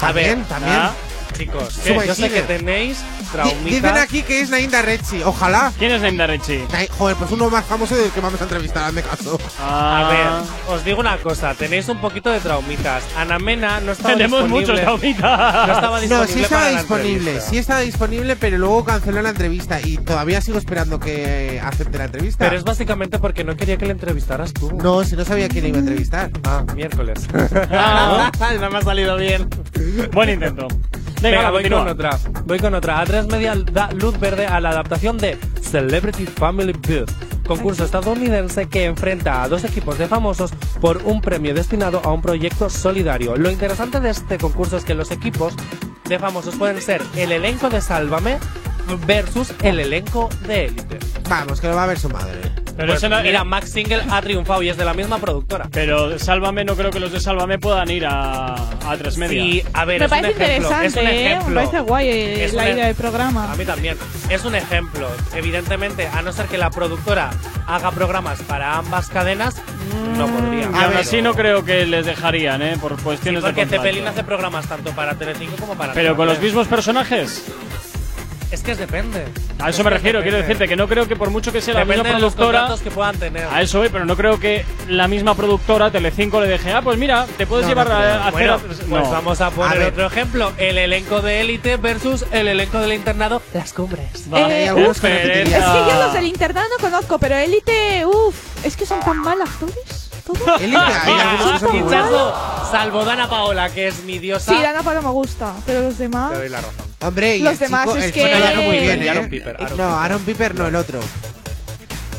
Speaker 21: A ver,
Speaker 4: También, también.
Speaker 2: Ah,
Speaker 21: chicos,
Speaker 4: ¿Qué?
Speaker 21: yo sé que tenéis traumitas.
Speaker 4: Dicen aquí que es Nainda Rechi. Ojalá.
Speaker 2: ¿Quién es Naim Richie?
Speaker 4: Nai- Joder, pues uno más famoso del que vamos a entrevistar, hazme caso.
Speaker 21: A
Speaker 2: Ah,
Speaker 21: ver, os digo una cosa, tenéis un poquito de traumitas. Ana Mena no estaba
Speaker 2: Tenemos
Speaker 21: disponible.
Speaker 2: muchos traumitas.
Speaker 21: No estaba disponible
Speaker 4: No, sí estaba disponible, sí estaba disponible, pero luego canceló la entrevista y todavía sigo esperando que acepte la entrevista.
Speaker 21: Pero es básicamente porque no quería que le entrevistaras tú.
Speaker 4: No, si no sabía quién le iba a entrevistar.
Speaker 21: Ah, miércoles.
Speaker 2: Ah.
Speaker 21: no me ha salido bien.
Speaker 2: Buen intento. Venga,
Speaker 21: Venga,
Speaker 2: va,
Speaker 21: voy
Speaker 2: continúa.
Speaker 21: con otra. Voy con otra. A3 Media da luz verde a la adaptación de Celebrity Family Feud, concurso estadounidense que enfrenta a dos equipos de famosos por un premio destinado a un proyecto solidario. Lo interesante de este concurso es que los equipos de famosos pueden ser el elenco de Sálvame, versus el elenco de élite.
Speaker 4: Vamos, que lo va a ver su madre.
Speaker 2: Pero
Speaker 21: Pues
Speaker 2: no-
Speaker 21: mira, Max Single ha triunfado y es de la misma productora.
Speaker 2: Pero Sálvame, no creo que los de Sálvame puedan ir a, a tres media.
Speaker 21: Sí, a ver,
Speaker 3: Me
Speaker 21: es un
Speaker 3: parece
Speaker 21: ejemplo.
Speaker 3: interesante,
Speaker 21: es un
Speaker 3: ¿eh?
Speaker 21: ejemplo.
Speaker 3: Me parece guay eh,
Speaker 21: Es
Speaker 3: la
Speaker 21: un
Speaker 3: idea del programa.
Speaker 21: A mí también. Es un ejemplo. Evidentemente, a no ser que la productora haga programas para ambas cadenas, no podría.
Speaker 2: Y aún así no creo que les dejarían, ¿eh? Por cuestiones
Speaker 21: Porque
Speaker 2: de.
Speaker 21: Cepelin hace programas tanto para Telecinco como para
Speaker 2: Pero con los mismos personajes.
Speaker 21: Es que depende.
Speaker 2: A eso me refiero, quiero decirte que no creo que por mucho que sea la
Speaker 21: Depende
Speaker 2: misma
Speaker 21: de los
Speaker 2: productora.
Speaker 21: contratos que puedan tener.
Speaker 2: A eso voy, pero no creo que la misma productora, Telecinco, le deje, ah, pues mira, te puedes
Speaker 21: No,
Speaker 2: llevar
Speaker 21: no
Speaker 2: a, a hacer.
Speaker 21: Bueno,
Speaker 2: a-
Speaker 21: pues
Speaker 2: no.
Speaker 21: vamos a poner otro ejemplo. El elenco de élite versus el elenco del internado Las Cumbres.
Speaker 3: Eh,
Speaker 4: algunos
Speaker 3: uf, es que yo los del internado no conozco, pero élite, uff, es que son tan mal actores.
Speaker 21: Pinchazo, salvo Dana Paola, que es mi diosa.
Speaker 3: Sí, Dana Paola me gusta, pero los demás.
Speaker 21: Te doy la razón.
Speaker 4: Hombre, y
Speaker 3: Los
Speaker 4: el
Speaker 3: demás
Speaker 4: chico,
Speaker 3: es
Speaker 4: el
Speaker 3: que-
Speaker 4: chico ya no muy bien,
Speaker 21: Y
Speaker 4: ¿eh?
Speaker 21: Aaron Piper, Aaron
Speaker 4: no,
Speaker 21: Piper.
Speaker 4: Aaron Piper no, el otro.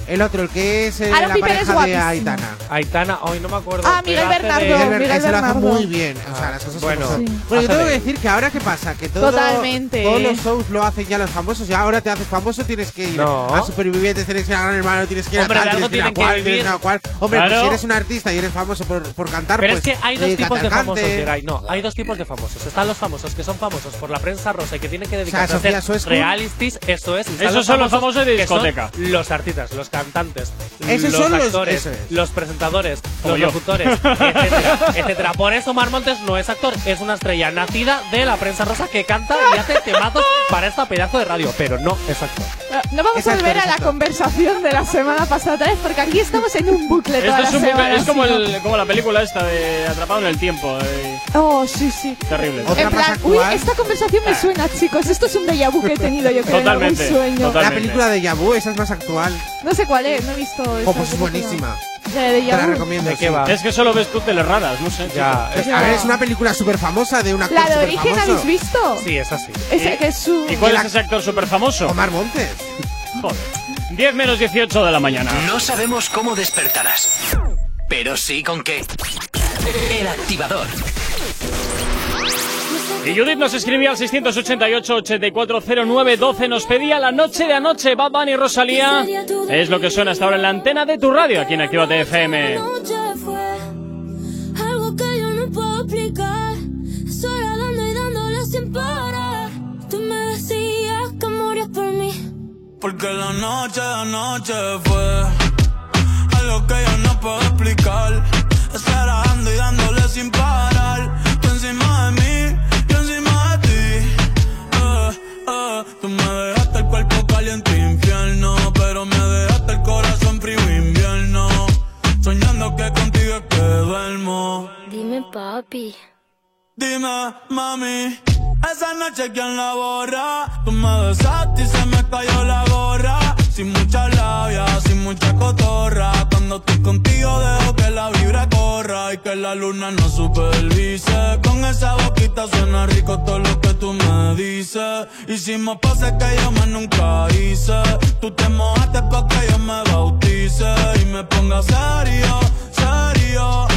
Speaker 4: El otro, el que es eh,
Speaker 3: Aaron
Speaker 4: la
Speaker 3: Piper es
Speaker 4: pareja de
Speaker 3: guapísimo.
Speaker 4: Aitana.
Speaker 21: Aitana, hoy no me acuerdo.
Speaker 3: Ah,
Speaker 21: pero
Speaker 3: Miguel
Speaker 21: hace de-
Speaker 3: Bernardo.
Speaker 4: Miguel Ber- ese lo hace
Speaker 3: Bernardo.
Speaker 4: muy bien. O sea, las cosas como
Speaker 21: bueno.
Speaker 4: son.
Speaker 21: Sí.
Speaker 4: Bueno, yo
Speaker 21: Hace
Speaker 4: tengo que
Speaker 21: de-
Speaker 4: decir que ahora qué pasa, que todo,
Speaker 3: Totalmente.
Speaker 4: todos los shows lo hacen ya los famosos. Ya ahora te haces famoso, tienes que ir
Speaker 21: No.
Speaker 4: a supervivientes, tienes que ir a Gran Hermano, tienes que ir
Speaker 21: Hombre,
Speaker 4: a
Speaker 21: de
Speaker 4: tal,
Speaker 21: algo
Speaker 4: tienes que ir a
Speaker 21: tienen que
Speaker 4: cual, tienes que ir a cual. Hombre, pues
Speaker 2: Claro.
Speaker 4: si eres un artista y eres famoso por, por cantar,
Speaker 21: Pero
Speaker 4: pues
Speaker 21: es que hay dos
Speaker 4: dedícate
Speaker 21: tipos de famosos. Geray. No, hay dos tipos de famosos. Están los famosos que son famosos por la prensa rosa y que tienen que dedicarse a hacer realities, eso es. y están
Speaker 2: Esos son los famosos de
Speaker 21: que son
Speaker 2: discoteca.
Speaker 21: Los artistas, los cantantes,
Speaker 4: Esos
Speaker 21: los
Speaker 4: son los-
Speaker 21: actores,
Speaker 4: eso es.
Speaker 21: los presentadores,
Speaker 2: Como
Speaker 21: los
Speaker 2: yo.
Speaker 21: locutores, etcétera, etcétera. Por eso Mar Montes no es actor, es una estrella nacida de la prensa rosa que canta y hace temazos para esta pedazo de radio, pero no es actor.
Speaker 3: No vamos a
Speaker 4: Exacto,
Speaker 3: volver a la conversación de la semana pasada otra vez, porque aquí estamos en un bucle
Speaker 2: Esto es,
Speaker 3: la
Speaker 2: un bucle- es como, el, como la película esta de Atrapado en el Tiempo. eh,
Speaker 3: Oh, sí, sí.
Speaker 2: terrible.
Speaker 4: Otra
Speaker 3: En
Speaker 4: más
Speaker 3: plan, uy, esta conversación me suena, chicos. Esto es un déjà vu que he tenido yo creo
Speaker 2: Totalmente,
Speaker 3: en algún sueño.
Speaker 2: total.
Speaker 4: La película de Yabu, esa es más actual.
Speaker 3: No sé cuál es, no he visto. esa
Speaker 4: Oh, pues es
Speaker 3: película.
Speaker 4: buenísima.
Speaker 3: La de
Speaker 4: Te la
Speaker 3: vu.
Speaker 4: recomiendo.
Speaker 21: ¿De qué
Speaker 4: sí.
Speaker 21: va?
Speaker 2: Es que solo ves tú teles raras, no sé.
Speaker 21: Ya,
Speaker 2: chico.
Speaker 4: Es- a ver, es una película súper famosa de un actor
Speaker 3: La de origen. ¿habéis visto?
Speaker 21: Sí, es así.
Speaker 3: Ese que es su.
Speaker 2: ¿Y cuál
Speaker 4: la-
Speaker 2: es ese actor súper famoso?
Speaker 4: Omar Montes.
Speaker 2: Joder. 10 menos 18 de la mañana.
Speaker 15: No sabemos cómo despertarás, pero sí con qué. El activador.
Speaker 2: Y Judith nos escribía al 688-8409-12. Nos pedía la noche de anoche. Bad Bunny y Rosalía. Es lo que suena hasta ahora en la antena de tu radio aquí en Actívate FM.
Speaker 6: noche fue algo que yo no puedo explicar. Sola dando y dándole sin parar. Tú me decías que morías por mí.
Speaker 30: Porque la noche de anoche fue algo que yo no puedo explicar. Estar dando y dándole sin parar. Tú encima de mí, tú me dejaste el cuerpo caliente infierno, pero me dejaste el corazón frío invierno. Soñando que contigo es que duermo.
Speaker 6: Dime, papi.
Speaker 30: Dime, mami, esa noche quién la borra. Tú me besaste y se me cayó la gorra. Sin mucha labia, sin mucha cotorra. Cuando estoy contigo dejo que la vibra y que la luna no supervise. Con esa boquita suena rico todo lo que tú me dices. Hicimos pases que yo más nunca hice. Tú te mojaste pa' que yo me bautice y me ponga serio, serio.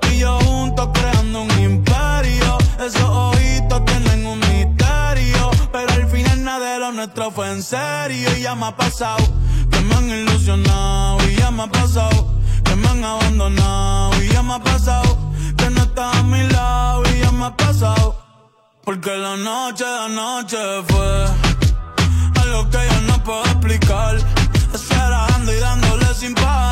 Speaker 30: Tú y yo juntos creando un imperio. Esos ojitos tienen un misterio. Pero al final nada de lo nuestro fue en serio. Y ya me ha pasado que me han ilusionado. Y ya me ha pasado que me han abandonado. Y ya me ha pasado que no estás a mi lado. Y ya me ha pasado. Porque la noche de anoche fue algo que yo no puedo explicar. Estar dando y dándole sin parar.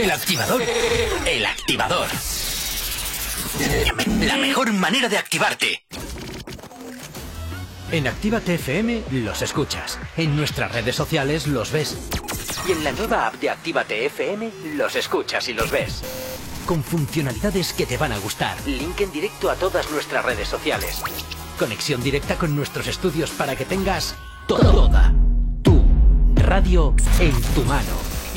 Speaker 31: El activador. El activador. La mejor manera de activarte.
Speaker 15: En Actívate FM los escuchas. En nuestras redes sociales los ves. Y en la nueva app de Actívate FM los escuchas y los ves. Con funcionalidades que te van a gustar. Link en directo a todas nuestras redes sociales. Conexión directa con nuestros estudios para que tengas toda tu radio en tu mano.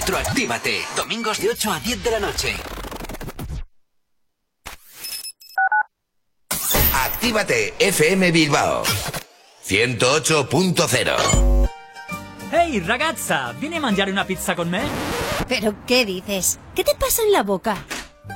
Speaker 31: Retroactívate. Domingos de 8 a 10 de la noche.
Speaker 16: Actívate FM Bilbao 108.0
Speaker 9: Ehi ragazza, vieni a mangiare una pizza con me?
Speaker 10: ¿Pero qué dices? ¿Qué te pasa en la boca?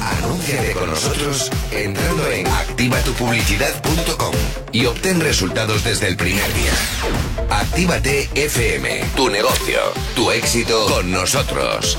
Speaker 16: Anúnciate con nosotros entrando en activatupublicidad.com y obtén resultados desde el primer día. Actívate FM, tu negocio, tu éxito con nosotros.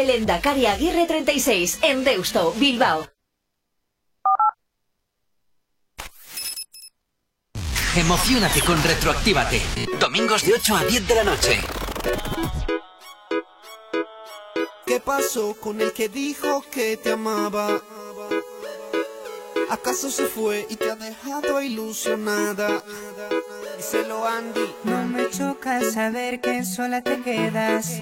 Speaker 32: calle Lendakari Aguirre 36, en Deusto, Bilbao.
Speaker 31: Emocionate con Retroactívate. Domingos de 8 a 10 de la noche.
Speaker 33: ¿Qué pasó con el que dijo que te amaba? ¿Acaso se fue y te ha dejado ilusionada? Díselo Andy.
Speaker 34: No me choca saber que sola te quedas.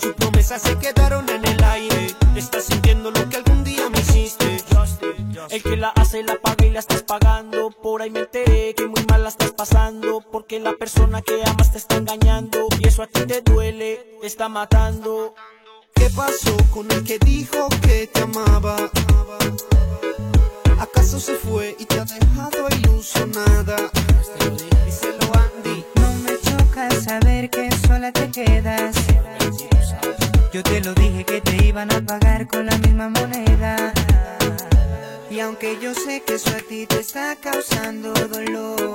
Speaker 33: Sus promesas se quedaron en el aire. Estás sintiendo lo que algún día me hiciste. El que la hace la paga y la estás pagando. Por ahí me enteré que muy mal la estás pasando. Porque la persona que amas te está engañando. Y eso a ti te duele, te está matando.
Speaker 35: ¿Qué pasó con el que dijo que te amaba? ¿Acaso se fue y te ha dejado ilusionada?
Speaker 34: Díselo Andy. Choca saber que sola te quedas. Yo te lo dije que te iban a pagar con la misma moneda. Y aunque yo sé que eso a ti te está causando dolor,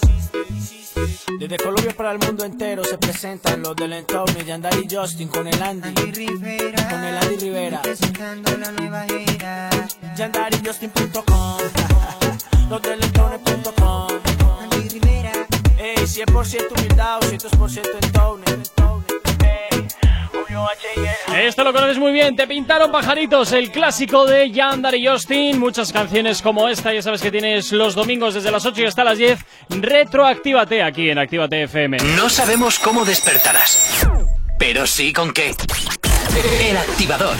Speaker 33: Desde Colombia para el mundo entero se presentan los del entorno Yandar y Justin con el Andy. Con el Andy Rivera.
Speaker 34: Presentando la nueva era.
Speaker 33: YandariJustin.com Los del entorno.com
Speaker 34: Andy Rivera.
Speaker 33: Ey, 100% humildad, 200% entorno.
Speaker 2: Esto lo conoces muy bien, te pintaron pajaritos, el clásico de Yandar y Justin. Muchas canciones como esta, ya sabes que tienes los domingos desde las 8 y hasta las 10. Retroactívate aquí en Actívate FM.
Speaker 1: No sabemos cómo despertarás, pero sí con qué. El activador.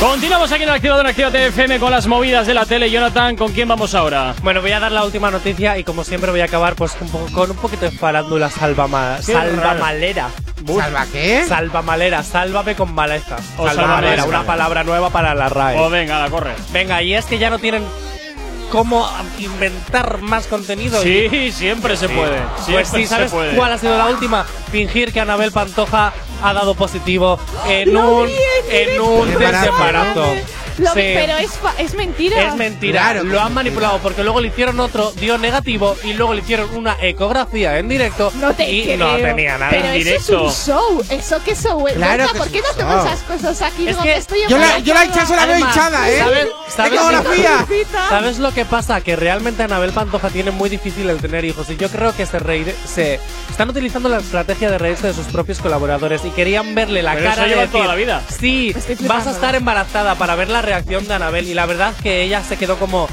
Speaker 2: Continuamos aquí en el activador en Actívate FM con las movidas de la tele. Jonathan, ¿con quién vamos ahora?
Speaker 21: Bueno, voy a dar la última noticia y como siempre voy a acabar pues un poco, con un poquito de farándula salvamalera. Uf.
Speaker 4: ¿Salva qué?
Speaker 21: Salvamalera, sálvame con maleza.
Speaker 2: O
Speaker 21: una palabra nueva para la RAE.
Speaker 2: Oh, venga, la corre.
Speaker 21: Venga, y es que ya no tienen cómo inventar más contenido. y-
Speaker 2: Sí, siempre se puede.
Speaker 21: Pues
Speaker 2: Siempre
Speaker 21: sí, ¿sabes
Speaker 2: se puede.
Speaker 21: cuál ha sido la última? Fingir que Anabel Pantoja ha dado positivo en un,
Speaker 3: en
Speaker 21: un
Speaker 4: directo.
Speaker 21: De.
Speaker 3: Lo pero es, es mentira.
Speaker 21: Es mentira,
Speaker 4: Claro
Speaker 21: lo han manipulado porque luego le hicieron otro, dio negativo y luego le hicieron una ecografía en directo
Speaker 3: No te
Speaker 21: y
Speaker 3: creo.
Speaker 21: no tenía nada
Speaker 3: Pero
Speaker 21: en
Speaker 3: eso
Speaker 21: directo.
Speaker 3: es un show. ¿Eso qué show?
Speaker 4: Claro que
Speaker 3: ¿Por qué no te
Speaker 4: show.
Speaker 3: esas cosas aquí?
Speaker 21: Es que
Speaker 3: estoy
Speaker 4: Yo la, yo la hinchada la veo hinchada, ¿eh?
Speaker 21: ¿sabes- sabes. ¿Sabes lo que pasa? Que realmente Anabel Pantoja tiene muy difícil el tener hijos y yo creo que se, reír- se están utilizando la estrategia de reírse de sus propios colaboradores y querían verle la
Speaker 2: Pero
Speaker 21: cara
Speaker 2: eso
Speaker 21: de
Speaker 2: lleva
Speaker 21: decir,
Speaker 2: toda la vida.
Speaker 21: Sí, vas a estar embarazada para ver la reacción de Anabel y la verdad que ella se quedó como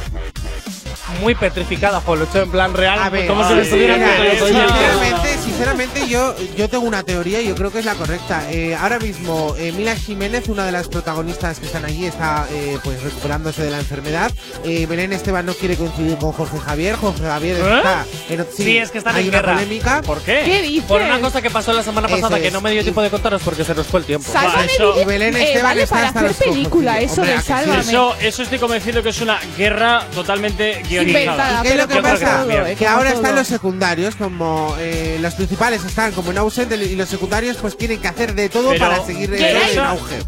Speaker 21: muy petrificada, jo, lo he hecho en plan real,
Speaker 4: A ver,
Speaker 21: como si le estuvieran.
Speaker 4: Sinceramente, sinceramente yo, yo tengo una teoría y yo creo que es la correcta. Eh, ahora mismo, eh, Mila Jiménez, una de las protagonistas que están allí, está eh, pues recuperándose de la enfermedad. Eh, Belén Esteban no quiere coincidir con Jorge Javier. Jorge Javier
Speaker 21: ¿Eh?
Speaker 4: está en
Speaker 21: Sí, es que están
Speaker 4: hay
Speaker 21: en
Speaker 4: una
Speaker 21: guerra.
Speaker 4: polémica.
Speaker 2: ¿Por qué?
Speaker 3: ¿Qué dices?
Speaker 21: Por una cosa que pasó la semana pasada que
Speaker 4: es.
Speaker 21: no me dio tiempo de contaros porque se nos fue el tiempo.
Speaker 3: Sálvame
Speaker 4: y Belén
Speaker 3: eh,
Speaker 4: Esteban
Speaker 3: vale
Speaker 4: está
Speaker 3: para hacer película, eso
Speaker 4: Hombre,
Speaker 3: de
Speaker 4: ¿a que sí?
Speaker 3: Sálvame.
Speaker 2: Eso, eso estoy convencido que es una guerra totalmente guionizada.
Speaker 3: Inventada.
Speaker 4: ¿Y qué es lo que pasa?
Speaker 3: eh,
Speaker 4: que ahora están los secundarios, como eh, los principales están como en ausente y los secundarios pues tienen que hacer de todo
Speaker 2: Pero-
Speaker 4: para seguir
Speaker 3: ¿Qué
Speaker 4: eh, en auge.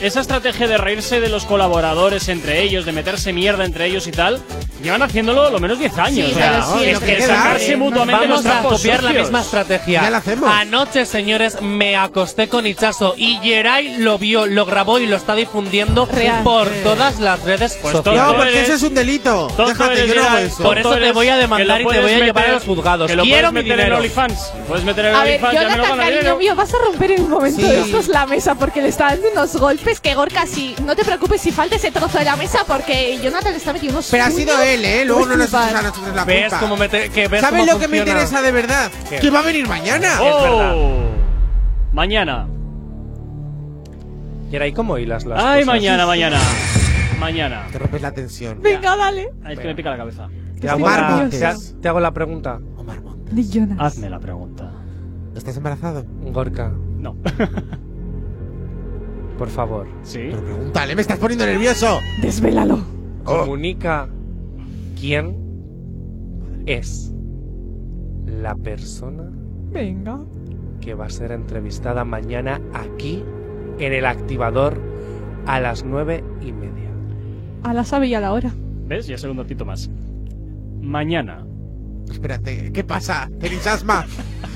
Speaker 2: Esa- estrategia de reírse de los colaboradores entre ellos, de meterse mierda entre ellos y tal, llevan haciéndolo lo menos 10 años.
Speaker 3: Sí,
Speaker 2: o sea,
Speaker 3: pero sí,
Speaker 2: es que sacarse
Speaker 4: Eh,
Speaker 2: mutuamente los
Speaker 21: Vamos a
Speaker 2: trapos
Speaker 21: copiar la misma estrategia.
Speaker 4: Ya la hacemos.
Speaker 21: Anoche, señores, me acosté con Ichazo y Geray lo vio, lo grabó y lo está difundiendo
Speaker 3: Real.
Speaker 21: por todas las redes
Speaker 2: Pues
Speaker 21: sociales.
Speaker 4: No, porque eso es un delito.
Speaker 2: Tonto
Speaker 4: Déjate,
Speaker 2: eres,
Speaker 4: yo no hago eso.
Speaker 21: Por eso te voy a demandar y te voy a llevar a los juzgados.
Speaker 2: Que lo
Speaker 21: Quiero mi
Speaker 2: meter en
Speaker 21: dinero.
Speaker 2: OnlyFans. Puedes meter en
Speaker 3: A ver,
Speaker 2: OnlyFans, ya me lo
Speaker 3: Jonathan, cariño
Speaker 2: dinero.
Speaker 3: mío, vas a romper en un momento
Speaker 4: Sí.
Speaker 3: de estos la mesa porque le está dando unos golpes que Gorka sí. No te preocupes si falta ese trozo de la mesa porque Jonathan le está metiendo unos
Speaker 4: Pero ha sido
Speaker 3: puños.
Speaker 4: él, ¿eh? Luego no nos echas a nosotros la
Speaker 21: ¿Ves
Speaker 4: culpa.
Speaker 21: cómo me te- que ves
Speaker 4: ¿Sabes
Speaker 21: cómo
Speaker 4: lo que me
Speaker 21: funciona?
Speaker 4: interesa de verdad?
Speaker 21: ¿Qué?
Speaker 4: Que va a venir mañana.
Speaker 2: Oh. Mañana.
Speaker 21: Geray, ¿cómo hilas las
Speaker 2: Ay,
Speaker 21: cosas?
Speaker 2: mañana, mañana. Mañana.
Speaker 4: Te rompes la tensión.
Speaker 3: Venga, dale.
Speaker 2: Es que me pica la cabeza.
Speaker 21: Te hago,
Speaker 4: Omar
Speaker 21: la,
Speaker 4: Montes.
Speaker 21: te, te hago la pregunta.
Speaker 4: Omar Montes.
Speaker 3: Jonas.
Speaker 2: Hazme la pregunta.
Speaker 4: ¿Estás embarazado?
Speaker 21: Gorka,
Speaker 2: No.
Speaker 21: por favor.
Speaker 2: Sí.
Speaker 4: Pero pregúntale, me estás poniendo nervioso.
Speaker 3: Desvélalo.
Speaker 21: Comunica quién es la persona
Speaker 3: Venga.
Speaker 21: que va a ser entrevistada mañana aquí en el activador a las nueve y media.
Speaker 3: A la sabe y a la hora.
Speaker 2: ¿Ves? Ya sé un datito más. Mañana.
Speaker 4: Espérate, ¿qué pasa? ¿Tenéis asma?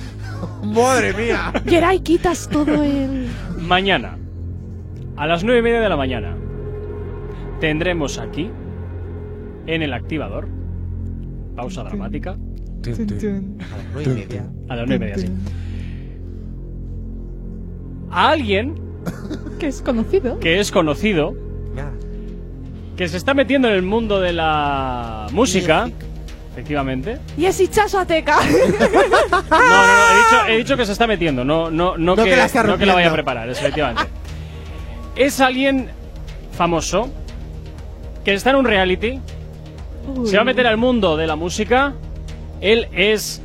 Speaker 4: Madre mía.
Speaker 3: Geray, quitas todo el.
Speaker 2: Mañana. A las nueve y media de la mañana. Tendremos aquí. En el activador. Pausa dramática.
Speaker 4: A las nueve y media.
Speaker 2: A las nueve y media, sí. A alguien
Speaker 3: Que es conocido.
Speaker 2: que es conocido. Que se está metiendo en el mundo de la música. Efectivamente.
Speaker 3: Y es Hichazo Ateca.
Speaker 2: No, no, no, he dicho, he dicho que se está metiendo, no, no, no,
Speaker 4: No
Speaker 2: que,
Speaker 4: que la está
Speaker 2: no que la vaya a
Speaker 4: rompiendo.
Speaker 2: preparar, es, efectivamente. es alguien famoso que está en un reality, se va a meter al mundo de la música. Él es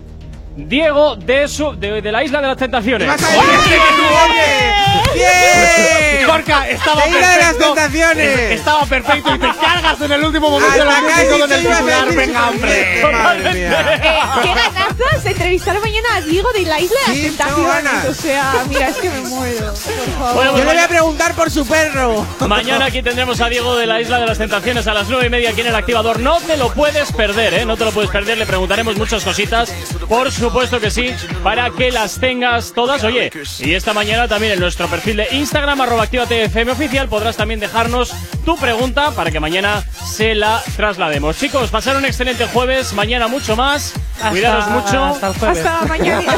Speaker 2: Diego de, su, de, de la Isla de las Tentaciones.
Speaker 4: ¡Vas a decir tú, oye! ¡Bien!
Speaker 21: Gorka, estaba
Speaker 4: ¡La isla de las
Speaker 21: perfecto.
Speaker 4: tentaciones!
Speaker 21: Estaba perfecto y te cargas en el último momento la música con el titular. Venga, hombre.
Speaker 4: Madre mía.
Speaker 3: Eh, ¡Qué ganazas! Entrevistar mañana a Diego de la Isla de
Speaker 4: Sí,
Speaker 3: las
Speaker 4: tengo
Speaker 3: Tentaciones. O sea, mira, es que me muero. Por favor.
Speaker 2: Bueno,
Speaker 4: Yo le voy a preguntar por su perro.
Speaker 2: Mañana aquí tendremos a Diego de la Isla de las Tentaciones a las nueve y media aquí en el activador. No te lo puedes perder, ¿eh? No te lo puedes perder. Le preguntaremos muchas cositas. Por supuesto que sí, para que las tengas todas. Oye, y esta mañana también en nuestro perfil de Instagram, arroba actívate FM oficial, podrás también dejarnos tu pregunta para que mañana se la traslademos. Chicos, pasar un excelente jueves. Mañana mucho más.
Speaker 21: Hasta-
Speaker 2: Cuidaros mucho.
Speaker 21: Hasta el jueves.
Speaker 3: Hasta mañana.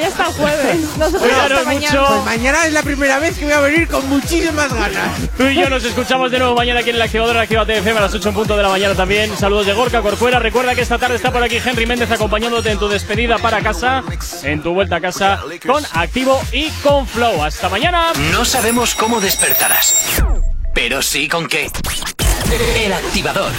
Speaker 3: Ya hasta el jueves. Nosotros
Speaker 2: Cuidaros
Speaker 3: hasta mañana.
Speaker 2: mucho.
Speaker 4: Pues mañana es la primera vez que voy a venir con muchísimas ganas.
Speaker 2: Tú y yo nos escuchamos de nuevo mañana aquí en el activador en Actívate FM a las 8 en punto de la mañana también. Saludos de Gorka Corcuera. Recuerda que esta tarde está por aquí Henry Méndez acompañándote en tu despedida para casa, en tu vuelta a casa con Activo y con Flow. Hasta mañana.
Speaker 15: No sabemos cómo despertarás, pero sí con qué. El activador.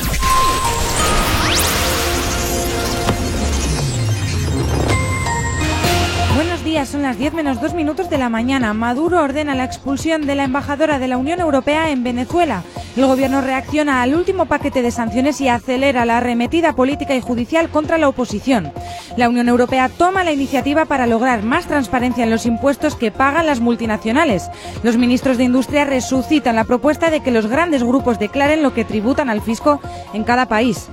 Speaker 5: Días, son las 10 menos 2 minutos de la mañana. Maduro ordena la expulsión de la embajadora de la Unión Europea en Venezuela. El gobierno reacciona al último paquete de sanciones y acelera la arremetida política y judicial contra la oposición. La Unión Europea toma la iniciativa para lograr más transparencia en los impuestos que pagan las multinacionales. Los ministros de Industria resucitan la propuesta de que los grandes grupos declaren lo que tributan al fisco en cada país.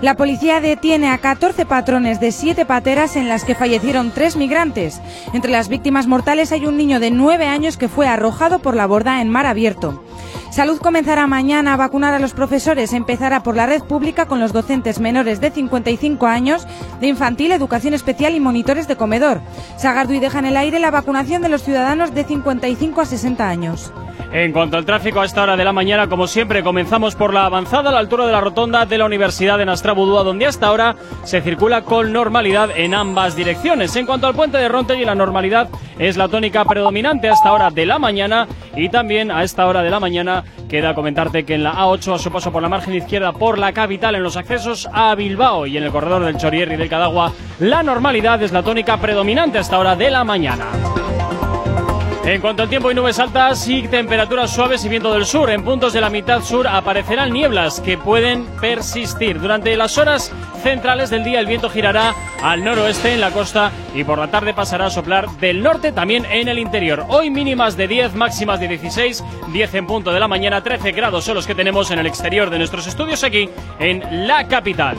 Speaker 5: La policía detiene a 14 patrones de 7 pateras en las que fallecieron 3 migrantes. Entre las víctimas mortales hay un niño de 9 años que fue arrojado por la borda en mar abierto. Salud comenzará mañana a vacunar a los profesores. Empezará por la red pública con los docentes menores de 55 años, de infantil, educación especial y monitores de comedor. Sagardui deja en el aire la vacunación de los ciudadanos de 55 a 60 años.
Speaker 2: En cuanto al tráfico a esta hora de la mañana, como siempre, comenzamos por la avanzada a la altura de la rotonda de la Universidad de Nastrabudúa, donde hasta ahora se circula con normalidad en ambas direcciones. En cuanto al puente de Rontegui, la normalidad es la tónica predominante a esta hora de la mañana y también a esta hora de la mañana queda comentarte que en la A8 a su paso por la margen izquierda por la capital en los accesos a Bilbao y en el corredor del Chorierri y del Cadagua, la normalidad es la tónica predominante a esta hora de la mañana. En cuanto al tiempo y nubes altas y temperaturas suaves y viento del sur, en puntos de la mitad sur aparecerán nieblas que pueden persistir. Durante las horas centrales del día el viento girará al noroeste en la costa y por la tarde pasará a soplar del norte también en el interior. Hoy mínimas de 10, máximas de 16, 10 en punto de la mañana, 13 grados son los que tenemos en el exterior de nuestros estudios aquí en la capital.